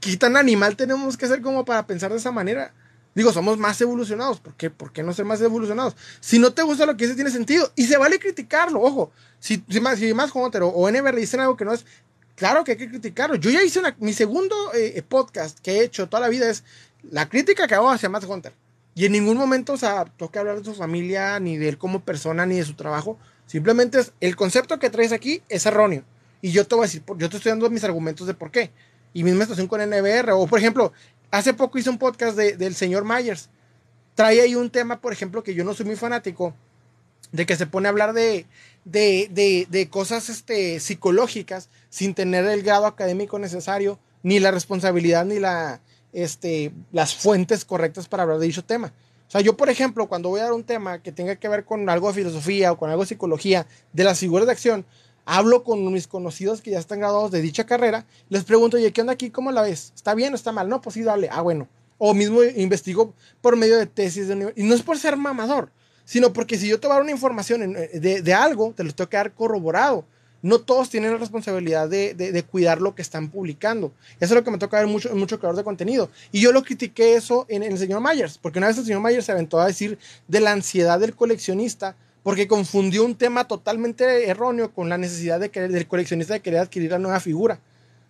Speaker 1: ¿qué, tan animal tenemos que ser como para pensar de esa manera? Digo, somos más evolucionados. ¿Por qué? ¿Por qué no ser más evolucionados? Si no te gusta lo que dice, tiene sentido. Y se vale criticarlo, ojo. Si, si más, si más Hunter o, o NBR dicen algo que no es, claro que hay que criticarlo. Yo ya hice una, mi segundo eh, podcast que he hecho toda la vida es la crítica que hago hacia Matt Hunter. Y en ningún momento, o sea, toca hablar de su familia, ni de él como persona, ni de su trabajo. Simplemente es, el concepto que traes aquí es erróneo. Y yo te voy a decir, yo te estoy dando mis argumentos de por qué. Y misma situación con NBR. O, por ejemplo, hace poco hice un podcast del señor Myers. Trae ahí un tema, por ejemplo, que yo no soy muy fanático, de que se pone a hablar de, de, de, cosas este, psicológicas sin tener el grado académico necesario, ni la responsabilidad, ni la, este, las fuentes correctas para hablar de dicho tema. O sea, yo, por ejemplo, cuando voy a dar un tema que tenga que ver con algo de filosofía o con algo de psicología, de las figuras de acción, hablo con mis conocidos que ya están graduados de dicha carrera, les pregunto, oye, ¿qué onda aquí? ¿Cómo la ves? ¿Está bien o está mal? No, pues sí, dale. Ah, bueno. O mismo investigo por medio de tesis de Y no es por ser mamador, sino porque si yo te una información eh, de, de algo, te lo tengo que dar corroborado no todos tienen la responsabilidad de, cuidar lo que están publicando. Eso es lo que me toca ver mucho, mucho creador de contenido. Y yo lo critiqué eso en, el señor Myers, porque una vez el señor Myers se aventó a decir de la ansiedad del coleccionista, porque confundió un tema totalmente erróneo con la necesidad de querer, del coleccionista de querer adquirir la nueva figura.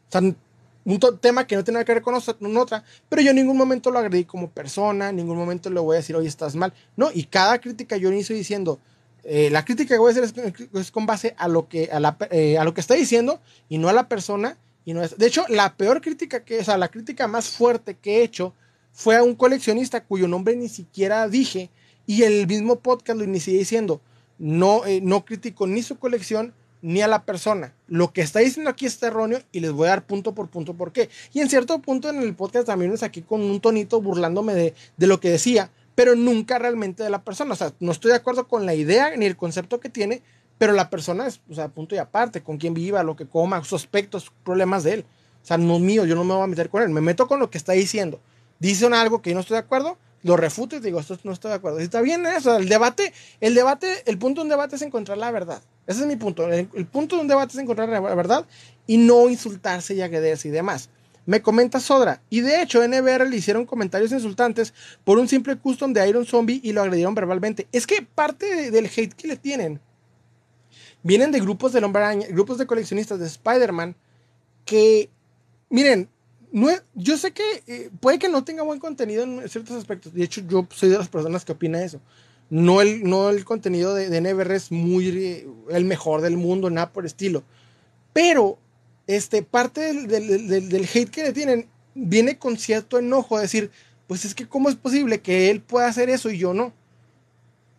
Speaker 1: O sea, un tema que no tiene que ver con, otra, pero yo en ningún momento lo agredí como persona, en ningún momento le voy a decir, oye, estás mal. No, y cada crítica yo inicio diciendo, eh, la crítica que voy a hacer es, con base a lo, que, eh, a, lo que está diciendo y no a la persona. Y no es, de hecho, la peor crítica que, o sea, la crítica más fuerte que he hecho fue a un coleccionista cuyo nombre ni siquiera dije y el mismo podcast lo inicié diciendo, no, eh, no critico ni su colección ni a la persona. Lo que está diciendo aquí está erróneo y les voy a dar punto por punto por qué. Y en cierto punto en el podcast también es aquí con un tonito burlándome de, de lo que decía, pero nunca realmente de la persona. O sea, no estoy de acuerdo con la idea ni el concepto que tiene, pero la persona es, o sea, punto y aparte, con quién viva, lo que coma, sus aspectos, problemas de él. O sea, no es mío, yo no me voy a meter con él, me meto con lo que está diciendo. Dicen algo que yo no estoy de acuerdo, lo refuto y digo, esto no estoy de acuerdo. Está bien eso, el debate, el debate, el punto de un debate es encontrar la verdad. Ese es mi punto. El, el punto de un debate es encontrar la verdad y no insultarse y agredirse y demás. Me comenta Sodra, y de hecho NBR le hicieron comentarios insultantes por un simple custom de Iron Zombie y lo agredieron verbalmente. Es que parte del hate que le tienen vienen de grupos de grupos de coleccionistas de Spider-Man que, miren, yo sé que eh, puede que no tenga buen contenido en ciertos aspectos. De hecho, yo soy de las personas que opina eso. No el, no el contenido de, de NBR es muy eh, el mejor del mundo, nada por estilo. Pero este, parte del, hate que le tienen viene con cierto enojo, decir, pues es que cómo es posible que él pueda hacer eso y yo no.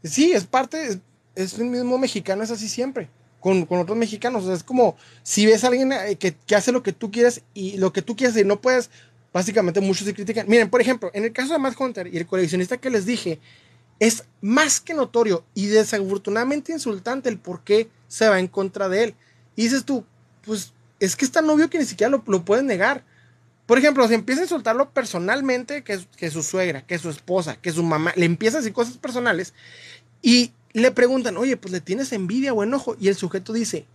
Speaker 1: Sí, es parte, es, el mismo mexicano, es así siempre, con, otros mexicanos. es como si ves a alguien eh, que, hace lo que tú quieres y lo que tú quieres y no puedes, básicamente muchos se critican. Miren, por ejemplo, en el caso de Matt Hunter y el coleccionista que les dije, es más que notorio y desafortunadamente insultante el por qué se va en contra de él. Y dices tú, pues es que es tan obvio que ni siquiera lo, lo pueden negar. Por ejemplo, si empieza a insultarlo personalmente, que, que su suegra, que su esposa, que su mamá, le empieza a cosas personales y le preguntan, oye, pues le tienes envidia o enojo. Y el sujeto dice,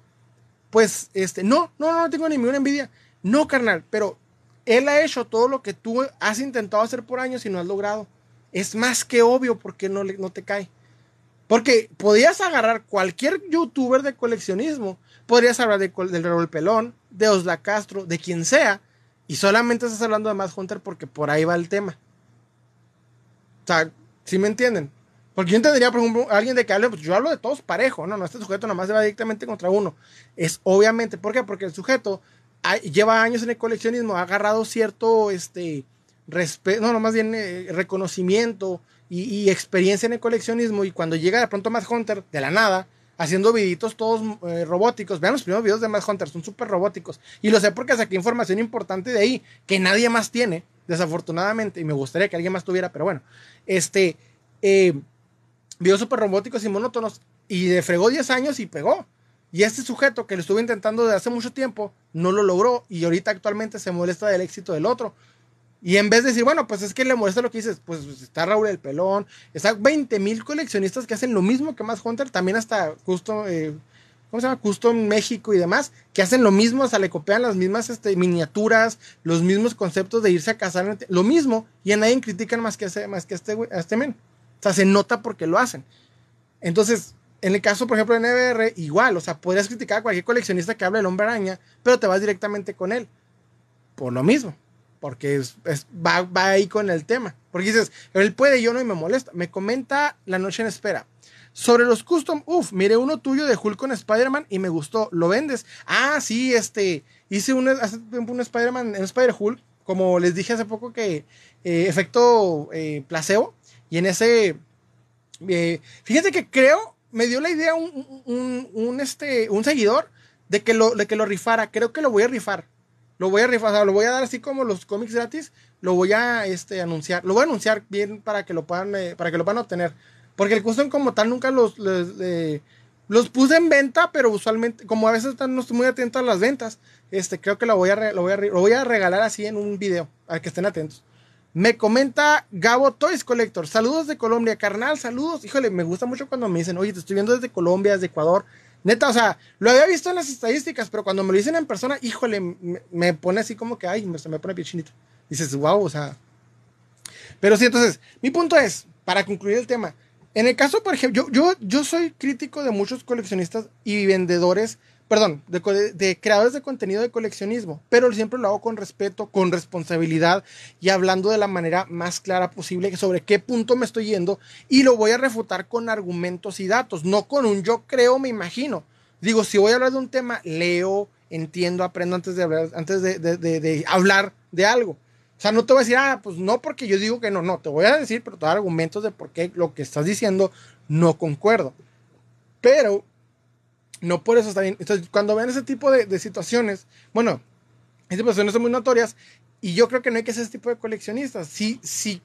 Speaker 1: pues, este, no, no, no tengo ninguna envidia. No, carnal, pero él ha hecho todo lo que tú has intentado hacer por años y no has logrado. Es más que obvio porque no, no te cae. Porque podías agarrar cualquier youtuber de coleccionismo podrías hablar de, del Raúl Pelón, de Osla Castro, de quien sea, y solamente estás hablando de Matt Hunter porque por ahí va el tema. O sea, ¿sí me entienden? Porque yo entendería, por ejemplo, alguien de que hable, pues yo hablo de todos parejo, no, no, este sujeto nomás se va directamente contra uno. Es obviamente, ¿por qué? Porque el sujeto lleva años en el coleccionismo, ha agarrado cierto, este, no, no, más bien eh, reconocimiento y, experiencia en el coleccionismo, y cuando llega de pronto Matt Hunter, de la nada, haciendo viditos todos eh, robóticos. Vean los primeros videos de Mad Hunter, son súper robóticos. Y lo sé porque saqué información importante de ahí que nadie más tiene, desafortunadamente, y me gustaría que alguien más tuviera, pero bueno. Este, eh, súper robóticos y monótonos, y le fregó 10 años y pegó. Y este sujeto que lo estuvo intentando desde hace mucho tiempo, no lo logró, y ahorita actualmente se molesta del éxito del otro. Y en vez de decir, bueno, pues es que le molesta lo que dices, pues está Raúl el Pelón, está 20 mil coleccionistas que hacen lo mismo que más Hunter, también hasta Custom, eh, ¿cómo se llama? Custom México y demás, que hacen lo mismo, o sea, le copian las mismas este, miniaturas, los mismos conceptos de irse a casar, lo mismo, y a nadie critican más que, más que este, a este men. O sea, se nota porque lo hacen. Entonces, en el caso, por ejemplo, de NBR, igual, o sea, podrías criticar a cualquier coleccionista que hable del hombre araña, pero te vas directamente con él. Por lo mismo. Porque es, va, ahí con el tema. Porque dices, él puede, yo no y me molesta. Me comenta La Noche en Espera. Sobre los custom, uff, miré uno tuyo de Hulk con Spider-Man y me gustó. ¿Lo vendes? Ah, sí, este, hice un, hace tiempo un Spider-Man, un Spider-Hulk, como les dije hace poco que eh, efecto eh, placebo. Y en ese, eh, fíjate que creo, me dio la idea un, un, un, este, un seguidor de que, lo, de que lo rifara. Creo que lo voy a rifar. Lo voy a rifar, lo voy a dar así como los cómics gratis. Lo voy a este, anunciar. Lo voy a anunciar bien para que lo puedan, para que lo puedan obtener. Porque el custom como tal nunca los, los, puse en venta, pero usualmente, como a veces no estoy muy atento a las ventas, este, creo que lo voy, a, lo, voy a, lo voy a regalar así en un video, a que estén atentos. Me comenta Gabo Toys Collector. Saludos de Colombia, carnal, saludos. Híjole, me gusta mucho cuando me dicen, oye, te estoy viendo desde Colombia, desde Ecuador. Neta, o sea, lo había visto en las estadísticas, pero cuando me lo dicen en persona, híjole, me, pone así como que, ay, me, me pone pie Dices, wow, o sea. Pero sí, entonces, mi punto es, para concluir el tema, en el caso, por ejemplo, yo, yo soy crítico de muchos coleccionistas y vendedores, perdón, de, creadores de contenido de coleccionismo, pero siempre lo hago con respeto, con responsabilidad y hablando de la manera más clara posible sobre qué punto me estoy yendo y lo voy a refutar con argumentos y datos, no con un yo creo, me imagino. Digo, si voy a hablar de un tema, leo, entiendo, aprendo antes de hablar, antes de, de hablar de algo. O sea, no te voy a decir, ah, pues no porque yo digo que no, no, te voy a decir, pero te voy a dar argumentos de por qué lo que estás diciendo no concuerdo. Pero no por eso está bien. Entonces, cuando vean ese tipo de, situaciones, bueno, esas situaciones son muy notorias y yo creo que no hay que ser ese tipo de coleccionistas. Si, si,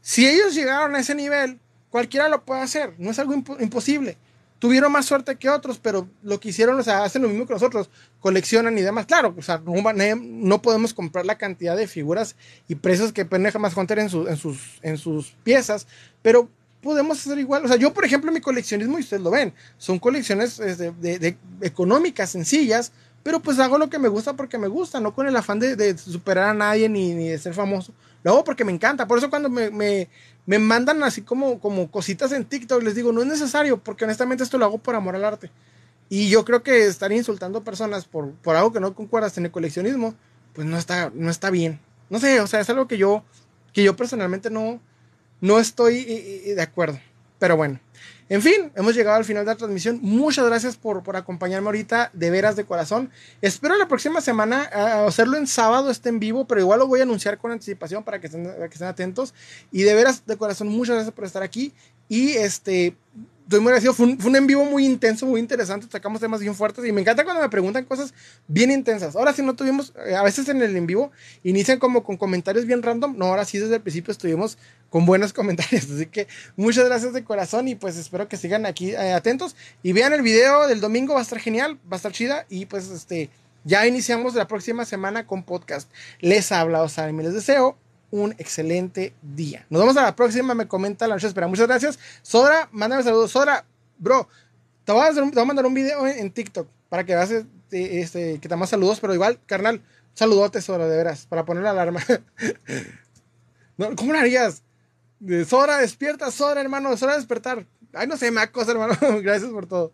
Speaker 1: si ellos llegaron a ese nivel, cualquiera lo puede hacer, no es algo imposible tuvieron más suerte que otros, pero lo que hicieron, o sea, hacen lo mismo que nosotros, coleccionan y demás. Claro, o sea, no, podemos comprar la cantidad de figuras y precios que Pendeja más Hunter en, en, sus, en sus piezas, pero podemos hacer igual. O sea, yo, por ejemplo, mi coleccionismo, y ustedes lo ven, son colecciones este, de, económicas, sencillas, pero pues hago lo que me gusta porque me gusta, no con el afán de, superar a nadie ni, ni, de ser famoso. Lo hago porque me encanta. Por eso cuando me me mandan así como, como cositas en TikTok, les digo, no es necesario, porque honestamente esto lo hago por amor al arte. Y yo creo que estar insultando personas por, por algo que no concuerdas en el coleccionismo, pues no está, no está bien. No sé, o sea, es algo que yo, que yo personalmente no, no estoy de acuerdo. Pero bueno. En fin, hemos llegado al final de la transmisión. Muchas gracias por, por acompañarme ahorita, de veras de corazón. Espero la próxima semana hacerlo en sábado, esté en vivo, pero igual lo voy a anunciar con anticipación para que estén, que estén atentos. Y de veras de corazón, muchas gracias por estar aquí. Y este, estoy muy agradecido. Fue un, en vivo muy intenso, muy interesante. Sacamos temas bien fuertes y me encanta cuando me preguntan cosas bien intensas. Ahora sí no tuvimos, eh, a veces en el en vivo inician como con comentarios bien random. No, ahora sí desde el principio estuvimos con buenos comentarios. Así que muchas gracias de corazón y pues espero que sigan aquí eh, atentos y vean el video del domingo. Va a estar genial, va a estar chida y pues este. Ya iniciamos la próxima semana con podcast. Les habla Osar y les deseo un excelente día. Nos vemos a la próxima, me comenta la noche espera. Muchas gracias. Sora, mándame saludos. Sora, bro, te voy a, mandar un video en, TikTok para que veas este, este, que te más saludos, pero igual, carnal, saludote, Sora, de veras, para poner la alarma. ¿Cómo lo harías? Sora, despierta, Sora, hermano, Sora, despertar. Ay, no sé, me acosa, hermano. Gracias por todo.